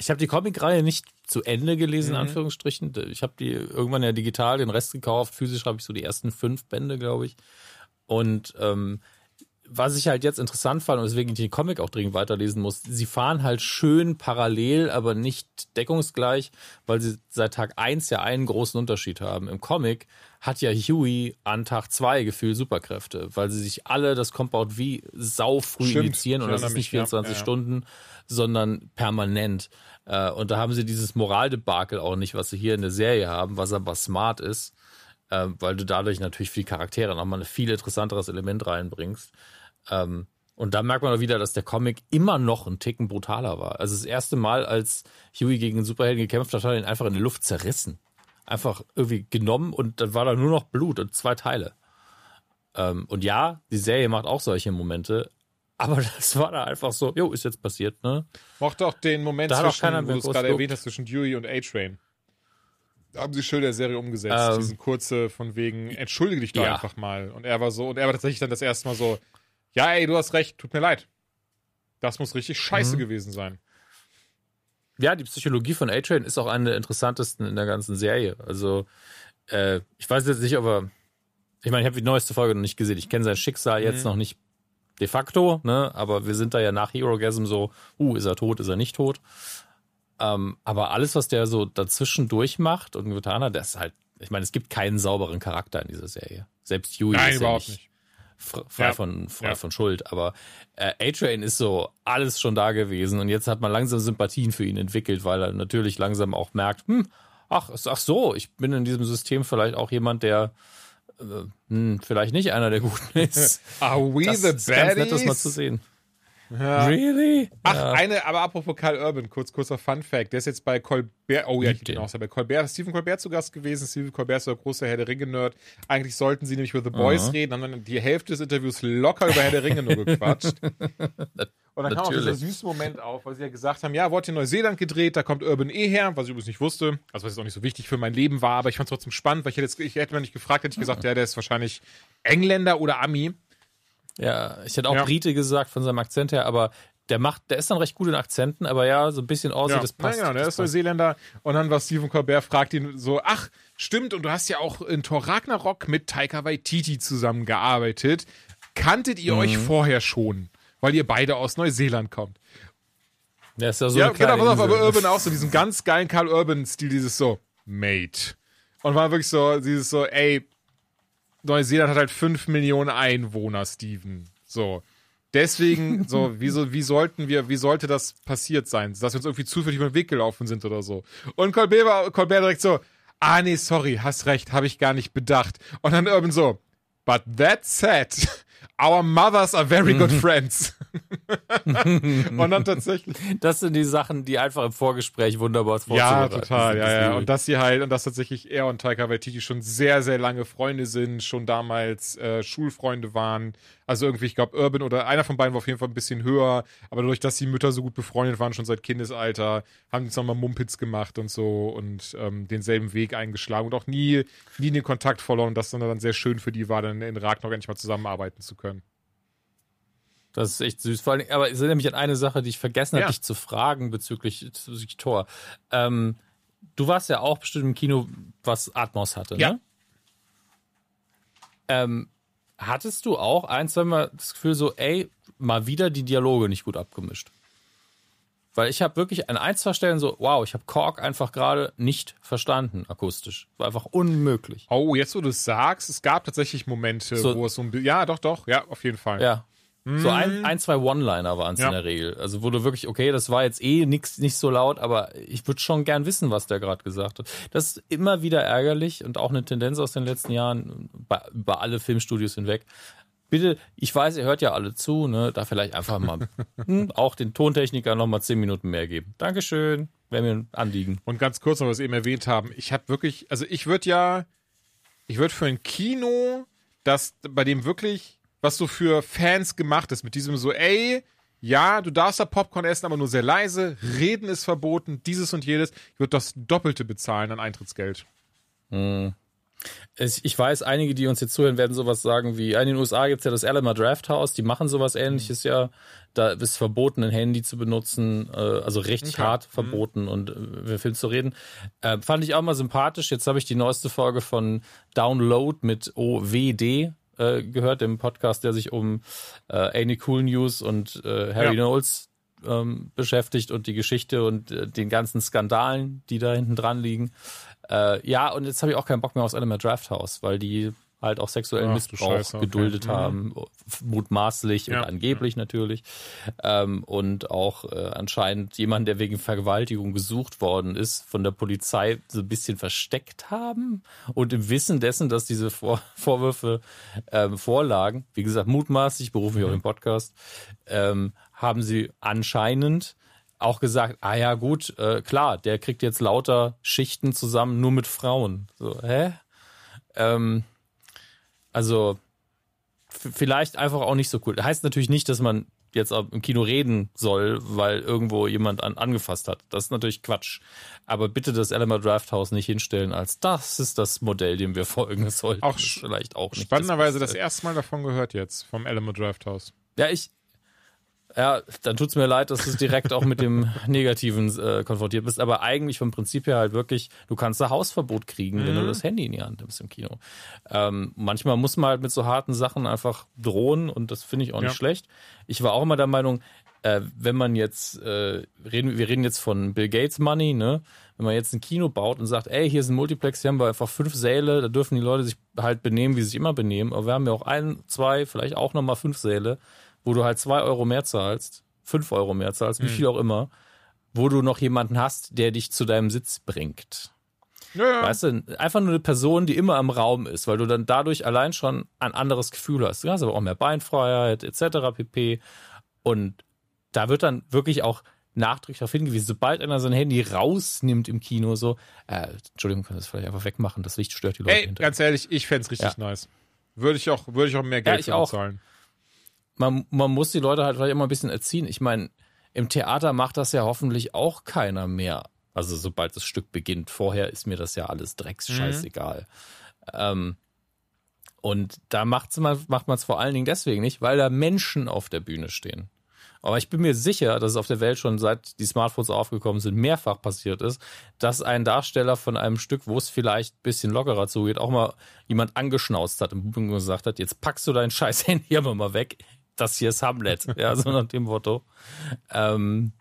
ich habe die Comic-Reihe nicht zu Ende gelesen, mhm. in Anführungsstrichen. Ich habe die irgendwann ja digital, den Rest gekauft. Physisch habe ich so die ersten fünf Bände, glaube ich. Und ähm, was ich halt jetzt interessant fand und deswegen ich den Comic auch dringend weiterlesen muss, sie fahren halt schön parallel, aber nicht deckungsgleich, weil sie seit Tag eins ja einen großen Unterschied haben. Im Comic hat ja Huey an Tag zwei gefühlt Superkräfte, weil sie sich alle das Compound wie sau früh Stimmt, injizieren und das ist nicht 24 ja, ja. Stunden, sondern permanent. Äh, und da haben sie dieses Moraldebakel auch nicht, was sie hier in der Serie haben, was aber smart ist ähm, weil du dadurch natürlich die Charaktere nochmal ein viel interessanteres Element reinbringst. Ähm, und da merkt man auch wieder, dass der Comic immer noch ein Ticken brutaler war. Also das erste Mal, als Huey gegen den Superhelden gekämpft hat, hat er ihn einfach in die Luft zerrissen. Einfach irgendwie genommen und dann war da nur noch Blut und zwei Teile. Ähm, und ja, die Serie macht auch solche Momente, aber [laughs] das war da einfach so, jo, ist jetzt passiert, ne? Mochte auch den Moment da zwischen, wo du es gerade erwähnt hast, zwischen Dewey und A-Train haben sie schön der Serie umgesetzt. Ähm, diesen kurze von wegen, entschuldige dich doch ja. einfach mal. Und er war so, und er war tatsächlich dann das erste Mal so, ja, ey, du hast recht, tut mir leid. Das muss richtig scheiße mhm. gewesen sein. Ja, die Psychologie von A-Train ist auch eine der interessantesten in der ganzen Serie. Also, äh, ich weiß jetzt nicht, ob er. Ich meine, ich habe die neueste Folge noch nicht gesehen. Ich kenne sein Schicksal mhm. jetzt noch nicht de facto, ne? Aber wir sind da ja nach Herogasm so, uh, ist er tot, ist er nicht tot. Ähm, aber alles, was der so dazwischen durchmacht und getan hat, das ist halt, ich meine, es gibt keinen sauberen Charakter in dieser Serie. Selbst Yui Nein, ist überhaupt ja nicht, frei, ja. von, frei ja. von Schuld. Aber äh, A-Train ist so alles schon da gewesen und jetzt hat man langsam Sympathien für ihn entwickelt, weil er natürlich langsam auch merkt, hm, ach, ach so, ich bin in diesem System vielleicht auch jemand, der äh, hm, vielleicht nicht einer der Guten [laughs] ist. Are we das the ist ganz nett, das mal zu sehen. Ja. Really? Ach, ja. eine, aber apropos Karl Urban, kurz, kurzer Fun Fact. Der ist jetzt bei Colbert, oh ja, ich bin auch bei Colbert, Stephen Colbert zu Gast gewesen. Stephen Colbert ist der große Herr der Ringe-Nerd. Eigentlich sollten sie nämlich über The Boys uh -huh. reden, haben dann die Hälfte des Interviews locker über Herr der Ringe nur gequatscht. [laughs] Und dann kam auch dieser süße Moment auf, weil sie ja gesagt haben, ja, wurde in Neuseeland gedreht, da kommt Urban eh her, was ich übrigens nicht wusste, also was jetzt auch nicht so wichtig für mein Leben war, aber ich fand es trotzdem spannend, weil ich hätte, jetzt, ich hätte mir nicht gefragt, hätte ich gesagt, ja, der ist wahrscheinlich Engländer oder Ami. Ja, ich hätte auch ja. Brite gesagt von seinem Akzent her, aber der macht, der ist dann recht gut in Akzenten, aber ja, so ein bisschen Aussie, ja. das passt. Ja, genau, der ist Neuseeländer. Und dann war Stephen Colbert, fragt ihn so, ach, stimmt, und du hast ja auch in Thor Ragnarok mit Taika Waititi zusammengearbeitet. Kanntet ihr mhm. euch vorher schon? Weil ihr beide aus Neuseeland kommt. Ja, ist ja so Ja, genau, pass auf, aber Urban auch so, diesen ganz geilen Karl Urban-Stil, dieses so, Mate. Und war wirklich so, dieses so, ey, Neuseeland hat halt 5 Millionen Einwohner, Steven. So. Deswegen, [laughs] so, wie, so, wie sollten wir, wie sollte das passiert sein? Dass wir uns irgendwie zufällig über den Weg gelaufen sind oder so. Und Colbert, Colbert direkt so, ah nee, sorry, hast recht, habe ich gar nicht bedacht. Und dann Urban so, but that said, our mothers are very good friends. [laughs] und dann tatsächlich. Das sind die Sachen, die einfach im Vorgespräch wunderbar Ja, total, ja, ja. Und dass sie halt, und dass tatsächlich er und Taika Waititi schon sehr, sehr lange Freunde sind, schon damals äh, Schulfreunde waren, Also irgendwie, ich glaube, Urban oder einer von beiden war auf jeden Fall ein bisschen höher. Aber dadurch, dass die Mütter so gut befreundet waren, schon seit Kindesalter, haben die jetzt nochmal Mumpitz gemacht und so und ähm, denselben Weg eingeschlagen und auch nie, nie den Kontakt verloren. Und das dann, dann sehr schön für die war, dann in Ragnarok endlich mal zusammenarbeiten zu können. Das ist echt süß. Vor allem, aber es erinnert mich an eine Sache, die ich vergessen habe, Ja. dich zu fragen bezüglich, bezüglich Tor. Ähm, du warst ja auch bestimmt im Kino, was Atmos hatte, Ja. ne? Ähm, hattest du auch ein, zweimal das Gefühl so, ey, mal wieder die Dialoge nicht gut abgemischt? Weil ich habe wirklich an ein, zwei Stellen so, wow, ich habe Kork einfach gerade nicht verstanden, akustisch. War einfach unmöglich. Oh, jetzt wo du es sagst, es gab tatsächlich Momente, So- wo es so ein bisschen. Ja, doch, doch, ja, auf jeden Fall. Ja. So ein, ein zwei One-Liner waren es Ja. in der Regel. Also wo du wirklich, okay, das war jetzt eh nix, nicht so laut, aber ich würde schon gern wissen, was der gerade gesagt hat. Das ist immer wieder ärgerlich und auch eine Tendenz aus den letzten Jahren bei, über alle Filmstudios hinweg. Bitte, ich weiß, ihr hört ja alle zu, ne? Da vielleicht einfach mal [laughs] hm, auch den Tontechniker noch mal zehn Minuten mehr geben. Dankeschön, wäre mir ein Anliegen. Und ganz kurz noch, was wir eben erwähnt haben, ich habe wirklich, also ich würde ja, ich würde für ein Kino, das bei dem wirklich, was so für Fans gemacht ist, mit diesem so, ey, ja, du darfst da Popcorn essen, aber nur sehr leise, reden ist verboten, dieses und jedes, ich würde das Doppelte bezahlen an Eintrittsgeld. Es- Ich weiß, einige, die uns jetzt zuhören, werden sowas sagen wie, in den USA gibt's ja das Alamo Draft House, die machen sowas ähnliches ja. Da ist verboten, ein Handy zu benutzen, äh, also richtig Okay. hart verboten und äh, über Film zu reden. Äh, fand ich auch mal sympathisch. Jetzt habe ich die neueste Folge von Download mit OWD äh, gehört, dem Podcast, der sich um äh, Any Cool News und äh, Harry Ja. Knowles ähm, beschäftigt und die Geschichte und äh, den ganzen Skandalen, die da hinten dran liegen. Äh, ja, und jetzt habe ich auch keinen Bock mehr aufs Alamo Draft House, weil die halt auch sexuellen Ach, Missbrauch Scheiße, okay. geduldet Mhm. haben, mutmaßlich Ja. und angeblich natürlich. Ähm, und auch äh, anscheinend jemand, der wegen Vergewaltigung gesucht worden ist, von der Polizei so ein bisschen versteckt haben. Und im Wissen dessen, dass diese Vor [laughs] Vorwürfe ähm, vorlagen, wie gesagt, mutmaßlich, berufen wir auch im Podcast, ähm, haben sie anscheinend auch gesagt, ah ja gut, äh, klar, der kriegt jetzt lauter Schichten zusammen, nur mit Frauen. So, hä? Ähm, also vielleicht einfach auch nicht so cool. Heißt natürlich nicht, dass man jetzt auch im Kino reden soll, weil irgendwo jemand an, angefasst hat. Das ist natürlich Quatsch. Aber bitte das Elmer Draft House nicht hinstellen als das ist das Modell, dem wir folgen sollten. Auch Das vielleicht auch nicht. Spannenderweise das Beste. erste Mal davon gehört jetzt, vom Alamo Draft House. Ja, ich. Ja, dann tut's mir leid, dass du direkt auch mit dem [laughs] Negativen äh, konfrontiert bist. Aber eigentlich vom Prinzip her halt wirklich, du kannst ein Hausverbot kriegen, wenn du das Handy in die Hand nimmst im Kino. Ähm, manchmal muss man halt mit so harten Sachen einfach drohen und das finde ich auch nicht Ja. schlecht. Ich war auch immer der Meinung, äh, wenn man jetzt, äh, reden, wir reden jetzt von Bill Gates Money, ne? Wenn man jetzt ein Kino baut und sagt, ey, hier ist ein Multiplex, hier haben wir einfach fünf Säle, da dürfen die Leute sich halt benehmen, wie sie sich immer benehmen. Aber wir haben ja auch ein, zwei, vielleicht auch nochmal fünf Säle, wo du halt zwei Euro mehr zahlst, fünf Euro mehr zahlst, wie viel auch immer, wo du noch jemanden hast, der dich zu deinem Sitz bringt. Ja, ja. Weißt du, einfach nur eine Person, die immer im Raum ist, weil du dann dadurch allein schon ein anderes Gefühl hast. Du hast aber auch mehr Beinfreiheit etc. pp. Und da wird dann wirklich auch nachdrücklich darauf hingewiesen, sobald einer sein Handy rausnimmt im Kino, so, äh, Entschuldigung, können wir das vielleicht einfach wegmachen, das Licht stört die Leute Ey, ganz ehrlich, ich fänd's richtig nice. Würde ich auch, würde ich auch mehr Geld ich für auch. Man, man muss die Leute halt vielleicht immer ein bisschen erziehen. Ich meine, im Theater macht das ja hoffentlich auch keiner mehr. Also sobald das Stück beginnt. Vorher ist mir das ja alles drecks scheißegal. Ähm, und da macht's man macht man es vor allen Dingen deswegen nicht, weil da Menschen auf der Bühne stehen. Aber ich bin mir sicher, dass es auf der Welt schon seit die Smartphones aufgekommen sind, mehrfach passiert ist, dass ein Darsteller von einem Stück, wo es vielleicht ein bisschen lockerer zugeht, auch mal jemand angeschnauzt hat im Publikum und gesagt hat, jetzt packst du dein scheiß Handy [laughs] aber mal weg. Das hier ist Hamlet. [laughs] Ja, so nach dem Motto. Ähm,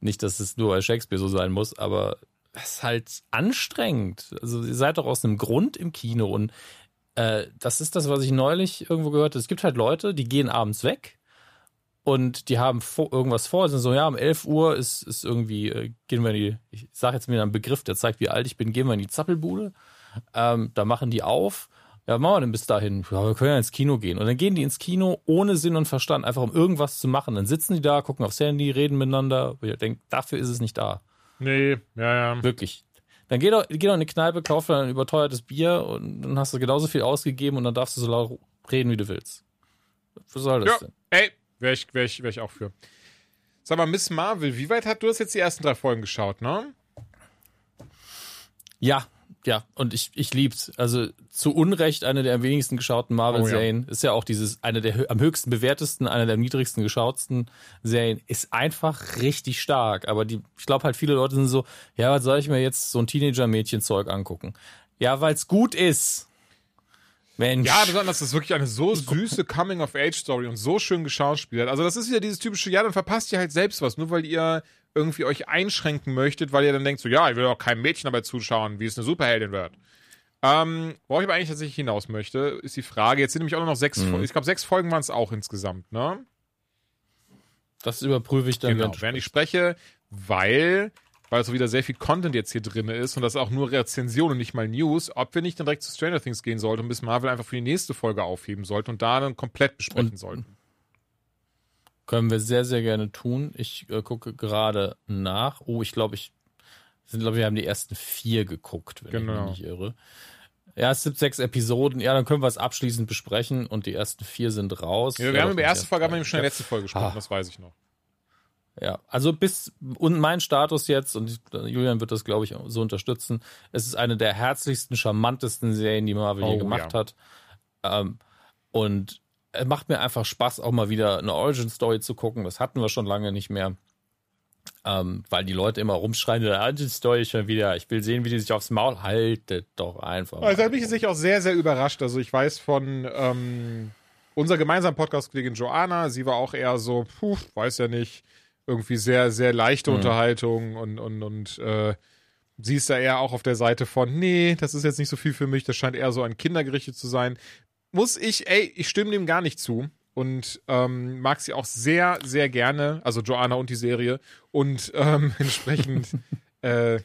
nicht, dass es nur bei Shakespeare so sein muss, aber es ist halt anstrengend. Also ihr seid doch aus einem Grund im Kino und äh, das ist das, was ich neulich irgendwo gehört habe. Es gibt halt Leute, die gehen abends weg und die haben vor, irgendwas vor, sind so, ja, um 11 Uhr ist, ist irgendwie, äh, gehen wir in die, ich sage jetzt mir einen Begriff, der zeigt, wie alt ich bin, gehen wir in die Zappelbude. Ähm, da machen die auf. Ja, machen wir denn bis dahin? Ja, wir können ja ins Kino gehen. Und dann gehen die ins Kino ohne Sinn und Verstand, einfach um irgendwas zu machen. Dann sitzen die da, gucken aufs Handy, reden miteinander. Ich denke, dafür ist es nicht da. Nee, ja, ja. Wirklich. Dann geh doch, geh doch in eine Kneipe, kauf dann ein überteuertes Bier und dann hast du genauso viel ausgegeben und dann darfst du so laut reden, wie du willst. Was soll das Ja, denn? ey, wäre ich, wär ich, wär ich auch für. Sag mal, Miss Marvel, wie weit hat du hast jetzt die ersten drei Folgen geschaut, ne? Ja, ja, und ich, ich lieb's. Also zu Unrecht eine der am wenigsten geschauten Marvel-Serien. Ist ja auch dieses, eine der am höchsten bewertesten, eine der am niedrigsten geschautsten Serien. Ist einfach richtig stark. Aber die, ich glaube halt viele Leute sind so, ja, was soll ich mir jetzt so ein Teenager-Mädchen-Zeug angucken? Ja, weil's gut ist. Mensch. Ja, besonders, das ist wirklich eine so süße Coming-of-Age-Story und so schön geschauspielert. Also das ist wieder dieses typische, ja, dann verpasst ihr halt selbst was, nur weil ihr irgendwie euch einschränken möchtet, weil ihr dann denkt so, ja, ich will auch keinem Mädchen dabei zuschauen, wie es eine Superheldin wird. Ähm, worauf ich aber eigentlich tatsächlich hinaus möchte, ist die Frage, jetzt sind nämlich auch nur noch sechs, Fol- ich glaube sechs Folgen waren es auch insgesamt, ne? das überprüfe ich dann. Genau, während- während ich spreche, weil, weil so wieder sehr viel Content jetzt hier drin ist und das auch nur Rezensionen, nicht mal News, ob wir nicht dann direkt zu Stranger Things gehen sollten und bis Marvel einfach für die nächste Folge aufheben sollten und da dann komplett besprechen Und- sollten. Können wir sehr, sehr gerne tun. Ich äh, gucke gerade nach. Oh, ich glaube, ich sind, glaube ich, wir haben die ersten vier geguckt, wenn ich Genau. mich nicht irre. Ja, es gibt sechs Episoden. Ja, dann können wir es abschließend besprechen und die ersten vier sind raus. Ja, wir Ja, haben über die erste erst Folge, haben wir schon in der letzten Folge gesprochen, Ah. das weiß ich noch. Ja, also bis und mein Status jetzt und Julian wird das glaube ich so unterstützen. Es ist eine der herzlichsten, charmantesten Serien, die Marvel je Oh, gemacht ja. hat. Ähm, und macht mir einfach Spaß, auch mal wieder eine Origin Story zu gucken. Das hatten wir schon lange nicht mehr. Ähm, weil die Leute immer rumschreien, "Die Origin Story schon wieder. Ich will sehen, wie die sich aufs Maul haltet. Doch einfach. Also mal." da bin ich tatsächlich auch sehr, sehr überrascht. Also ich weiß von ähm, unserer gemeinsamen Podcast-Kollegin Joanna, sie war auch eher so, puh, weiß ja nicht, irgendwie sehr, sehr leichte Unterhaltung und, und, und äh, sie ist da eher auch auf der Seite von, nee, das ist jetzt nicht so viel für mich, das scheint eher so an Kinder gerichtet zu sein. Muss ich, ey, ich stimme dem gar nicht zu und ähm, mag sie auch sehr, sehr gerne, also Joanna und die Serie und ähm, [laughs] entsprechend äh,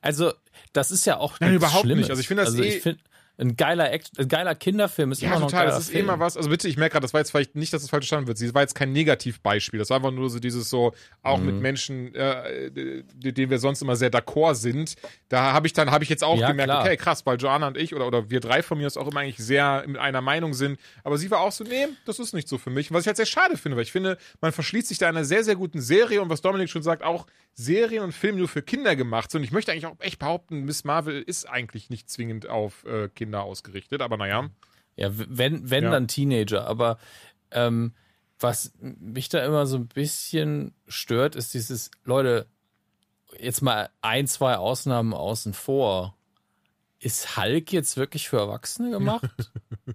Also, das ist ja auch Nein, überhaupt nicht. Schlimmes. Also ich finde das also eh- ich find, ein geiler Act, ein geiler Kinderfilm ist Ja, immer noch ein total. geiler Das ist Film. immer was. Also bitte, ich merke gerade, das war jetzt vielleicht nicht, dass es falsch verstanden wird. Sie war jetzt kein Negativbeispiel. Das war einfach nur so dieses so, auch Mhm. mit Menschen, äh, denen wir sonst immer sehr d'accord sind. Da habe ich dann, habe ich jetzt auch Ja, gemerkt, klar. okay, krass, weil Joanna und ich oder, oder wir drei von mir aus auch immer eigentlich sehr mit einer Meinung sind. Aber sie war auch so, nee, das ist nicht so für mich. Was ich halt sehr schade finde, weil ich finde, man verschließt sich da einer sehr, sehr guten Serie und was Dominik schon sagt, auch Serien und Filme nur für Kinder gemacht sind. Und ich möchte eigentlich auch echt behaupten, Miss Marvel ist eigentlich nicht zwingend auf äh, Kinder ausgerichtet, aber naja. Ja, wenn, wenn Ja. dann Teenager. Aber ähm, was mich da immer so ein bisschen stört, ist dieses, Leute, jetzt mal ein, zwei Ausnahmen außen vor. Ist Hulk jetzt wirklich für Erwachsene gemacht? [laughs]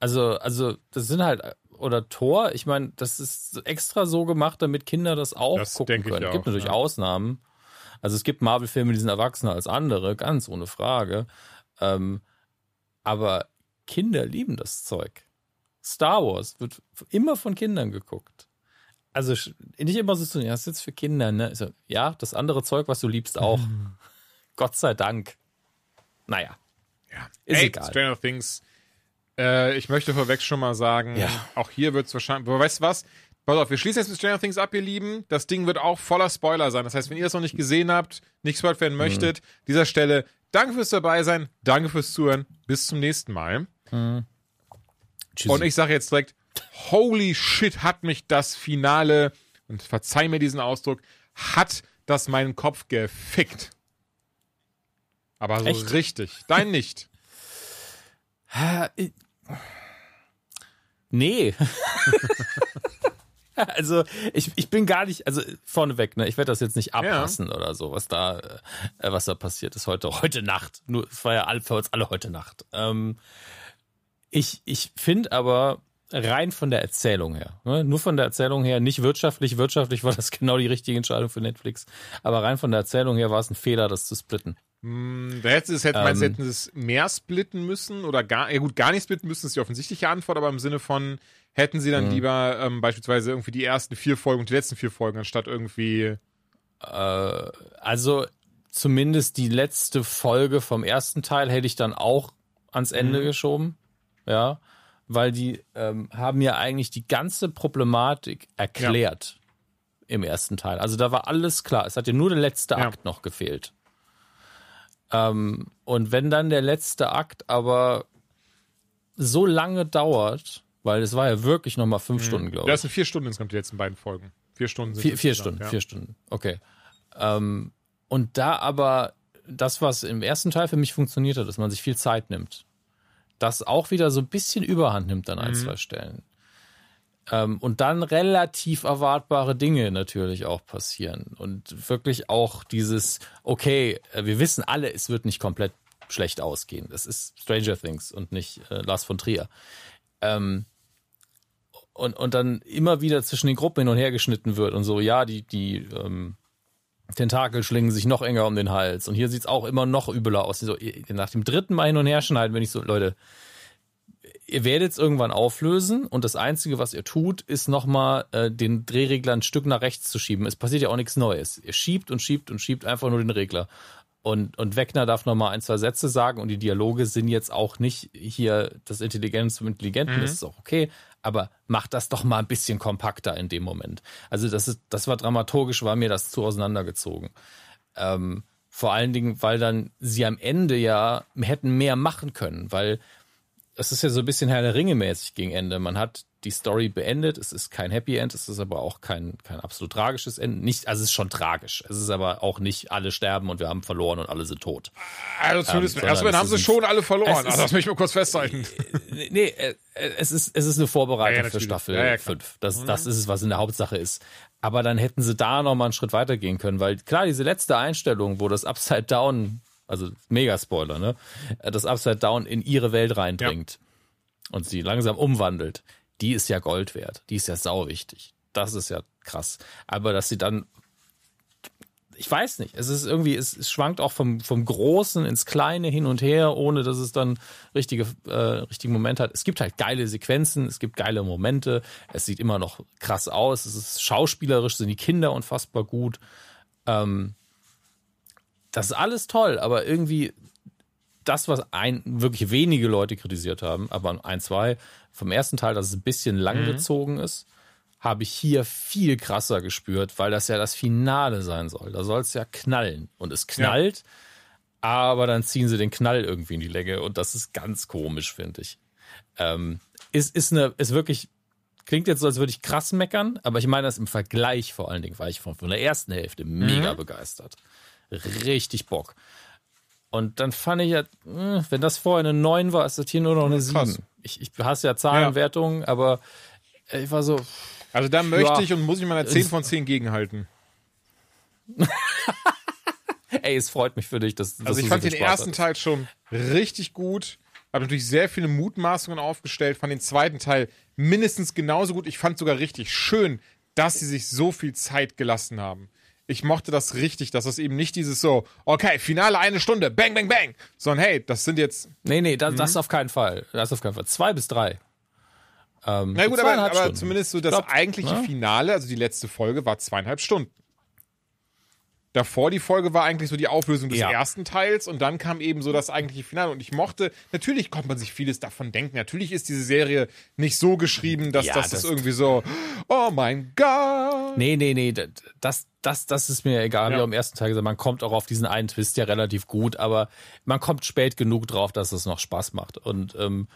also, also, das sind halt, oder Thor, ich meine, das ist extra so gemacht, damit Kinder das auch Das gucken können. Es gibt natürlich ja. Ausnahmen. Also es gibt Marvel-Filme, die sind erwachsener als andere, ganz ohne Frage. Ähm, aber Kinder lieben das Zeug. Star Wars wird immer von Kindern geguckt. Also nicht immer so, ja, das ist jetzt für Kinder, ne? Ich So, ja, das andere Zeug, was du liebst, auch. [laughs] Gott sei Dank. Naja. Ja. Ist Ey, egal. Stranger Things. Äh, ich möchte vorweg schon mal sagen, Ja. auch hier wird es wahrscheinlich. Aber weißt du was? Pass auf, wir schließen jetzt mit Stranger Things ab, ihr Lieben. Das Ding wird auch voller Spoiler sein. Das heißt, wenn ihr das noch nicht gesehen habt, nicht spoilert Mhm. werden möchtet, dieser Stelle, danke fürs dabei sein, danke fürs Zuhören. Bis zum nächsten Mal. Tschüssi. Und ich sage jetzt direkt, holy shit, hat mich das Finale, und verzeih mir diesen Ausdruck, hat das meinen Kopf gefickt. Aber so Echt? richtig. Dein nicht. Nee. [laughs] also ich, ich bin gar nicht, also vorneweg, ne, ich werde das jetzt nicht abpassen oder so, was da, äh, was da passiert ist heute, heute Nacht. Nur, es war ja all- für uns alle heute Nacht. Ähm, ich ich finde aber rein von der Erzählung her, ne, nur von der Erzählung her, nicht wirtschaftlich, wirtschaftlich war das [laughs] genau die richtige Entscheidung für Netflix, aber rein von der Erzählung her war es ein Fehler, das zu splitten. Da hätten sie es, hätten, meinst du, Ähm. hätten sie es mehr splitten müssen oder gar, ja gut, gar nicht splitten müssen, ist die offensichtliche Antwort, aber im Sinne von, hätten sie dann lieber ähm, beispielsweise irgendwie die ersten vier Folgen und die letzten vier Folgen, anstatt irgendwie, Äh, also zumindest die letzte Folge vom ersten Teil hätte ich dann auch ans Ende geschoben. Ja, weil die ähm, haben ja eigentlich die ganze Problematik erklärt im ersten Teil. Also da war alles klar. Es hat ja nur der letzte Ja. Akt noch gefehlt. Ähm, und wenn dann der letzte Akt aber so lange dauert Weil es war ja wirklich nochmal fünf Stunden, glaube ich. Das sind vier Stunden insgesamt die letzten beiden Folgen. Vier Stunden sind Vier, vier Stunden, ja. vier Stunden. Okay. Ähm, und da aber das, was im ersten Teil für mich funktioniert hat, dass man sich viel Zeit nimmt, das auch wieder so ein bisschen Überhand nimmt an ein, Mhm. zwei Stellen. Ähm, und dann relativ erwartbare Dinge natürlich auch passieren. Und wirklich auch dieses, okay, äh, wir wissen alle, es wird nicht komplett schlecht ausgehen. Das ist Stranger Things und nicht äh, Lars von Trier. Ähm, und, und dann immer wieder zwischen den Gruppen hin und her geschnitten wird und so, ja, die, die ähm, Tentakel schlingen sich noch enger um den Hals und hier sieht's auch immer noch übler aus. So, nach dem dritten Mal hin und her schneiden, wenn ich so, Leute, ihr werdet es irgendwann auflösen und das Einzige, was ihr tut, ist nochmal äh, den Drehregler ein Stück nach rechts zu schieben. Es passiert ja auch nichts Neues. Ihr schiebt und schiebt und schiebt einfach nur den Regler. Und, und Wegner darf nochmal ein, zwei Sätze sagen und die Dialoge sind jetzt auch nicht hier das Intelligenz zum Intelligenten, das ist auch okay, aber macht das doch mal ein bisschen kompakter in dem Moment. Also das ist, das war dramaturgisch, war mir das zu auseinandergezogen. Ähm, vor allen Dingen, weil dann sie am Ende ja hätten mehr machen können, weil es ist ja so ein bisschen Herr der Ringe mäßig gegen Ende. Man hat die Story beendet, es ist kein Happy End, es ist aber auch kein, kein absolut tragisches Ende. Nicht, also es ist schon tragisch. Es ist aber auch nicht alle sterben und wir haben verloren und alle sind tot. Also zumindest Ähm, im ersten sondern Mal haben sie ist schon alle verloren. es Also ist- das möchte ich mal kurz festhalten. Nee, äh, äh, es ist, es ist eine Vorbereitung Ja, ja, für. Staffel Ja, ja, klar. 5. Das, das ist es, was in der Hauptsache ist. Aber dann hätten sie da noch mal einen Schritt weiter gehen können, weil klar, diese letzte Einstellung, wo das Upside Down, also mega Spoiler, ne, äh, das Upside Down in ihre Welt reindringt und sie langsam umwandelt, die ist ja Gold wert. Die ist ja sau wichtig. Das ist ja krass. Aber dass sie dann ich weiß nicht. Es ist irgendwie, es, es schwankt auch vom, vom Großen ins Kleine hin und her, ohne dass es dann richtige, äh, richtigen Moment hat. Es gibt halt geile Sequenzen, es gibt geile Momente, es sieht immer noch krass aus, es ist schauspielerisch, sind die Kinder unfassbar gut. Ähm, das ist alles toll, aber irgendwie das, was ein, wirklich wenige Leute kritisiert haben, aber ein, zwei, vom ersten Teil, dass es ein bisschen langgezogen ist, habe ich hier viel krasser gespürt, weil das ja das Finale sein soll. Da soll es ja knallen. Und es knallt, aber dann ziehen sie den Knall irgendwie in die Länge und das ist ganz komisch, finde ich. Ähm, ist, ist, eine, ist wirklich, klingt jetzt so, als würde ich krass meckern, aber ich meine das im Vergleich vor allen Dingen, war ich von, von der ersten Hälfte mega begeistert. Richtig Bock. Und dann fand ich ja, mh, wenn das vorher eine 9 war, ist das hier nur noch eine 7. krass. Ich, ich hasse ja Zahlenwertungen, aber ich war so, Also da möchte Ja. ich und muss ich mal eine 10 von 10 gegenhalten. [laughs] ey, es freut mich für dich, dass, dass Also ich fand so den Spaß ersten hattest. Teil schon richtig gut. Habe natürlich sehr viele Mutmaßungen aufgestellt. Fand den zweiten Teil mindestens genauso gut. Ich fand sogar richtig schön, dass sie sich so viel Zeit gelassen haben. Ich mochte das richtig, dass das eben nicht dieses so, okay, Finale eine Stunde, bang, bang, bang, sondern hey, das sind jetzt, Nee, nee, das, Mhm. das auf keinen Fall. Das auf keinen Fall. Zwei bis drei. Ähm, na gut, aber, aber zumindest so das Glaub, eigentliche ne? Finale, also die letzte Folge, war zweieinhalb Stunden. Davor die Folge war eigentlich so die Auflösung des Ja. ersten Teils und dann kam eben so das eigentliche Finale. Und ich mochte, natürlich konnte man sich vieles davon denken. Natürlich ist diese Serie nicht so geschrieben, dass Ja, das, das- ist irgendwie so, oh mein Gott. Nee, nee, nee, das, das, das ist mir egal. Ja. Wie auch im ersten Teil gesagt, man kommt auch auf diesen einen Twist ja relativ gut, aber man kommt spät genug drauf, dass es noch Spaß macht. Und ähm,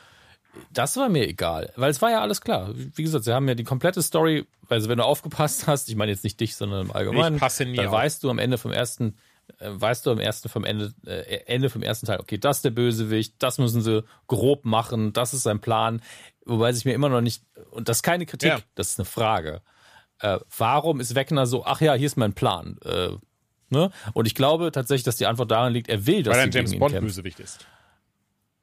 das war mir egal, weil es war ja alles klar. Wie gesagt, sie haben ja die komplette Story, also wenn du aufgepasst hast, ich meine jetzt nicht dich, sondern im Allgemeinen, Ich passe nie dann auf. weißt du am Ende vom ersten, äh, weißt du am ersten vom Ende, äh, Ende vom ersten Teil, okay, das ist der Bösewicht, das müssen sie grob machen, das ist sein Plan. Wobei sich mir immer noch nicht, und das ist keine Kritik, Ja. das ist eine Frage. Äh, warum ist Wegner so, ach ja, hier ist mein Plan. Äh, ne? Und ich glaube tatsächlich, dass die Antwort daran liegt, er will, dass Weil sie ein James Bond. Bösewicht ist.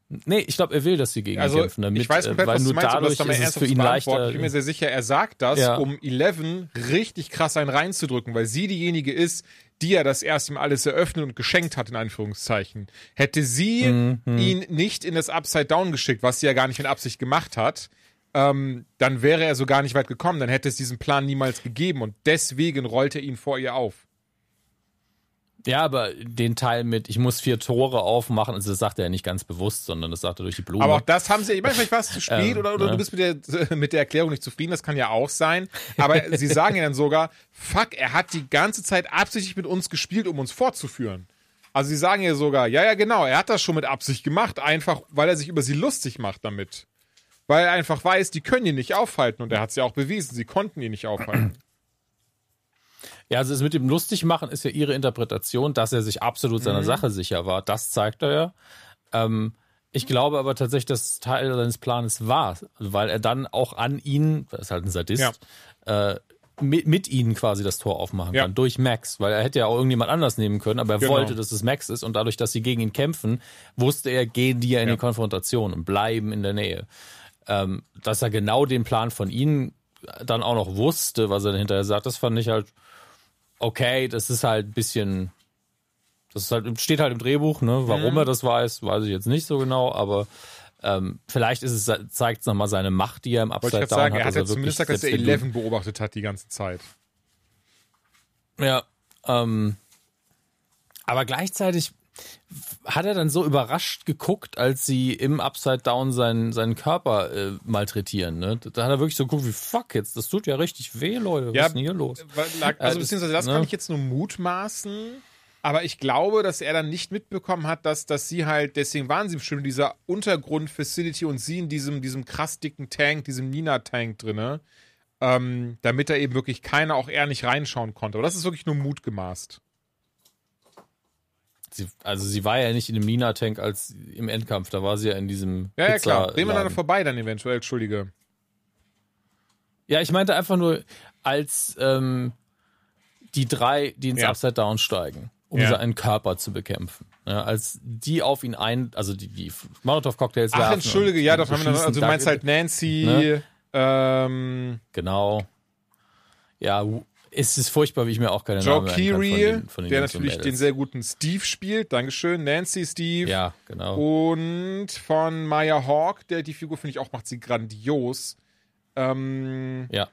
Nee, ich glaube, er will, dass sie gegen Also ihn kämpfen. Damit, ich weiß äh, komplett, weil was du nur meinst, dadurch ist es für ihn leichter. Ich bin mir sehr sicher, er sagt das, Ja. um Eleven richtig krass einen reinzudrücken, weil sie diejenige ist, die ja das erste Mal alles eröffnet und geschenkt hat, in Anführungszeichen. Hätte sie Mhm. ihn nicht in das Upside Down geschickt, was sie ja gar nicht mit Absicht gemacht hat, ähm, dann wäre er so gar nicht weit gekommen. Dann hätte es diesen Plan niemals gegeben und deswegen rollt er ihn vor ihr auf. Ja, aber den Teil mit, ich muss vier Tore aufmachen, also das sagt er ja nicht ganz bewusst, sondern das sagt er durch die Blume. Aber auch das haben sie, ich meine, vielleicht war es zu spät Ähm, oder, oder ne? du bist mit der, mit der Erklärung nicht zufrieden, das kann ja auch sein. Aber sie sagen ja dann sogar, fuck, er hat die ganze Zeit absichtlich mit uns gespielt, um uns fortzuführen. Also sie sagen ja sogar, ja, ja, genau, er hat das schon mit Absicht gemacht, einfach weil er sich über sie lustig macht damit. weil er einfach weiß, die können ihn nicht aufhalten und er hat es ja auch bewiesen, sie konnten ihn nicht aufhalten. Ja, also das mit dem lustig machen ist ja ihre Interpretation, dass er sich absolut seiner Mhm. Sache sicher war. Das zeigt er ja. Ähm, ich glaube aber tatsächlich, dass Teil seines Planes war, weil er dann auch an ihn, das ist halt ein Sadist, äh, mit, mit ihnen quasi das Tor aufmachen Ja. kann, durch Max, weil er hätte ja auch irgendjemand anders nehmen können, aber er Genau. wollte, dass es Max ist und dadurch, dass sie gegen ihn kämpfen, wusste er, gehen die ja in Ja. die Konfrontation und bleiben in der Nähe. Ähm, dass er genau den Plan von ihnen dann auch noch wusste, was er dann hinterher sagt, das fand ich halt okay, das ist halt ein bisschen, das ist halt, steht halt im Drehbuch, ne? Warum Mhm. er das weiß, weiß ich jetzt nicht so genau, aber ähm, vielleicht ist es, zeigt es nochmal seine Macht, die er im Upside ich Down sagen, hat. er hat dass ja zumindest gesagt, dass er Eleven beobachtet hat die ganze Zeit. Ja. Ähm, aber gleichzeitig hat er dann so überrascht geguckt, als sie im Upside Down seinen, seinen Körper äh, malträtieren. Ne? Da hat er wirklich so geguckt, wie fuck jetzt, das tut ja richtig weh, Leute. Was Ja, ist denn hier los? Lag- Also Äh, beziehungsweise das ne? kann ich jetzt nur mutmaßen. Aber ich glaube, dass er dann nicht mitbekommen hat, dass, dass sie halt, deswegen waren sie bestimmt in dieser Untergrund-Facility und sie in diesem, diesem krass dicken Tank, diesem Nina-Tank drinne, ähm, damit da eben wirklich keiner, auch er nicht reinschauen konnte. Aber das ist wirklich nur mutgemaßt. Sie, also sie war ja nicht in dem Nina-Tank als im Endkampf, da war sie ja in diesem Ja, ja, klar. Reden wir dann vorbei dann eventuell, Entschuldige. Ja, ich meinte einfach nur, als ähm, die drei, die ins Ja. Upside Down steigen, um Ja. seinen Körper zu bekämpfen. Ja, als die auf ihn ein, also die, die Molotow-Cocktails Ach, entschuldige, ja, doch, haben wir dann, beschießen also du meinst halt Nancy, Ne? ähm, Genau. Ja, es ist furchtbar, wie ich mir auch keine Joe Namen Keery, von den der natürlich den sehr guten Steve spielt. Dankeschön. Nancy, Steve. Ja, genau. Und von Maya Hawk, der die Figur finde ich auch macht sie grandios. Ähm, Ja.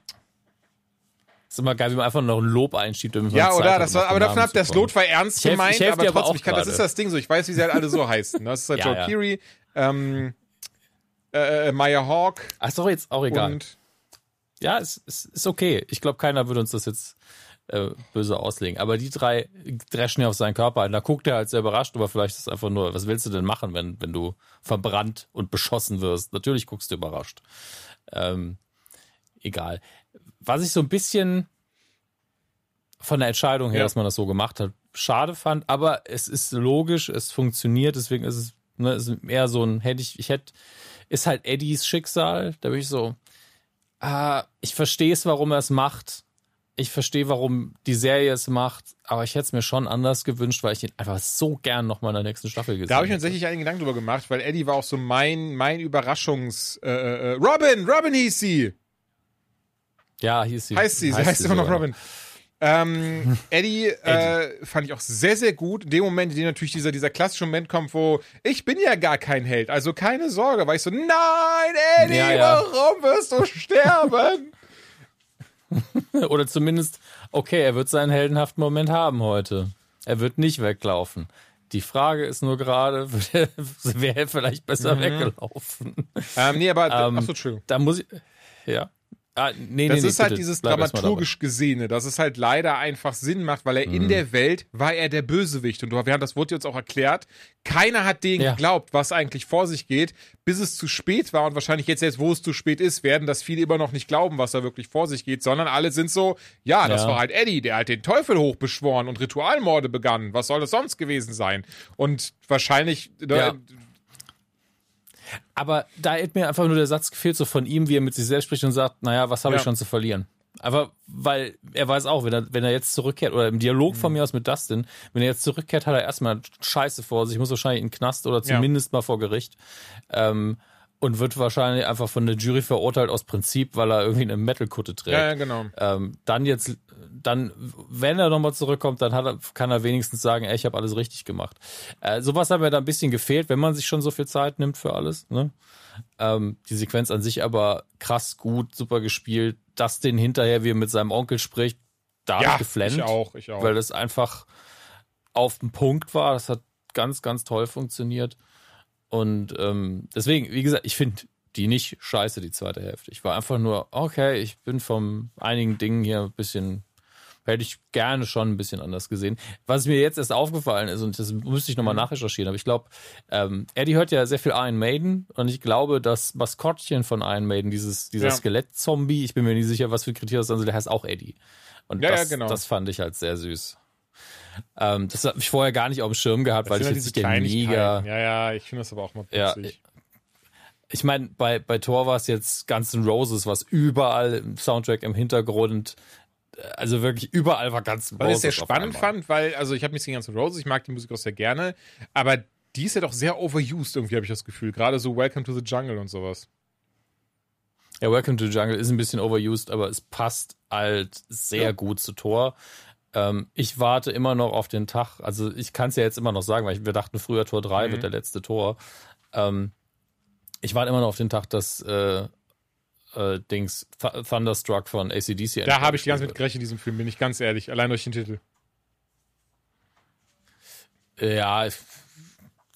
Ist immer geil, wie man einfach noch ein Lob einschiebt. ja, Zeit oder? hat, Das war, aber davon ab, das kommen. Lot war ernst Ich helf- gemeint, ich helf aber aber trotzdem, ich kann, das ist das Ding so. Ich weiß, wie sie halt alle so heißen. Das ist halt Ja, Joe ja. Keery, ähm, äh, Maya Hawk Ach, ist doch jetzt auch egal. und Ja, es, es ist okay. Ich glaube, keiner würde uns das jetzt äh, böse auslegen. Aber die drei dreschen ja auf seinen Körper ein. Da guckt er halt sehr überrascht, aber vielleicht ist es einfach nur, was willst du denn machen, wenn, wenn du verbrannt und beschossen wirst? Natürlich guckst du überrascht. Ähm, egal. Was ich so ein bisschen von der Entscheidung her, Ja. dass man das so gemacht hat, schade fand, aber es ist logisch, es funktioniert, deswegen ist es, ne, ist eher so ein, hätte ich, ich hätte, ist halt Eddies Schicksal, da bin ich so, ah, ich verstehe es, warum er es macht. Ich verstehe, warum die Serie es macht, aber ich hätte es mir schon anders gewünscht, weil ich ihn einfach so gern noch mal in der nächsten Staffel gesehen da habe ich mir tatsächlich einen Gedanken drüber gemacht, weil Eddie war auch so mein, mein Überraschungs... Äh, äh, Robin! Robin hieß sie! Ja, hieß sie. Heißt sie, sie heißt immer noch. Robin. Ähm, [laughs] Eddie, Äh, fand ich auch sehr, sehr gut. In dem Moment, in dem natürlich dieser, dieser klassische Moment kommt, wo ich bin ja gar kein Held, also keine Sorge, war ich so, nein, Eddie, Ja, ja. warum wirst du sterben? [laughs] Oder zumindest, okay, er wird seinen heldenhaften Moment haben heute. Er wird nicht weglaufen. Die Frage ist nur gerade, [laughs] wäre er vielleicht besser Mhm. weggelaufen? ähm, nee, aber, Ähm, achso, Entschuldigung. Da muss ich, ja. Ah, nee, Das nee, nee, ist halt bitte, dieses bleib dramaturgisch Gesehene, dass es halt leider einfach Sinn macht, weil er Mhm. in der Welt war er der Bösewicht. Und wir haben das wurde uns auch erklärt. Keiner hat denen Ja. geglaubt, was eigentlich vor sich geht, bis es zu spät war. Und wahrscheinlich jetzt, jetzt, wo es zu spät ist, werden das viele immer noch nicht glauben, was da wirklich vor sich geht, sondern alle sind so, ja, das Ja. war halt Eddie, der halt den Teufel hochbeschworen und Ritualmorde begann. Was soll das sonst gewesen sein? Und wahrscheinlich, ne, Ja. Aber da hätte mir einfach nur der Satz gefehlt, so von ihm, wie er mit sich selbst spricht und sagt, naja, was habe Ja. ich schon zu verlieren? Aber weil er weiß auch, wenn er, wenn er jetzt zurückkehrt, oder im Dialog Mhm. von mir aus mit Dustin, wenn er jetzt zurückkehrt, hat er erstmal Scheiße vor sich, muss wahrscheinlich in den Knast oder Ja. zumindest mal vor Gericht. Ähm, und wird wahrscheinlich einfach von der Jury verurteilt aus Prinzip, weil er irgendwie eine Metal-Kutte trägt. ja, ja, genau. Ähm, dann jetzt, dann, wenn er nochmal zurückkommt, dann er, kann er wenigstens sagen, ey, ich habe alles richtig gemacht. Äh, sowas hat mir da ein bisschen gefehlt, wenn man sich schon so viel Zeit nimmt für alles. Ne? Ähm, die Sequenz an sich aber krass gut, super gespielt. Das den hinterher, wie er mit seinem Onkel spricht, da Ja, ich geflennt, ich auch, ich auch. weil das einfach auf den Punkt war. Das hat ganz, ganz toll funktioniert. Und ähm, deswegen, wie gesagt, ich finde die nicht scheiße, die zweite Hälfte. Ich war einfach nur, okay, ich bin von einigen Dingen hier ein bisschen Hätte ich gerne schon ein bisschen anders gesehen. Was mir jetzt erst aufgefallen ist, und das müsste ich nochmal mhm. nachrecherchieren, aber ich glaube, ähm, Eddie hört ja sehr viel Iron Maiden und ich glaube, das Maskottchen von Iron Maiden, dieses, dieser ja. Skelett-Zombie, ich bin mir nicht sicher, was für Kriterien das sind, der heißt auch Eddie. Und ja, das, ja, genau. das fand ich halt sehr süß. Ähm, das habe ich vorher gar nicht auf dem Schirm gehabt, das weil ich halt jetzt nicht der mega. Ja, ja, ich finde das aber auch mal putzig. Ja, ich meine, bei, bei Thor war es jetzt Guns N' Roses, was überall im Soundtrack im Hintergrund, also wirklich überall war Guns N' Roses. Was ich sehr spannend fand, weil, also ich habe nichts gegen Guns N' Roses, ich mag die Musik auch sehr gerne, aber die ist ja doch sehr overused, irgendwie habe ich das Gefühl. Gerade so Welcome to the Jungle und sowas. Ja, Welcome to the Jungle ist ein bisschen overused, aber es passt halt sehr ja. gut zu Thor. Ähm, ich warte immer noch auf den Tag, also ich kann es ja jetzt immer noch sagen, weil wir dachten früher Tor 3 mhm. wird der letzte Tor. Ähm, ich warte immer noch auf den Tag, dass äh, äh, Dings Th Thunderstruck von ACDC Da habe ich die ganze Zeit mit gerechnet in diesem Film, bin ich ganz ehrlich, allein durch den Titel. Ja,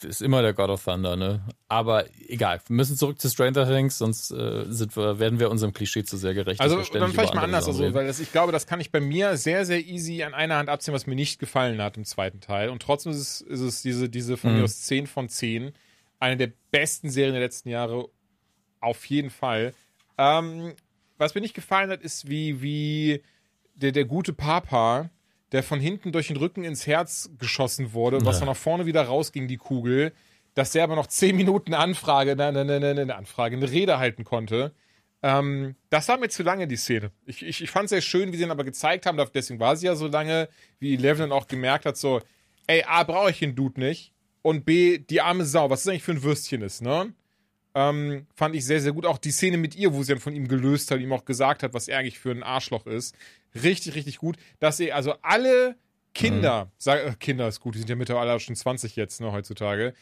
ist immer der God of Thunder, ne? Aber egal, wir müssen zurück zu Stranger Things, sonst äh, sind wir, werden wir unserem Klischee zu sehr gerecht. Also dann vielleicht mal anders, also, weil das, ich glaube, das kann ich bei mir sehr, sehr easy an einer Hand abziehen, was mir nicht gefallen hat im zweiten Teil. Und trotzdem ist es, ist es diese, diese von mhm. mir aus 10 von 10 eine der besten Serien der letzten Jahre. Auf jeden Fall. Ähm, was mir nicht gefallen hat, ist, wie, wie der, der gute Papa, der von hinten durch den Rücken ins Herz geschossen wurde, was dann nach vorne wieder rausging, die Kugel, dass der aber noch zehn Minuten Anfrage, ne, ne, ne, ne, eine Anfrage, eine Rede halten konnte. Ähm, das war mir zu lange, die Szene. Ich, ich, ich fand es sehr schön, wie sie ihn aber gezeigt haben, deswegen war sie ja so lange, wie Eleven dann auch gemerkt hat, so, ey, A, brauche ich den Dude nicht und B, die arme Sau, was das eigentlich für ein Würstchen ist, ne? Ähm, fand ich sehr, sehr gut. Auch die Szene mit ihr, wo sie dann von ihm gelöst hat, ihm auch gesagt hat, was er eigentlich für ein Arschloch ist. Richtig, richtig gut. Dass sie also alle Kinder, mhm. sag, äh, Kinder ist gut, die sind ja mittlerweile schon 20 jetzt, ne, heutzutage.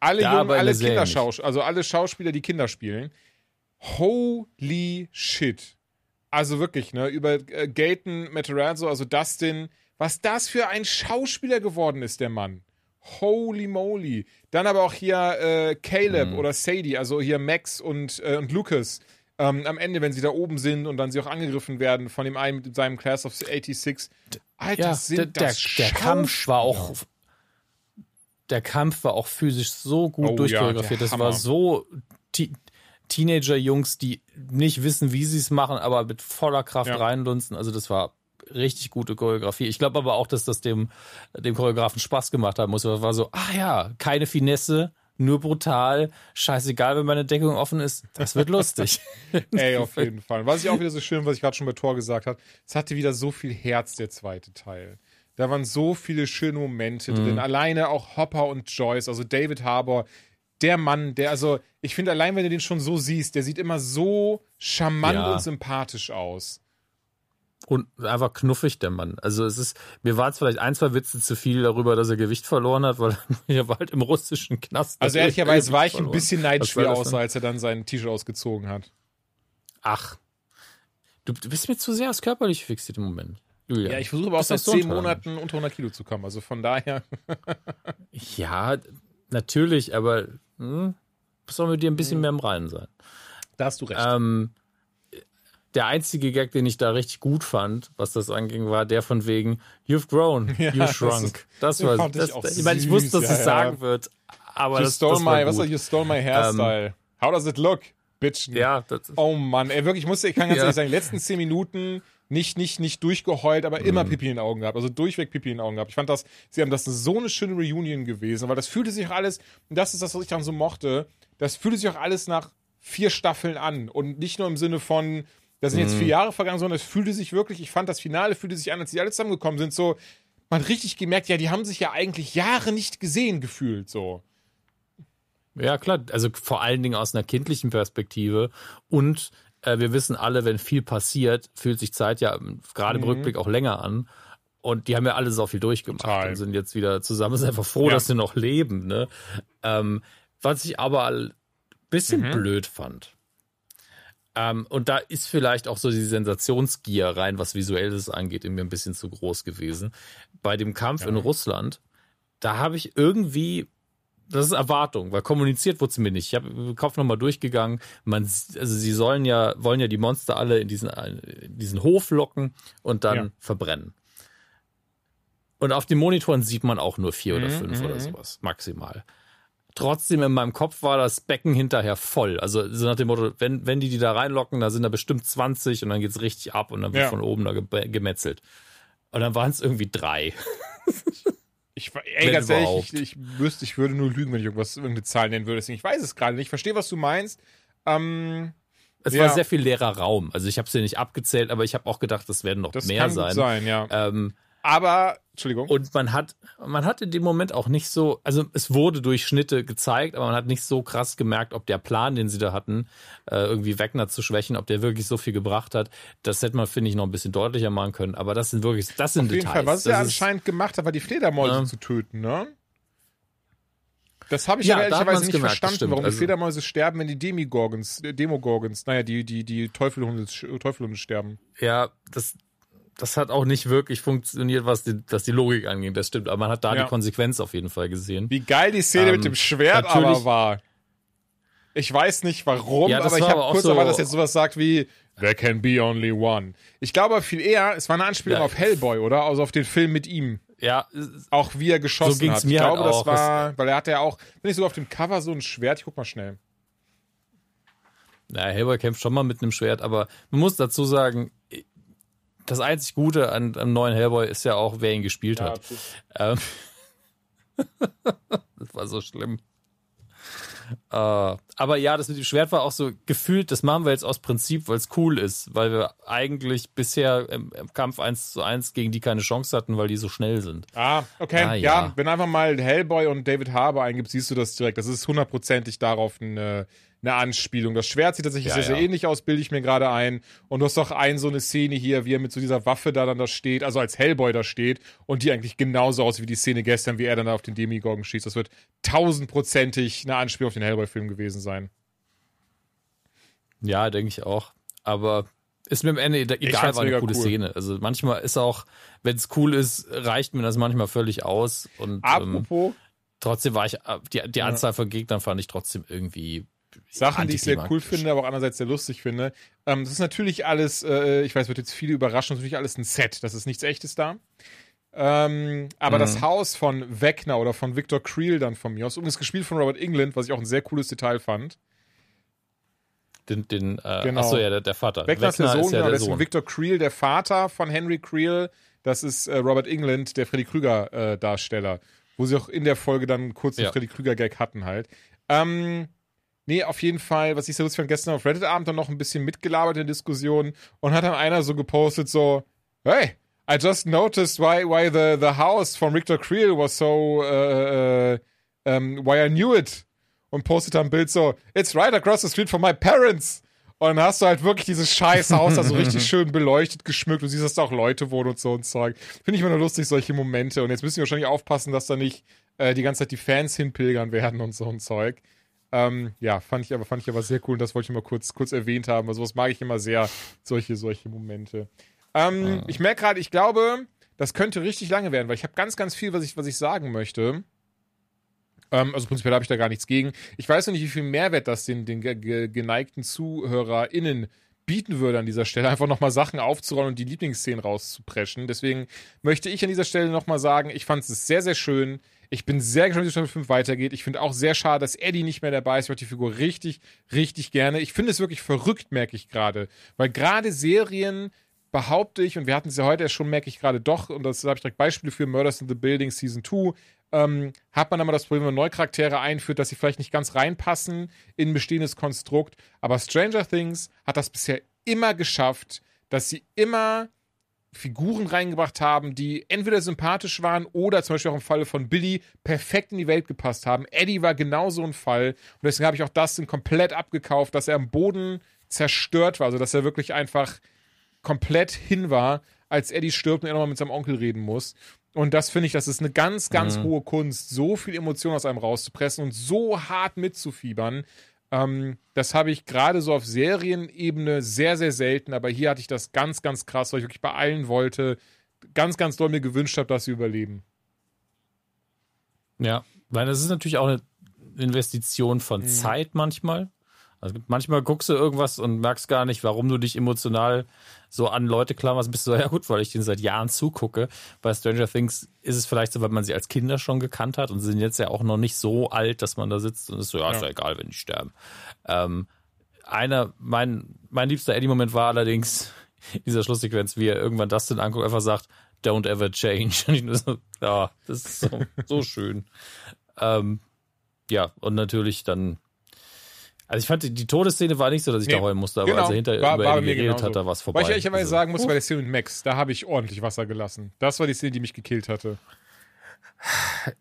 Alle ja, Jungen, alle Kinderschauspieler, also alle Schauspieler, die Kinder spielen. Holy shit. Also wirklich, ne, über äh, Gaten Matarazzo, also Dustin, was das für ein Schauspieler geworden ist, der Mann. Holy moly. Dann aber auch hier äh, Caleb mhm. oder Sadie, also hier Max und, äh, und Lucas. Ähm, am Ende, wenn sie da oben sind und dann sie auch angegriffen werden von dem einen mit seinem Class of 86. Alter, ja, sind der, das der, der Kampf war auch der Kampf war auch physisch so gut oh, durchchoreografiert. Ja, das war so Teenager-Jungs, die nicht wissen, wie sie es machen, aber mit voller Kraft ja. reinlunzen. Also das war richtig gute Choreografie. Ich glaube aber auch, dass das dem, dem Choreografen Spaß gemacht haben muss. Es war so, ah ja, keine Finesse, nur brutal, scheißegal, wenn meine Deckung offen ist, das wird lustig. [laughs] Ey, auf jeden Fall. Was ich auch wieder so schön, was ich gerade schon bei Tor gesagt habe, es hatte wieder so viel Herz, der zweite Teil. Da waren so viele schöne Momente mhm. drin. Alleine auch Hopper und Joyce, also David Harbour, der Mann, der, also, ich finde, allein wenn du den schon so siehst, der sieht immer so charmant ja. und sympathisch aus und einfach knuffig, der Mann. Also es ist, mir waren es vielleicht ein, zwei Witze zu viel darüber, dass er Gewicht verloren hat, weil [laughs] er war halt im russischen Knast. Also ehrlicherweise war ich ein bisschen neidisch wie außer, als er dann sein T-Shirt ausgezogen hat. Ach. Du, du bist mir zu sehr aus körperlich fixiert im Moment. Julia. Ja, ich versuche aber auch seit zehn Monaten unter 100 Kilo zu kommen. Also von daher. [laughs] ja, natürlich, aber hm, muss mit dir ein bisschen hm. mehr im Reinen sein. Da hast du recht. Ähm, der einzige Gag, den ich da richtig gut fand, was das anging, war der von wegen You've grown, [laughs] ja, you shrunk. Das, das war, das, ich, ich meine, ich wusste, dass ja, es ja. sagen wird, aber you das, stole das war my, gut. was war, you stole my hairstyle. Um, How does it look, bitch? Ja, das oh Mann, ey, wirklich, ich musste, ich kann ganz ehrlich sagen, die letzten zehn Minuten nicht, nicht, nicht durchgeheult, aber immer mhm. Pipi in den Augen gehabt. Also durchweg Pipi in den Augen gehabt. Ich fand das, sie haben das so eine schöne Reunion gewesen, weil das fühlte sich auch alles, und das ist das, was ich dann so mochte, das fühlte sich auch alles nach vier Staffeln an und nicht nur im Sinne von, da sind jetzt vier mhm. Jahre vergangen, sondern es fühlte sich wirklich, ich fand das Finale fühlte sich an, als die alle zusammengekommen sind, so, man hat richtig gemerkt, ja, die haben sich ja eigentlich Jahre nicht gesehen gefühlt, so. Ja, klar, also vor allen Dingen aus einer kindlichen Perspektive und äh, wir wissen alle, wenn viel passiert, fühlt sich Zeit ja gerade im mhm. Rückblick auch länger an. Und die haben ja alle so viel durchgemacht Total. und sind jetzt wieder zusammen. Sind einfach froh, ja. dass sie noch leben. Ne? Ähm, was ich aber ein bisschen mhm. blöd fand, ähm, und da ist vielleicht auch so die Sensationsgier rein, was Visuelles angeht, in mir ein bisschen zu groß gewesen. Bei dem Kampf ja. in Russland, da habe ich irgendwie das ist Erwartung, weil kommuniziert wurde es mir nicht. Ich habe den Kopf nochmal durchgegangen. Man, also sie sollen ja, wollen ja die Monster alle in diesen, in diesen Hof locken und dann ja. verbrennen. Und auf den Monitoren sieht man auch nur vier oder mhm, fünf oder mhm. sowas, maximal. Trotzdem in meinem Kopf war das Becken hinterher voll. Also so nach dem Motto, wenn, wenn die die da reinlocken, da sind da bestimmt 20 und dann geht's richtig ab und dann wird ja. von oben da gemetzelt. Und dann waren es irgendwie drei. [laughs] Ich, ey, ganz ehrlich, ich, ich, wüsste, ich würde nur lügen, wenn ich irgendwas, irgendeine Zahl nennen würde. Deswegen, ich weiß es gerade nicht. Ich verstehe, was du meinst. Ähm, es ja. war sehr viel leerer Raum. Also ich habe es ja nicht abgezählt, aber ich habe auch gedacht, das werden noch das mehr sein. Sein, ja. Ähm, aber, Entschuldigung. Und man hat, man hat in dem Moment auch nicht so, also es wurde durch Schnitte gezeigt, aber man hat nicht so krass gemerkt, ob der Plan, den sie da hatten, äh, irgendwie Wegner zu schwächen, ob der wirklich so viel gebracht hat. Das hätte man, finde ich, noch ein bisschen deutlicher machen können. Aber das sind wirklich, das sind Auf jeden Details. Fall. Was das er anscheinend gemacht hat, war die Fledermäuse äh, zu töten, ne? Das habe ich ja, ehrlicherweise nicht gemerkt, verstanden, warum also, die Fledermäuse sterben, wenn die Demigorgons, äh, Demogorgons, naja, die, die, die Teufelhunde, Teufelhunde sterben. Ja, das, das hat auch nicht wirklich funktioniert, was die, was die Logik angeht. Das stimmt. Aber man hat da ja. die Konsequenz auf jeden Fall gesehen. Wie geil die Szene ähm, mit dem Schwert aber war. Ich weiß nicht warum, ja, aber ich habe kurz so aber, dass jetzt sowas sagt wie There can be only one. Ich glaube viel eher, es war eine Anspielung ja. auf Hellboy, oder? Also auf den Film mit ihm. Ja. Auch wie er geschossen so hat. Mir ich glaube, halt das war, weil er hatte ja auch, wenn ich so auf dem Cover so ein Schwert, ich guck mal schnell. Ja, Hellboy kämpft schon mal mit einem Schwert, aber man muss dazu sagen, das einzig Gute an, am neuen Hellboy ist ja auch, wer ihn gespielt ja, hat. Ähm, [laughs] das war so schlimm. Äh, aber ja, das mit dem Schwert war auch so gefühlt, das machen wir jetzt aus Prinzip, weil es cool ist, weil wir eigentlich bisher im, im, Kampf 1 zu 1 gegen die keine Chance hatten, weil die so schnell sind. Ah, okay. Ah, ja. ja. wenn einfach mal Hellboy und David Harbour eingibst, siehst du das direkt. Das ist hundertprozentig darauf eine, eine Anspielung. Das Schwert sieht tatsächlich ja, sehr, sehr ähnlich aus, bilde ich mir gerade ein. Und du hast doch ein so eine Szene hier, wie er mit so dieser Waffe da dann da steht, also als Hellboy da steht und die eigentlich genauso aussieht wie die Szene gestern, wie er dann da auf den Demigorgon schießt. Das wird tausendprozentig eine Anspielung auf den Hellboy-Film gewesen sein. Ja, denke ich auch. Aber ist mir am Ende egal, war eine coole cool. Szene. Also manchmal ist auch, wenn es cool ist, reicht mir das manchmal völlig aus. Und Apropos. Ähm, trotzdem war ich, äh, die, die Anzahl von Gegnern fand ich trotzdem irgendwie Sachen, die ich sehr cool finde, aber auch andererseits sehr lustig finde. Ähm, das ist natürlich alles, äh, ich weiß, wird jetzt viele überraschen, das ist natürlich alles ein Set. Das ist nichts Echtes da. Ähm, aber mhm. das Haus von Wegner oder von Victor Creel dann von mir aus, übrigens gespielt von Robert England, was ich auch ein sehr cooles Detail fand. Den, den, äh, genau. achso, ja, der, der Vater. Wegner, ist der Sohn, ist ja genau, der Sohn. Victor Creel, der Vater von Henry Creel. Das ist äh, Robert England, der Freddy Krüger-Darsteller. Äh, wo sie auch in der Folge dann kurz ja. den Freddy Krüger-Gag hatten halt. Ähm, Nee, auf jeden Fall, was ich so lustig fand, gestern auf Reddit-Abend dann noch ein bisschen mitgelabert in der Diskussion und hat dann einer so gepostet so, hey, I just noticed why why the the house from Victor Creel was so uh, uh, um, why I knew it und postet dann ein Bild so, it's right across the street from my parents. Und dann hast du halt wirklich dieses scheiß Haus da so richtig [laughs] schön beleuchtet, geschmückt. Du siehst, dass da auch Leute wohnen und so und Zeug. Finde ich immer nur lustig, solche Momente. Und jetzt müssen wir wahrscheinlich aufpassen, dass da nicht äh, die ganze Zeit die Fans hinpilgern werden und so ein Zeug. Ähm, ja, fand ich aber, fand ich aber sehr cool und das wollte ich mal kurz, kurz erwähnt haben. Also, was mag ich immer sehr, solche, solche Momente. Ähm, ah. Ich merke gerade, ich glaube, das könnte richtig lange werden, weil ich habe ganz, ganz viel, was ich, was ich sagen möchte. Ähm, also prinzipiell habe ich da gar nichts gegen. Ich weiß noch nicht, wie viel Mehrwert das den, den geneigten ZuhörerInnen bieten würde an dieser Stelle, einfach nochmal Sachen aufzurollen und die Lieblingsszenen rauszupreschen. Deswegen möchte ich an dieser Stelle nochmal sagen, ich fand es sehr, sehr schön. Ich bin sehr gespannt, wie die Staffel 5 weitergeht. Ich finde auch sehr schade, dass Eddie nicht mehr dabei ist. Ich mag die Figur richtig, richtig gerne. Ich finde es wirklich verrückt, merke ich gerade. Weil gerade Serien behaupte ich, und wir hatten es ja heute erst schon, merke ich gerade doch, und das habe ich direkt Beispiele für Murders in the Building Season 2, ähm, hat man immer das Problem, wenn man neue Charaktere einführt, dass sie vielleicht nicht ganz reinpassen in ein bestehendes Konstrukt. Aber Stranger Things hat das bisher immer geschafft, dass sie immer Figuren reingebracht haben, die entweder sympathisch waren oder zum Beispiel auch im Falle von Billy perfekt in die Welt gepasst haben. Eddie war genauso ein Fall und deswegen habe ich auch Dustin komplett abgekauft, dass er am Boden zerstört war, also dass er wirklich einfach komplett hin war, als Eddie stirbt und er nochmal mit seinem Onkel reden muss. Und das finde ich, das ist eine ganz, ganz mhm. hohe Kunst, so viel Emotion aus einem rauszupressen und so hart mitzufiebern. Ähm, das habe ich gerade so auf Serienebene sehr, sehr selten, aber hier hatte ich das ganz, ganz krass, weil ich wirklich beeilen wollte, ganz, ganz doll mir gewünscht habe, dass sie überleben. Ja, weil das ist natürlich auch eine Investition von mhm. Zeit manchmal. Also manchmal guckst du irgendwas und merkst gar nicht, warum du dich emotional so an Leute klammerst. Bist du so, ja gut, weil ich den seit Jahren zugucke. Bei Stranger Things ist es vielleicht so, weil man sie als Kinder schon gekannt hat und sie sind jetzt ja auch noch nicht so alt, dass man da sitzt und ist so, ja, ist ja egal, wenn die sterben. Ähm, einer, mein, mein liebster Eddie-Moment war allerdings [laughs] dieser Schlusssequenz, wie er irgendwann Dustin anguckt, einfach sagt, don't ever change. [laughs] Und ich nur so, ja, das ist so, so schön. Ähm, ja, und natürlich dann also ich fand, die Todesszene war nicht so, dass ich nee, da heulen musste, aber genau, als er hinterher war, über war Eddie geredet hat, da war es vorbei. Weil ich ehrlicherweise also, sagen muss, uh. bei der Szene mit Max, da habe ich ordentlich Wasser gelassen. Das war die Szene, die mich gekillt hatte.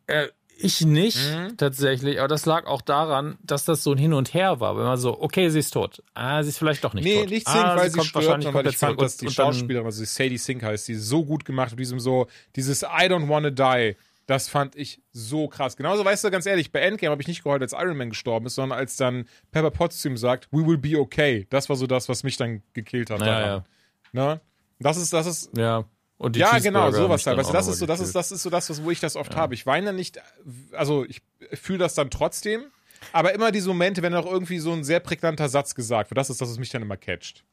Äh, ich nicht, mhm. tatsächlich, aber das lag auch daran, dass das so ein Hin und Her war. Wenn man so, okay, sie ist tot. Ah, sie ist vielleicht doch nicht nee, tot. Nee, nicht zwingend, ah, weil sie, sie stirbt, sondern weil ich fand, dass die Schauspielerin, also Sadie Sink heißt, die so gut gemacht hat, diesem so, dieses I don't wanna die das fand ich so krass. Genauso, weißt du, ganz ehrlich, bei Endgame habe ich nicht geheult, als Iron Man gestorben ist, sondern als dann Pepper Potts zu ihm sagt, we will be okay. Das war so das, was mich dann gekillt hat. Ja, ja. Ne? Das ist, das ist. Ja. Und die ja, genau, sowas halt. Weißt du, das ist so, das ist, das ist so das, wo ich das oft ja. habe. Ich weine nicht, also ich fühle das dann trotzdem, aber immer diese Momente, wenn auch irgendwie so ein sehr prägnanter Satz gesagt wird, das ist das, was mich dann immer catcht.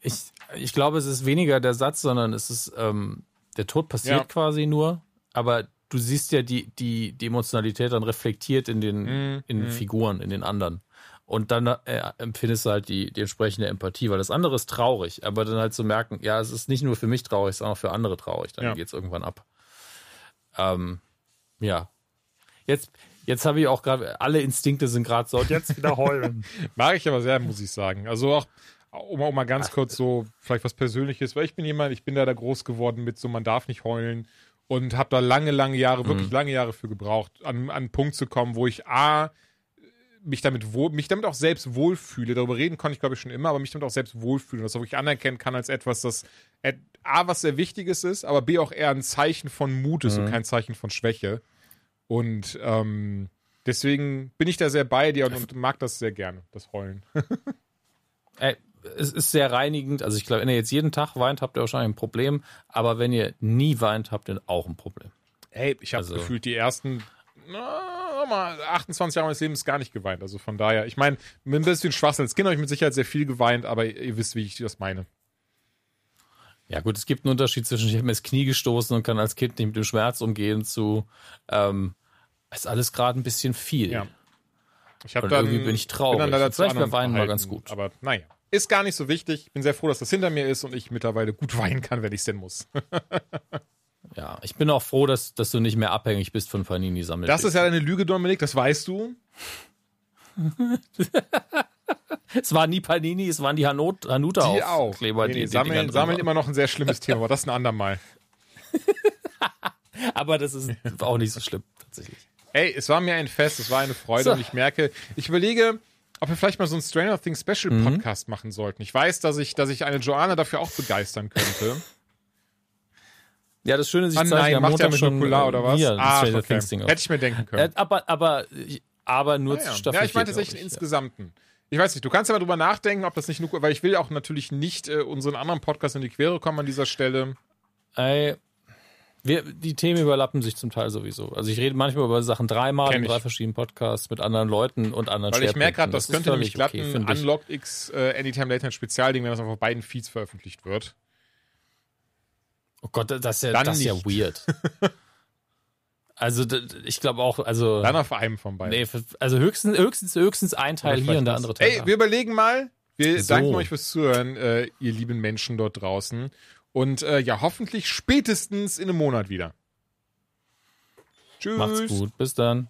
Ich, ich glaube, es ist weniger der Satz, sondern es ist, ähm, der Tod passiert ja. quasi nur aber du siehst ja die, die, die Emotionalität dann reflektiert in den, mm, in den mm. Figuren, in den anderen. Und dann äh, empfindest du halt die, die entsprechende Empathie, weil das andere ist traurig, aber dann halt zu so merken, ja, es ist nicht nur für mich traurig, es ist auch für andere traurig, dann ja. geht es irgendwann ab. Ähm, ja. Jetzt, jetzt habe ich auch gerade, alle Instinkte sind gerade so, jetzt [laughs] wieder heulen. Mag ich aber sehr, muss ich sagen. Also auch, um auch mal ganz Ach, kurz so, vielleicht was Persönliches, weil ich bin jemand, ich bin da, da groß geworden mit so, man darf nicht heulen und habe da lange, lange Jahre, mhm. wirklich lange Jahre für gebraucht, an, an einen Punkt zu kommen, wo ich A, mich damit wohl, mich damit auch selbst wohlfühle. Darüber reden konnte ich, glaube ich, schon immer, aber mich damit auch selbst wohlfühlen. Das auch wirklich anerkennen kann als etwas, das A, was sehr Wichtiges ist, aber B, auch eher ein Zeichen von Mut ist mhm. und kein Zeichen von Schwäche. Und ähm, deswegen bin ich da sehr bei dir und, und mag das sehr gerne, das Heulen. [laughs] Ey, es ist sehr reinigend. Also ich glaube, wenn ihr jetzt jeden Tag weint, habt ihr wahrscheinlich ein Problem. Aber wenn ihr nie weint, habt ihr auch ein Problem. Hey, ich habe also, gefühlt die ersten na, mal 28 Jahre meines Lebens gar nicht geweint. Also von daher, ich meine, mit ein bisschen Schwachsinn als Kind habe ich mit Sicherheit sehr viel geweint, aber ihr wisst, wie ich das meine. Ja gut, es gibt einen Unterschied zwischen ich habe mir das Knie gestoßen und kann als Kind nicht mit dem Schmerz umgehen zu ähm, ist alles gerade ein bisschen viel. Ja. Ich habe dann irgendwie bin ich traurig. Bin dann Vielleicht wäre Weinen mal ganz gut. Aber naja. Ist gar nicht so wichtig. Ich bin sehr froh, dass das hinter mir ist und ich mittlerweile gut weinen kann, wenn ich es denn muss. ja, ich bin auch froh, dass, dass du nicht mehr abhängig bist von Panini sammelt. Das ist ja eine Lüge, Dominik, das weißt du. [laughs] es war nie Panini, es waren die Hanut Hanuta die auch. Kleber, nee, nee, die, sammeln, sammeln immer noch ein sehr schlimmes Thema, aber das ein andermal. [laughs] aber das ist auch nicht so schlimm, tatsächlich. Ey, es war mir ein Fest, es war eine Freude so. und ich merke, ich überlege, ob wir vielleicht mal so einen Stranger Things Special mhm. Podcast machen sollten. Ich weiß, dass ich, dass ich eine Joanna dafür auch begeistern könnte. Ja, das Schöne ist, ich ah, nein, macht ja mit Nukular oder was? Hier, ah, okay. Hätte ich mir denken können. Äh, aber, aber, aber nur ah, ja. zu Staffel Ja, ich meine tatsächlich ich, insgesamten. Ich weiß nicht, du kannst ja mal drüber nachdenken, ob das nicht nur, weil ich will auch natürlich nicht äh, unseren anderen Podcast in die Quere kommen an dieser Stelle. Ey, wir, die Themen überlappen sich zum Teil sowieso. Also ich rede manchmal über Sachen dreimal in drei verschiedenen Podcasts mit anderen Leuten und anderen Weil ich merke gerade, das, das könnte nämlich glatt okay, ein Unlocked X äh, Anytime Later Spezialding, wenn das auf beiden Feeds veröffentlicht wird. Oh Gott, das ist ja, das ist ja weird. [laughs] also ich glaube auch, also dann auf einem von beiden. Nee, also höchstens höchstens höchstens ein Teil hier und der andere Teil. Ey, wir überlegen mal. Wir so. danken euch fürs Zuhören, äh, ihr lieben Menschen dort draußen. Und äh, ja, hoffentlich spätestens in einem Monat wieder. Tschüss. Macht's gut. Bis dann.